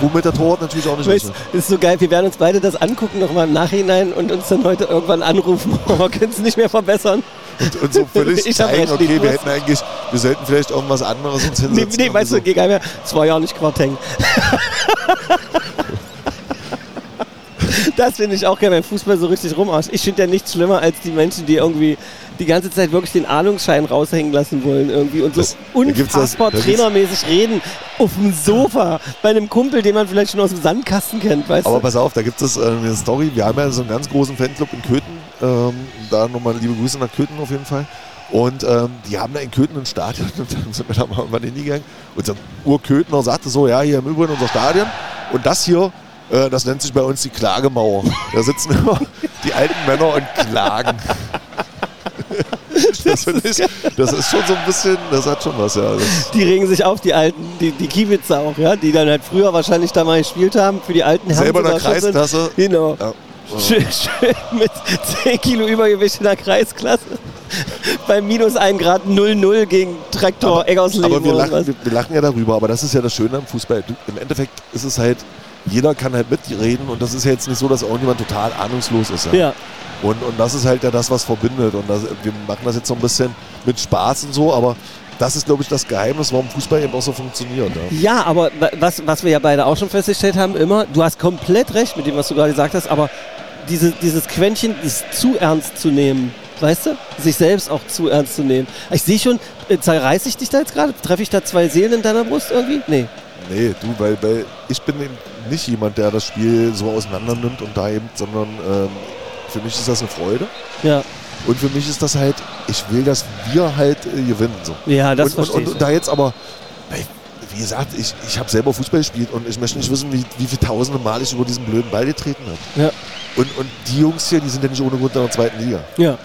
womit der Torwart natürlich auch nicht das ist so geil. Wir werden uns beide das angucken nochmal im Nachhinein und uns dann heute irgendwann anrufen. Aber können es nicht mehr verbessern. Und, und so völlig Ich zeigen, recht, okay, wir hätten eigentlich, wir sollten vielleicht irgendwas anderes uns Nee, hinsetzen. nee weißt du, geht gar nicht mehr. Zwei Jahre nicht Quarteng. Das finde ich auch geil, wenn Fußball so richtig rumarscht. Ich finde ja nichts schlimmer als die Menschen, die irgendwie die ganze Zeit wirklich den Ahnungsschein raushängen lassen wollen irgendwie und so Das- das- unfassbar da gibt's- trainermäßig reden auf dem Sofa bei einem Kumpel, den man vielleicht schon aus dem Sandkasten kennt, weißt Aber du? pass auf, da gibt es äh, eine Story. Wir haben ja so einen ganz großen Fanclub in Köthen. Ähm, da nochmal liebe Grüße nach Köthen auf jeden Fall. Und ähm, die haben da in Köthen ein Stadion und dann sind wir da mal irgendwann hingegangen. Ein Urköthner sagte so, ja, hier im Übrigen unser Stadion. Und das hier, äh, das nennt sich bei uns die Klagemauer. Da sitzen immer die alten Männer und klagen. Das, finde ich, das ist schon so ein bisschen, das hat schon was, ja. Das, Die regen sich auf, die alten, die, die Kiewitzer auch, ja, die dann halt früher wahrscheinlich da mal gespielt haben, für die alten Herren. selber in der. Kreisklasse. Genau. Ja. Schön, schön mit 10 Kilo Übergewicht in der Kreisklasse. Bei minus 1 Grad 0-0 gegen Traktor Eggersleben. Aber wir lachen, wir, wir lachen ja darüber, aber das ist ja das Schöne am Fußball. Du, Im Endeffekt ist es halt, jeder kann halt mitreden und das ist ja jetzt nicht so, dass irgendjemand total ahnungslos ist. Ja. Ja, Und, und das ist halt ja das, was verbindet. Und das, wir machen das jetzt so ein bisschen mit Spaß und so, aber das ist, glaube ich, das Geheimnis, warum Fußball eben auch so funktioniert. Ja. ja, aber wa- was, was wir ja beide auch schon festgestellt haben, immer, du hast komplett recht mit dem, was du gerade gesagt hast, aber diese, dieses Quäntchen, das zu ernst zu nehmen, weißt du? Sich selbst auch zu ernst zu nehmen. Ich sehe schon, äh, zerreiße ich dich da jetzt gerade? Treffe ich da zwei Seelen in deiner Brust irgendwie? Nee. Nee, du, weil, weil ich bin eben nicht jemand, der das Spiel so auseinander nimmt und da eben, sondern ähm, für mich ist das eine Freude. Ja, Und für mich ist das halt, ich will, dass wir halt äh, gewinnen. So. ja das und, und, verstehe und, ich. und da jetzt aber, wie gesagt, ich, ich habe selber Fußball gespielt und ich möchte nicht wissen, wie, wie viele tausende Mal ich über diesen blöden Ball getreten habe. Ja. Und, und die Jungs hier, die sind ja nicht ohne Grund in der zweiten Liga. ja.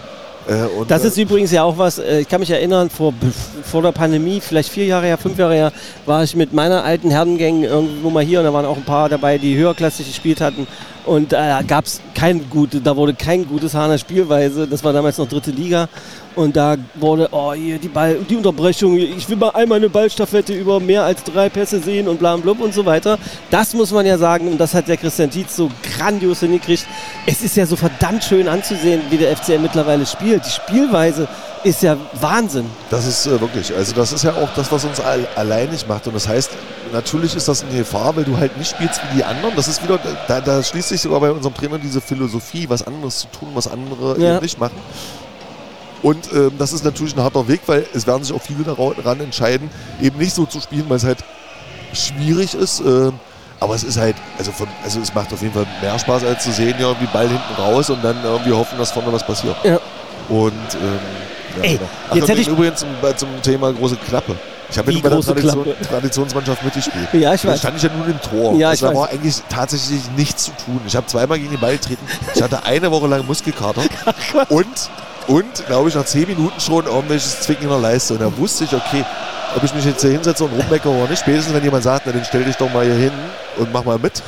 Äh, und, Das äh, ist übrigens ja auch was, äh, ich kann mich erinnern, vor, vor der Pandemie, vielleicht vier Jahre her, fünf Jahre her, war ich mit meiner alten Herrengang irgendwo mal hier und da waren auch ein paar dabei, die höherklassig gespielt hatten. Und da gab es kein gute, da wurde kein gutes Hahner Spielweise. Das war damals noch dritte Liga. Und da wurde, oh, hier die, Ball, die Unterbrechung, ich will mal einmal eine Ballstaffette über mehr als drei Pässe sehen und bla und blub und so weiter. Das muss man ja sagen, und das hat der Christian Tietz so grandios hingekriegt. Es ist ja so verdammt schön anzusehen, wie der FCN mittlerweile spielt. Die Spielweise ist ja Wahnsinn. Das ist äh, wirklich, also das ist ja auch das, was uns all, alleinig macht. Und das heißt, natürlich ist das eine Gefahr, weil du halt nicht spielst wie die anderen. Das ist wieder, da, da schließt sich sogar bei unserem Trainer diese Philosophie, was anderes zu tun, was andere Ja. eben nicht machen. Und ähm, das ist natürlich ein harter Weg, weil es werden sich auch viele daran entscheiden, eben nicht so zu spielen, weil es halt schwierig ist. ähm, aber es ist halt, also, von, also es macht auf jeden Fall mehr Spaß, als zu sehen, ja, irgendwie Ball hinten raus und dann irgendwie hoffen, dass vorne was passiert. Ja. Und ähm, ja, Ey, genau. Ach, jetzt hätte ich- übrigens zum, bei- zum Thema große Klappe. Ich habe ja bei der Tradition? Traditionsmannschaft mitgespielt. Ja, ich Da weiß. stand ich ja nur im Tor. Ja, das ich weiß. war eigentlich tatsächlich nichts zu tun. Ich habe zweimal gegen den Ball getreten. Ich hatte eine Woche lang Muskelkater. und, und glaube ich, nach zehn Minuten schon irgendwelches Zwicken in der Leiste. Und da wusste ich, okay, ob ich mich jetzt hier hinsetze und rummeckere oder nicht. Spätestens, wenn jemand sagt, na, dann stell dich doch mal hier hin und mach mal mit,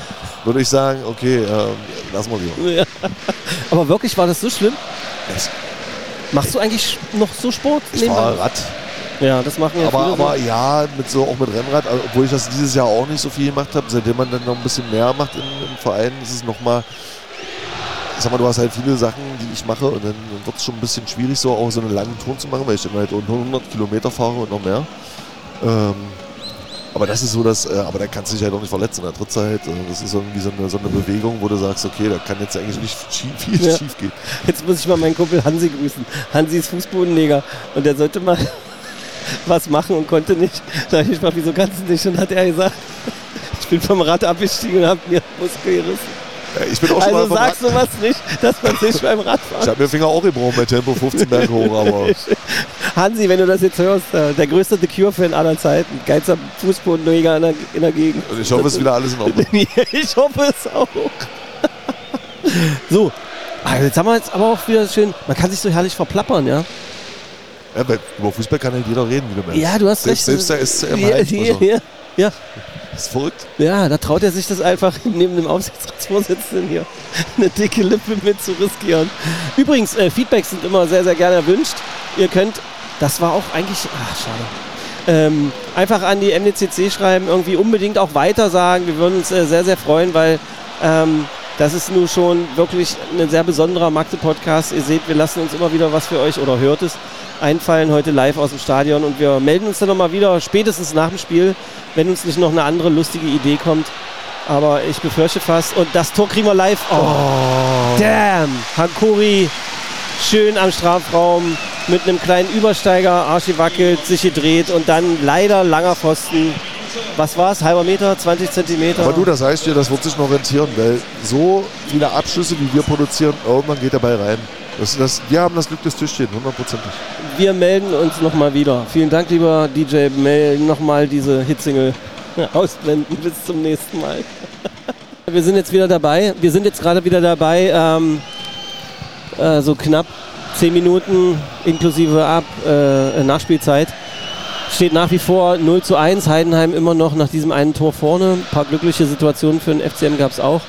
würde ich sagen, okay, ähm, lassen wir lieber. Ja. Aber wirklich war das so schlimm? Es- Machst du eigentlich noch so Sport? Ich fahre Rad. Ja, das machen ja aber, viele so. aber ja, mit so, auch mit Rennrad, also, obwohl ich das dieses Jahr auch nicht so viel gemacht habe, seitdem man dann noch ein bisschen mehr macht im, im Verein, ist es nochmal, ich sag mal, du hast halt viele Sachen, die ich mache und dann wird es schon ein bisschen schwierig, so auch so einen langen Tour zu machen, weil ich dann halt nur 100 Kilometer fahre und noch mehr. Ähm, aber das ist so, dass, äh, aber da kannst du dich halt auch nicht verletzen. Da trittst du halt, äh, das ist irgendwie so eine, so eine Bewegung, wo du sagst, okay, da kann jetzt eigentlich nicht schief, viel Ja. schief gehen. Jetzt muss ich mal meinen Kumpel Hansi grüßen. Hansi ist Fußbodenleger und der sollte mal was machen und konnte nicht. Da ich mal, wieso kannst du nicht? Und hat er gesagt, ich bin vom Rad abgestiegen und hab mir Muskel gerissen. Äh, Ich bin auch schon Also mal du was nicht, dass man sich beim ich Radfahren... habe mir den Finger auch gebrochen bei Tempo 15 Berg hoch, aber Hansi, wenn du das jetzt hörst, äh, der größte The Cure-Fan aller Zeiten, geilster Fußbodenleger in der, in der Gegend. und ich hoffe, es ist wieder alles in Ordnung. ich hoffe es auch. so, also jetzt haben wir jetzt aber auch wieder schön, man kann sich so herrlich verplappern, ja? Ja, über Fußball kann halt jeder reden, wie du meinst. Ja, du hast selbst, recht. Selbst der SCM ja, halt. ja, Also, ja, ja, ist verrückt. ja, da traut er sich das einfach neben dem Aufsichtsratsvorsitzenden hier eine dicke Lippe mit zu riskieren. Übrigens, äh, Feedbacks sind immer sehr, sehr gerne erwünscht. Ihr könnt, das war auch eigentlich, ach schade, ähm, einfach an die MDCC schreiben, irgendwie unbedingt auch weiter sagen. Wir würden uns äh, sehr, sehr freuen, weil ähm, das ist nun schon wirklich ein sehr besonderer Magde-Podcast. Ihr seht, wir lassen uns immer wieder was für euch oder hört es einfallen heute live aus dem Stadion und wir melden uns dann nochmal wieder, spätestens nach dem Spiel, wenn uns nicht noch eine andere lustige Idee kommt. Aber ich befürchte fast. Und das Tor kriegen wir live. Oh, damn! Hankuri schön am Strafraum mit einem kleinen Übersteiger, Arschi wackelt, sich gedreht und dann leider langer Pfosten. Was war es? Halber Meter, 20 Zentimeter? Aber du, das heißt dir, das wird sich noch rentieren, weil so viele Abschüsse, wie wir produzieren, irgendwann geht der Ball rein. Das, das, wir haben das Glück des Tischchen, hundertprozentig. Wir melden uns nochmal wieder. Vielen Dank, lieber DJ. Melden nochmal diese Hitsingle ausblenden. Bis zum nächsten Mal. Wir sind jetzt wieder dabei. Wir sind jetzt gerade wieder dabei, ähm, äh, so knapp 10 Minuten inklusive Ab äh, Nachspielzeit. Steht nach wie vor 0 zu 1. Heidenheim immer noch nach diesem einen Tor vorne. Ein paar glückliche Situationen für den FCM gab es auch.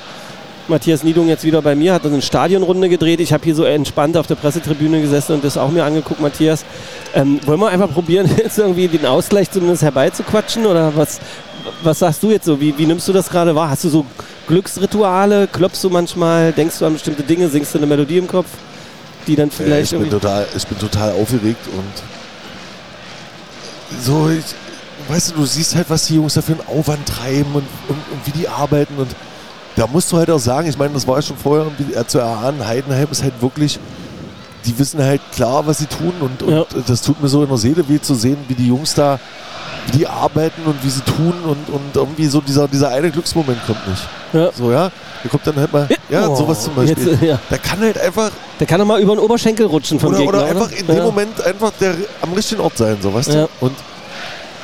Matthias Niedung jetzt wieder bei mir, hat eine Stadionrunde gedreht. Ich habe hier so entspannt auf der Pressetribüne gesessen und das auch mir angeguckt, Matthias. Ähm, wollen wir einfach probieren, jetzt irgendwie den Ausgleich zumindest herbeizuquatschen? Oder was, was sagst du jetzt so? Wie, wie nimmst du das gerade wahr? Hast du so Glücksrituale? Klopfst du manchmal? Denkst du an bestimmte Dinge? Singst du eine Melodie im Kopf? Die dann vielleicht ich, bin total, ich bin total aufgeregt und so, ich, weißt du, du siehst halt, was die Jungs da für einen Aufwand treiben und, und, und wie die arbeiten und da musst du halt auch sagen, ich meine, das war ja schon vorher zu erahnen, Heidenheim ist halt wirklich, die wissen halt klar, was sie tun und, und ja. das tut mir so in der Seele weh zu sehen, wie die Jungs da, wie die arbeiten und wie sie tun und, und irgendwie so dieser, dieser eine Glücksmoment kommt nicht. Ja. So, ja. Der kommt dann halt mal, ja, oh, sowas zum Beispiel. Jetzt, ja. Der kann halt einfach. Der kann doch mal über den Oberschenkel rutschen vom oder, Gegner. Oder einfach oder? in dem Moment einfach der am richtigen Ort sein, so, weißt du? Und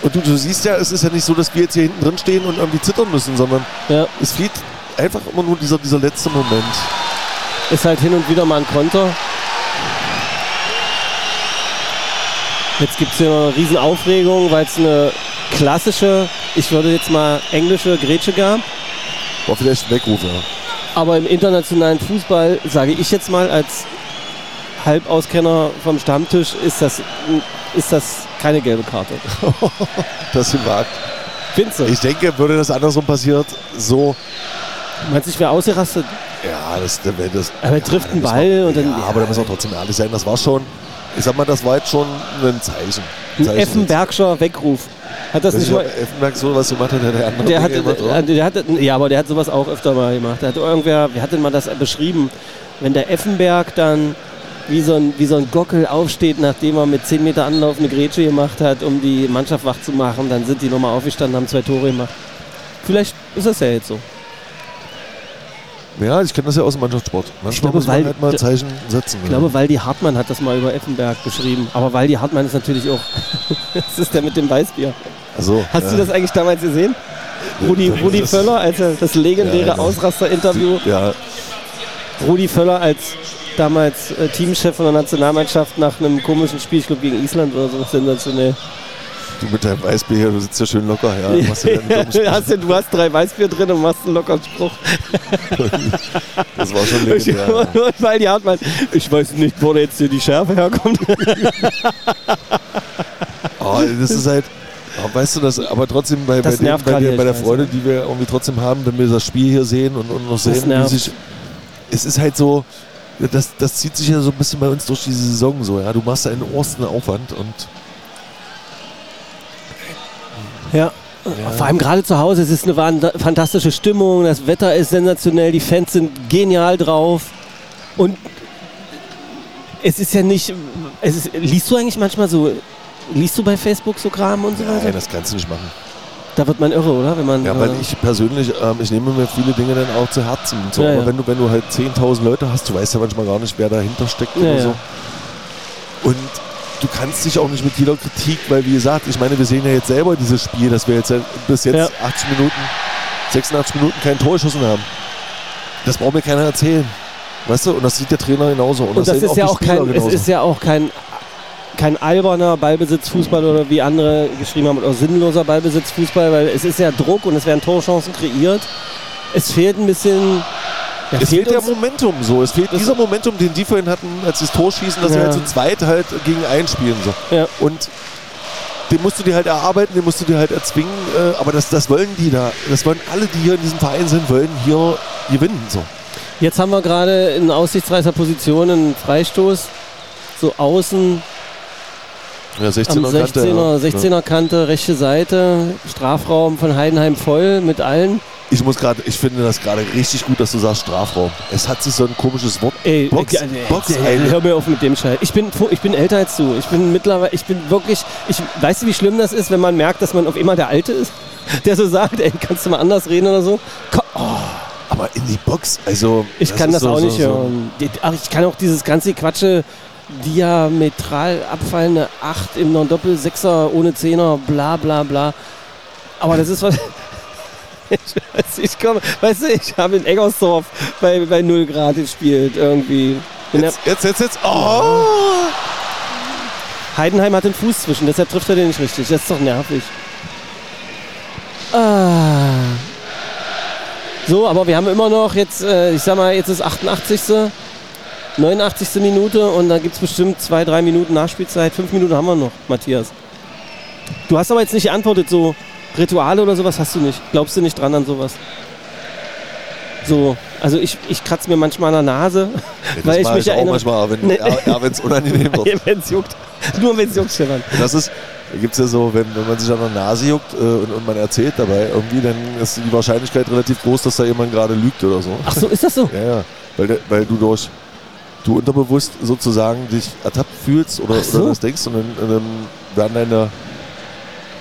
und du, du, siehst ja, es ist ja nicht so, dass wir jetzt hier hinten drin stehen und irgendwie zittern müssen, sondern ja. es fehlt einfach immer nur dieser, dieser letzte Moment. Ist halt hin und wieder mal ein Konter. Jetzt gibt es hier noch eine riesen Aufregung, weil es eine klassische, ich würde jetzt mal englische Grätsche gab. War vielleicht ein Weckruf, ja. Aber im internationalen Fußball, sage ich jetzt mal als Halbauskenner vom Stammtisch, ist das, ist das keine gelbe Karte. das gewagt. Findest du? Ich denke, würde das andersrum passiert, so Meinst du, ich wäre ausgerastet? Ja, das, das, das Aber er trifft einen Ball war, und dann. Ja, aber da muss man trotzdem ehrlich sein, das war schon, ich sag mal, das war jetzt schon ein Zeichen. Ein Zeichen Effenbergscher Weckruf. Hat das, das nicht mal. Effenberg so was gemacht hat, der andere. Der hat, gemacht, der, der hat, ja, aber der hat sowas auch öfter mal gemacht. Der hat irgendwer, wie hat denn mal das beschrieben? Wenn der Effenberg dann wie so, ein, wie so ein Gockel aufsteht, nachdem er mit 10 Meter Anlauf eine Grätsche gemacht hat, um die Mannschaft wach zu machen, dann sind die nochmal aufgestanden, haben zwei Tore gemacht. Vielleicht ist das ja jetzt so. Ja, ich kenne das ja aus dem Mannschaftssport. Manchmal ich glaube, muss man halt mal Zeichen setzen. Ich glaube, Waldi Hartmann hat das mal über Effenberg beschrieben. Aber Waldi Hartmann ist natürlich auch. das ist der mit dem Weißbier. So, Hast ja. du das eigentlich damals gesehen? Rudi, Rudi Völler, als das legendäre ja, genau. Ausraster-Interview. Ja. Rudi Völler als damals äh, Teamchef von der Nationalmannschaft nach einem komischen Spiel, ich glaube gegen Island oder so, sensationell. Du mit deinem Weißbier hier, du sitzt ja schön locker, ja. Du, hast ja hast du hast drei Weißbier drin und machst einen lockeren Spruch. das war schon legendär. Weil die Hartmann, ich weiß nicht, wo jetzt hier die Schärfe herkommt. oh, das ist halt, oh, weißt du das, aber trotzdem bei, bei, dem, bei, der, bei der Freude, die wir irgendwie trotzdem haben, wenn wir das Spiel hier sehen und, und noch sehen, wie sich, es ist halt so, das, das zieht sich ja so ein bisschen bei uns durch diese Saison so, ja. Du machst einen Osten Aufwand und ja. Ja. Vor allem gerade zu Hause, es ist eine fantastische Stimmung, das Wetter ist sensationell, die Fans sind genial drauf. Und es ist ja nicht. Es ist, liest du eigentlich manchmal so. Liest du bei Facebook so Kram und so weiter? Nein, das kannst du nicht machen. Da wird man irre, oder? Wenn man, ja, weil äh, ich persönlich, ähm, ich nehme mir viele Dinge dann auch zu Herzen. So. Ja, Aber ja. Wenn, du, wenn du halt 10.000 Leute hast, du weißt ja manchmal gar nicht, wer dahinter steckt ja, oder so. Und du kannst dich auch nicht mit jeder Kritik, weil wie gesagt, ich meine, wir sehen ja jetzt selber dieses Spiel, dass wir jetzt bis jetzt ja. 80 Minuten, 86 Minuten kein Tor geschossen haben. Das braucht mir keiner erzählen. Weißt du, und das sieht der Trainer genauso. Und, und das, das ist ja auch kein, es ist ja auch kein, kein alberner Ballbesitzfußball oder wie andere geschrieben haben, oder sinnloser Ballbesitzfußball, weil es ist ja Druck und es werden Torchancen kreiert. Es fehlt ein bisschen ja, es fehlt ja Momentum so. Es fehlt dieser Momentum, den die vorhin hatten, als sie das Tor schießen, dass ja. sie halt zu zweit halt gegen einspielen. So. Ja. Und den musst du dir halt erarbeiten, den musst du dir halt erzwingen. Äh, aber das, das wollen die da. Das wollen alle, die hier in diesem Verein sind, wollen hier gewinnen. So. Jetzt haben wir gerade in aussichtsreicher Position einen Freistoß. So außen. Ja, 16er, 16er Kante. 16er Kante, rechte Seite. Strafraum von Heidenheim voll mit allen. Ich muss gerade, ich finde das gerade richtig gut, dass du sagst Strafraum. Es hat sich so ein komisches Wort. Ey, Box, äh, Box ey, hör mir auf mit dem Scheiß. Ich bin, ich bin älter als du. Ich bin mittlerweile, ich bin wirklich, ich, weißt du, wie schlimm das ist, wenn man merkt, dass man auf immer der Alte ist? Der so sagt, ey, kannst du mal anders reden oder so? Oh. Aber in die Box, also. Ich das kann das so, auch nicht so, hören. Ach, ich kann auch dieses ganze Quatsche diametral abfallende 8 im Non-Doppel-Sechser ohne Zehner, bla bla bla. Aber das ist was. Ich komme, weißt du, ich habe in Eggersdorf bei, bei 0 Grad gespielt irgendwie. Jetzt, jetzt, jetzt, jetzt. Oh! Heidenheim hat den Fuß zwischen, deshalb trifft er den nicht richtig. Das ist doch nervig. Ah. So, aber wir haben immer noch jetzt, äh, ich sag mal, jetzt ist 88. 89. Minute und dann gibt es bestimmt zwei, drei Minuten Nachspielzeit. Fünf Minuten haben wir noch, Matthias. Du hast aber jetzt nicht geantwortet, so Rituale oder sowas hast du nicht. Glaubst du nicht dran an sowas? So, also ich, ich kratze mir manchmal an der Nase, weil Das ich mich ich auch erinnere. manchmal, wenn Nee. ja, es unangenehm wird. wenn es juckt. Nur wenn es juckt, Stefan. Das ist, da gibt es ja so, wenn, wenn man sich an der Nase juckt äh, und, und man erzählt dabei irgendwie, dann ist die Wahrscheinlichkeit relativ groß, dass da jemand gerade lügt oder so. Ach so, ist das so? Ja, ja. Weil, weil du durch, du unterbewusst sozusagen dich ertappt fühlst oder, so. oder das denkst und dann, und dann werden deine,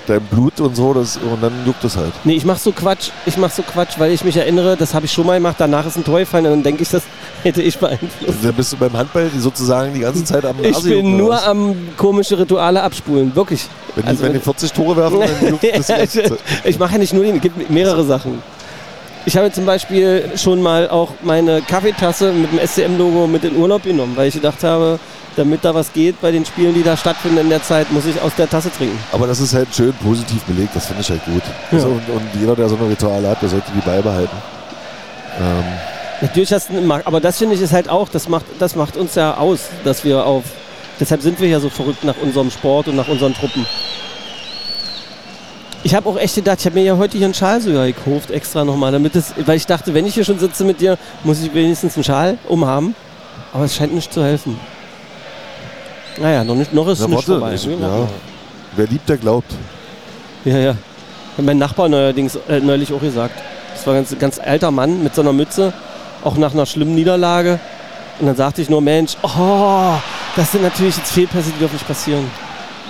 dein Blut und so, das, und dann juckt das halt. Nee, ich mach so Quatsch. Ich mach so Quatsch, weil ich mich erinnere, das habe ich schon mal gemacht. Danach ist ein Tor gefallen und dann denke ich, das hätte ich beeinflusst. Dann bist du beim Handball die sozusagen die ganze Zeit am Ich bin nur was? am komische Rituale abspulen, wirklich. Wenn die, also wenn wenn- die 40 Tore werfen, dann juckt das die ich, Zeit. ich mache ja nicht nur den, es gibt mehrere Sachen. Ich habe zum Beispiel schon mal auch meine Kaffeetasse mit dem SCM-Logo mit in Urlaub genommen, weil ich gedacht habe, damit da was geht bei den Spielen, die da stattfinden in der Zeit, muss ich aus der Tasse trinken. Aber das ist halt schön positiv belegt, das finde ich halt gut. Ja. Also, und, und jeder, der so eine Rituale hat, der sollte die beibehalten. Ähm, Natürlich hast du, aber das finde ich ist halt auch, das macht, das macht uns ja aus, dass wir auf, deshalb sind wir ja so verrückt nach unserem Sport und nach unseren Truppen. Ich habe auch echt gedacht, ich habe mir ja heute hier einen Schal sogar gekauft, extra nochmal, damit es, weil ich dachte, wenn ich hier schon sitze mit dir, muss ich wenigstens einen Schal umhaben. Aber es scheint nicht zu helfen. Naja, noch, nicht, noch ist Na, nicht vorbei. Wir ja. wer liebt, der glaubt. ja, ja. Hat mein Nachbar neuerdings äh, neulich auch gesagt. Das war ein ganz, ganz alter Mann mit so einer Mütze, auch nach einer schlimmen Niederlage. Und dann sagte ich nur, Mensch, oh, das sind natürlich jetzt Fehlpässe, die dürfen nicht passieren.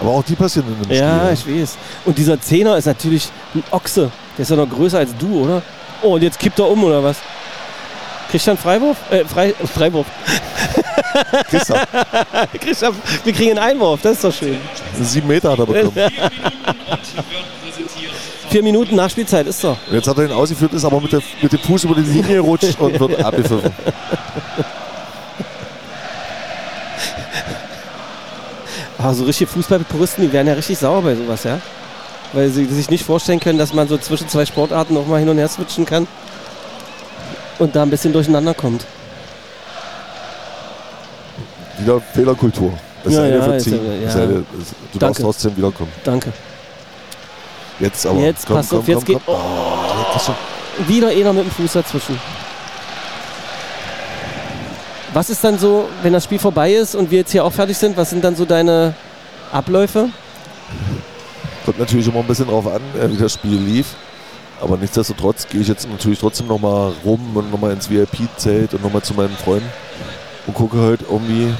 Aber auch die passieren in einem Ja, Spiel. ich weiß. Und dieser Zehner ist natürlich ein Ochse. Der ist ja noch größer als du, oder? Oh, und jetzt kippt er um, oder was? Kriegt er einen Freiwurf? Äh, Frei, Freiwurf. Kriegt er, wir kriegen einen Einwurf, das ist doch schön. sieben Meter hat er bekommen. Vier Minuten Nachspielzeit ist doch. Jetzt hat er ihn ausgeführt, ist aber mit, der, mit dem Fuß über die Linie gerutscht und wird abgepfiffen. Aber so richtige Fußballpuristen, die werden ja richtig sauer bei sowas, ja? Weil sie sich nicht vorstellen können, dass man so zwischen zwei Sportarten auch mal hin und her switchen kann. Und da ein bisschen durcheinander kommt. Wieder Fehlerkultur. Das Ja, sei dir ja, verziehen. Das sei dir- das- Du darfst Danke. trotzdem wiederkommen. Danke. Jetzt aber. Jetzt, pass auf, jetzt geht- Oh, Wieder einer mit dem Fuß dazwischen. Was ist dann so, wenn das Spiel vorbei ist und wir jetzt hier auch fertig sind, was sind dann so deine Abläufe? Kommt natürlich immer ein bisschen drauf an, äh, wie das Spiel lief. Aber nichtsdestotrotz gehe ich jetzt natürlich trotzdem nochmal rum und nochmal ins VIP-Zelt und nochmal zu meinen Freunden und gucke halt irgendwie.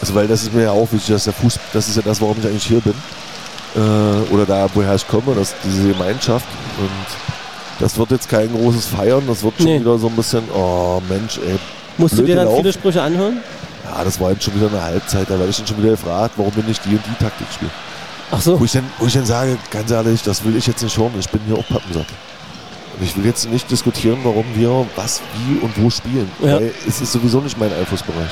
Also weil das ist mir ja auch wichtig, dass der Fuß, das ist ja das, warum ich eigentlich hier bin. Äh, oder da, woher ich komme, dass diese Gemeinschaft. Und das wird jetzt kein großes Feiern, das wird schon Nee. wieder so ein bisschen, oh Mensch, ey. Musst du dir dann gelaufen. viele Sprüche anhören? Ja, das war jetzt schon wieder eine Halbzeit, da werde ich dann schon wieder gefragt, warum wir nicht die und die Taktik spielen. Ach so. Wo ich, dann, wo ich dann sage, ganz ehrlich, das will ich jetzt nicht hören, ich bin hier auch Pappensack. Ich will jetzt nicht diskutieren, warum wir was, wie und wo spielen. Ja. Weil es ist sowieso nicht mein Einflussbereich.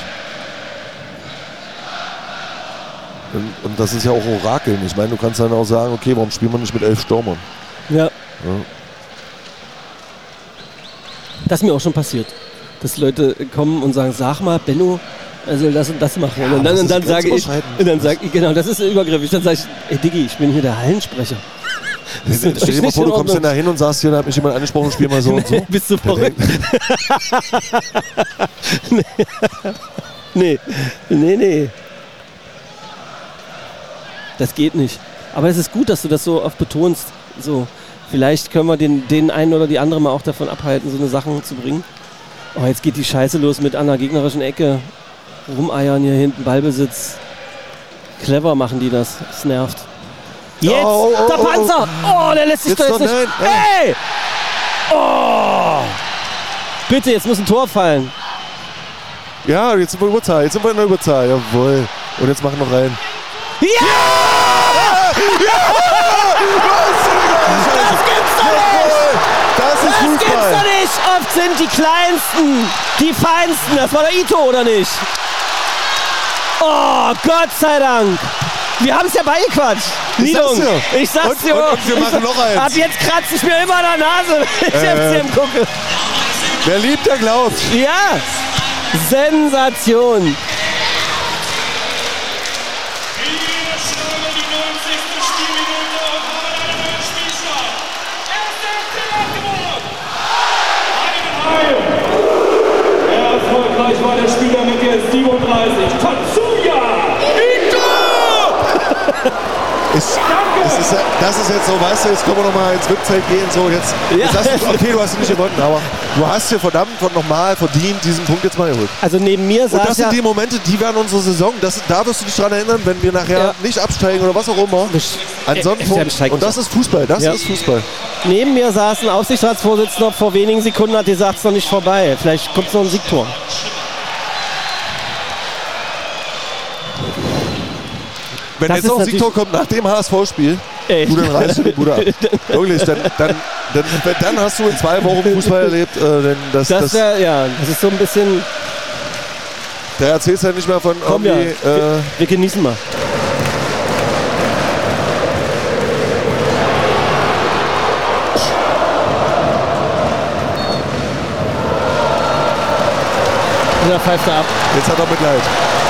Und, und das ist ja auch Orakeln. Ich meine, du kannst dann auch sagen, okay, warum spielen wir nicht mit elf Stürmern? Ja, Ja. das ist mir auch schon passiert. Dass Leute kommen und sagen, sag mal, Benno, also das und das machen. und dann, das und ist dann sage ich, und dann sage ich, genau, das ist übergriffig. Dann sage ich, ey Diggi, ich bin hier der Hallensprecher. Stell dir mal vor, du kommst dann da hin und sagst, hier, da hat mich jemand angesprochen, spiel mal so und so. Bist du verrückt? Nee, nee, nee. Das geht nicht. Aber es ist gut, dass du das so oft betonst. So, vielleicht können wir den, den einen oder die andere mal auch davon abhalten, so eine Sachen zu bringen. Oh, jetzt geht die Scheiße los mit der gegnerischen Ecke. Rumeiern hier hinten, Ballbesitz. Clever machen die das. Es nervt. Jetzt! Oh, oh, der oh, Panzer! Oh, der lässt sich Jetzt doch nicht. nein, Ey! Oh! Bitte, jetzt muss ein Tor fallen. Ja, jetzt sind wir Überzahl, jetzt sind wir in der Überzahl, jawohl. Und jetzt machen wir rein. Ja! Das gibt's doch nicht! Das ist Das gibt's doch nicht! Oft sind die Kleinsten die Feinsten. Das war der Ito, oder nicht? Oh, Gott sei Dank. Wir haben es ja beigequatscht. Ich Niedung. sag's dir. Ich sag's dir. und- und wir Ich machen noch eins. Ab jetzt kratze ich mir immer an der Nase, wenn ich Äh. FCM gucke. Wer liebt, der glaubt. Ja, Sensation. Wir schlagen die 90. Spielminute und haben einen neuen Spielstand. Erster FC Magdeburg. Heidenheim. Erfolgreich war der Spieler mit der 37. Tatsuya. Ist, es ist, das ist jetzt so, weißt du, jetzt können wir nochmal ins Webzelt gehen. So, jetzt, jetzt hast du, okay, du hast ihn nicht gewonnen, aber du hast dir verdammt nochmal verdient, diesen Punkt jetzt mal geholt. Also neben mir Und saß das ja... sind die Momente, die werden unsere Saison. Das, da wirst du dich dran erinnern, wenn wir nachher Ja. nicht absteigen oder was auch immer. An so Punkt. Und das ist Fußball. Das Ja. ist Fußball. Neben mir saß ein Aufsichtsratsvorsitzender vor wenigen Sekunden, hat gesagt, es ist noch nicht vorbei. Vielleicht kommt noch ein Siegtor. Wenn Das jetzt noch ein Siegtor kommt nach dem HSV-Spiel, Ey. du, dann reißt du die Bude ab. Wirklich, dann, dann, dann, dann hast du in zwei Wochen Fußball erlebt. Äh, denn das, Das das, wäre, ja, das ist so ein bisschen... da erzählst du ja nicht mehr von Komm, ja. Äh, Wir genießen mal. Er pfeift er ab. jetzt hat er Mitleid.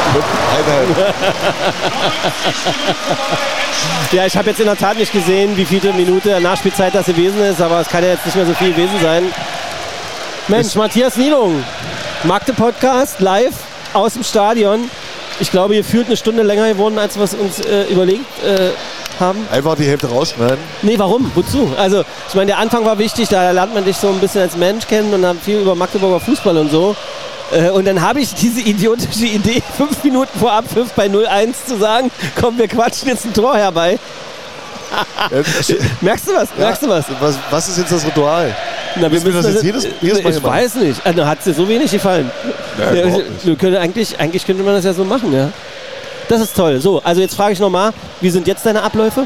Ja, ich habe jetzt in der Tat nicht gesehen, wie viele Minute der Nachspielzeit das gewesen ist, aber es kann ja jetzt nicht mehr so viel gewesen sein. Mensch, Matthias Niedung, Magde Podcast, live aus dem Stadion. Ich glaube, ihr fühlt eine Stunde länger geworden, als wir es uns äh, überlegt äh, haben. Einfach die Hälfte rausschneiden. Nee, warum? Wozu? Also, ich meine, der Anfang war wichtig, da lernt man dich so ein bisschen als Mensch kennen und dann viel über Magdeburger Fußball und so. Äh, Und dann habe ich diese idiotische Idee, fünf Minuten vor Abpfiff bei 0-1 zu sagen, komm, wir quatschen jetzt ein Tor herbei. Ja, das- Merkst du was? Merkst du was? Was, was ist jetzt das Ritual? Na, Müssen wir das jetzt jedes- jedes Mal Ich machen? weiß nicht. Also, hat es dir so wenig gefallen? Ja, Ja, nicht. wir können eigentlich, eigentlich könnte man das ja so machen, ja. Das ist toll. So, also jetzt frage ich nochmal, wie sind jetzt deine Abläufe?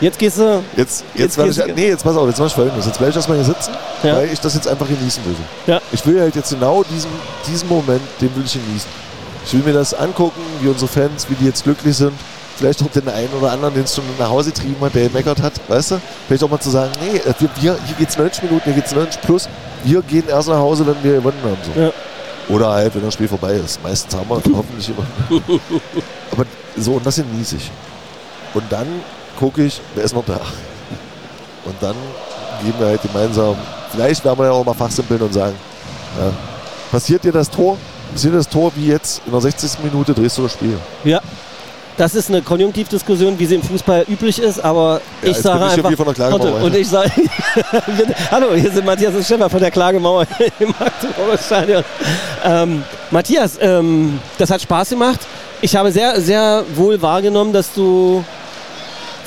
Jetzt gehst du. Jetzt, Jetzt jetzt, ich, nee, jetzt pass auf, jetzt mache ich folgendes. Jetzt werde ich erstmal hier sitzen, Ja. weil ich das jetzt einfach genießen will. Ja. Ich will halt jetzt genau diesen, diesen Moment, den will ich genießen. Ich will mir das angucken, wie unsere Fans, wie die jetzt glücklich sind. Vielleicht auch den einen oder anderen, den es schon nach Hause getrieben hat, der gemeckert hat, weißt du? Vielleicht auch mal zu sagen, nee, äh, wir, wir, hier geht's 90 Minuten, hier geht's 90 plus. Wir gehen erst nach Hause, wenn wir gewonnen haben. So. Ja. Oder halt, wenn das Spiel vorbei ist. Meistens haben wir hoffentlich immer. Aber so, und das genieße ich. Und dann gucke ich, wer ist noch da? Und dann gehen wir halt gemeinsam, vielleicht werden wir ja auch mal fachsimpeln und sagen, ja, passiert dir das Tor? Passiert dir das Tor wie jetzt in der 60. Minute drehst du das Spiel? Ja. Das ist eine Konjunktivdiskussion, wie sie im Fußball üblich ist, aber Ja, ich sage ich einfach. wie von der Klagemauer. Otto, und ich sage. Hallo, hier sind Matthias und Stefan von der Klagemauer im Magdeburger Stadion. Ähm, Matthias, ähm, das hat Spaß gemacht. Ich habe sehr, sehr wohl wahrgenommen, dass du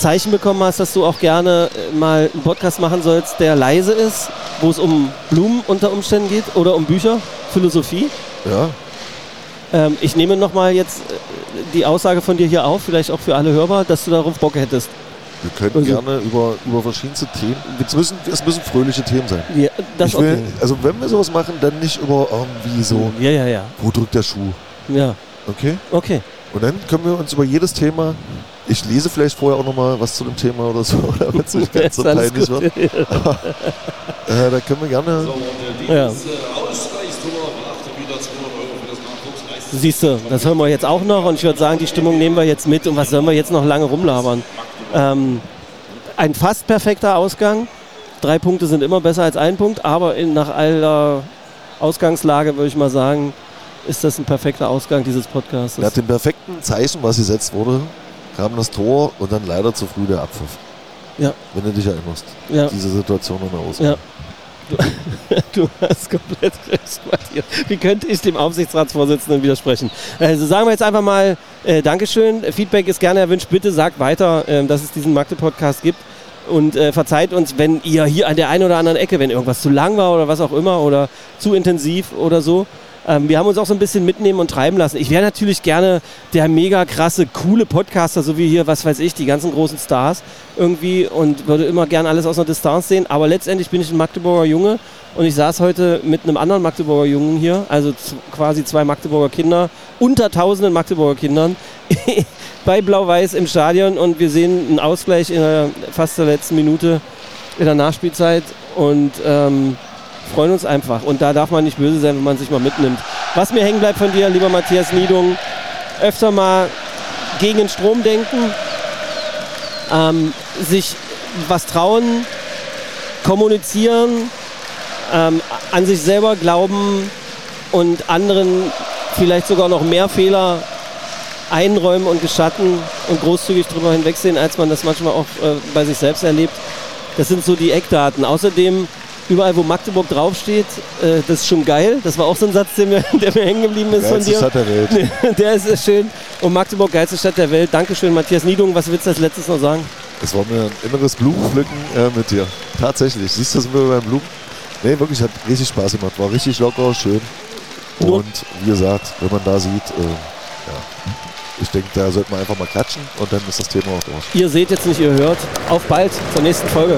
Zeichen bekommen hast, dass du auch gerne äh, mal einen Podcast machen sollst, der leise ist, wo es um Blumen unter Umständen geht oder um Bücher, Philosophie. Ja, Ähm, ich nehme nochmal jetzt äh, die Aussage von dir hier auf, vielleicht auch für alle Hörbar, dass du darauf Bock hättest. wir können Also- gerne über, über verschiedenste Themen, es müssen, es müssen fröhliche Themen sein. Ja, das ich will, okay. also wenn wir sowas machen, dann nicht über irgendwie so, Ja, ja, ja. wo drückt der Schuh, Ja, okay? okay. Und dann können wir uns über jedes Thema, ich lese vielleicht vorher auch nochmal was zu dem Thema oder so, damit es nicht ganz so peinlich wird. Äh, da können wir gerne, Ja. Siehst du, das hören wir jetzt auch noch und ich würde sagen, die Stimmung nehmen wir jetzt mit und was sollen wir jetzt noch lange rumlabern? Ähm, ein fast perfekter Ausgang. Drei Punkte sind immer besser als ein Punkt, aber in, nach aller Ausgangslage würde ich mal sagen, ist das ein perfekter Ausgang dieses Podcasts. nach dem perfekten Zeichen, was gesetzt wurde, kam das Tor und dann leider zu früh der Abpfiff. Ja. Wenn du dich erinnerst, Ja. diese Situation in der Ja. Ausgabe. Du hast komplett recht, Matthias. Wie könnte ich dem Aufsichtsratsvorsitzenden widersprechen? Also sagen wir jetzt einfach mal äh, Dankeschön. Feedback ist gerne erwünscht. Bitte sagt weiter, ähm, dass es diesen Magde-Podcast gibt. Und äh, verzeiht uns, wenn ihr hier an der einen oder anderen Ecke, wenn irgendwas zu lang war oder was auch immer oder zu intensiv oder so, Ähm, wir haben uns auch so ein bisschen mitnehmen und treiben lassen. Ich wäre natürlich gerne der mega krasse, coole Podcaster, so wie hier, was weiß ich, die ganzen großen Stars irgendwie und würde immer gerne alles aus einer Distanz sehen. Aber letztendlich bin ich ein Magdeburger Junge und ich saß heute mit einem anderen Magdeburger Jungen hier, also quasi zwei Magdeburger Kinder, unter tausenden Magdeburger Kindern, bei Blau-Weiß im Stadion und wir sehen einen Ausgleich in der, fast der letzten Minute in der Nachspielzeit und ähm, freuen uns einfach. Und da darf man nicht böse sein, wenn man sich mal mitnimmt. Was mir hängen bleibt von dir, lieber Matthias Niedung, öfter mal gegen den Strom denken, ähm, sich was trauen, kommunizieren, ähm, an sich selber glauben und anderen vielleicht sogar noch mehr Fehler einräumen und gestatten und großzügig darüber hinwegsehen, als man das manchmal auch äh, bei sich selbst erlebt. Das sind so die Eckdaten. Außerdem überall, wo Magdeburg draufsteht, äh, das ist schon geil. Das war auch so ein Satz, der mir, der mir hängen geblieben ist Geilste von dir. Stadt der Welt. Der ist schön. Und Magdeburg, geilste Stadt der Welt. Dankeschön, Matthias Niedung. Was willst du als letztes noch sagen? Es war mir ein inneres Blumenpflücken äh, mit dir. Tatsächlich. Siehst du das immer beim Blumen? Nee, wirklich, hat richtig Spaß gemacht. War richtig locker, schön. Nur- Und wie gesagt, wenn man da sieht, äh, ja, ich denke, da sollte man einfach mal klatschen und dann ist das Thema auch durch. Ihr seht jetzt nicht, ihr hört. Auf bald zur nächsten Folge.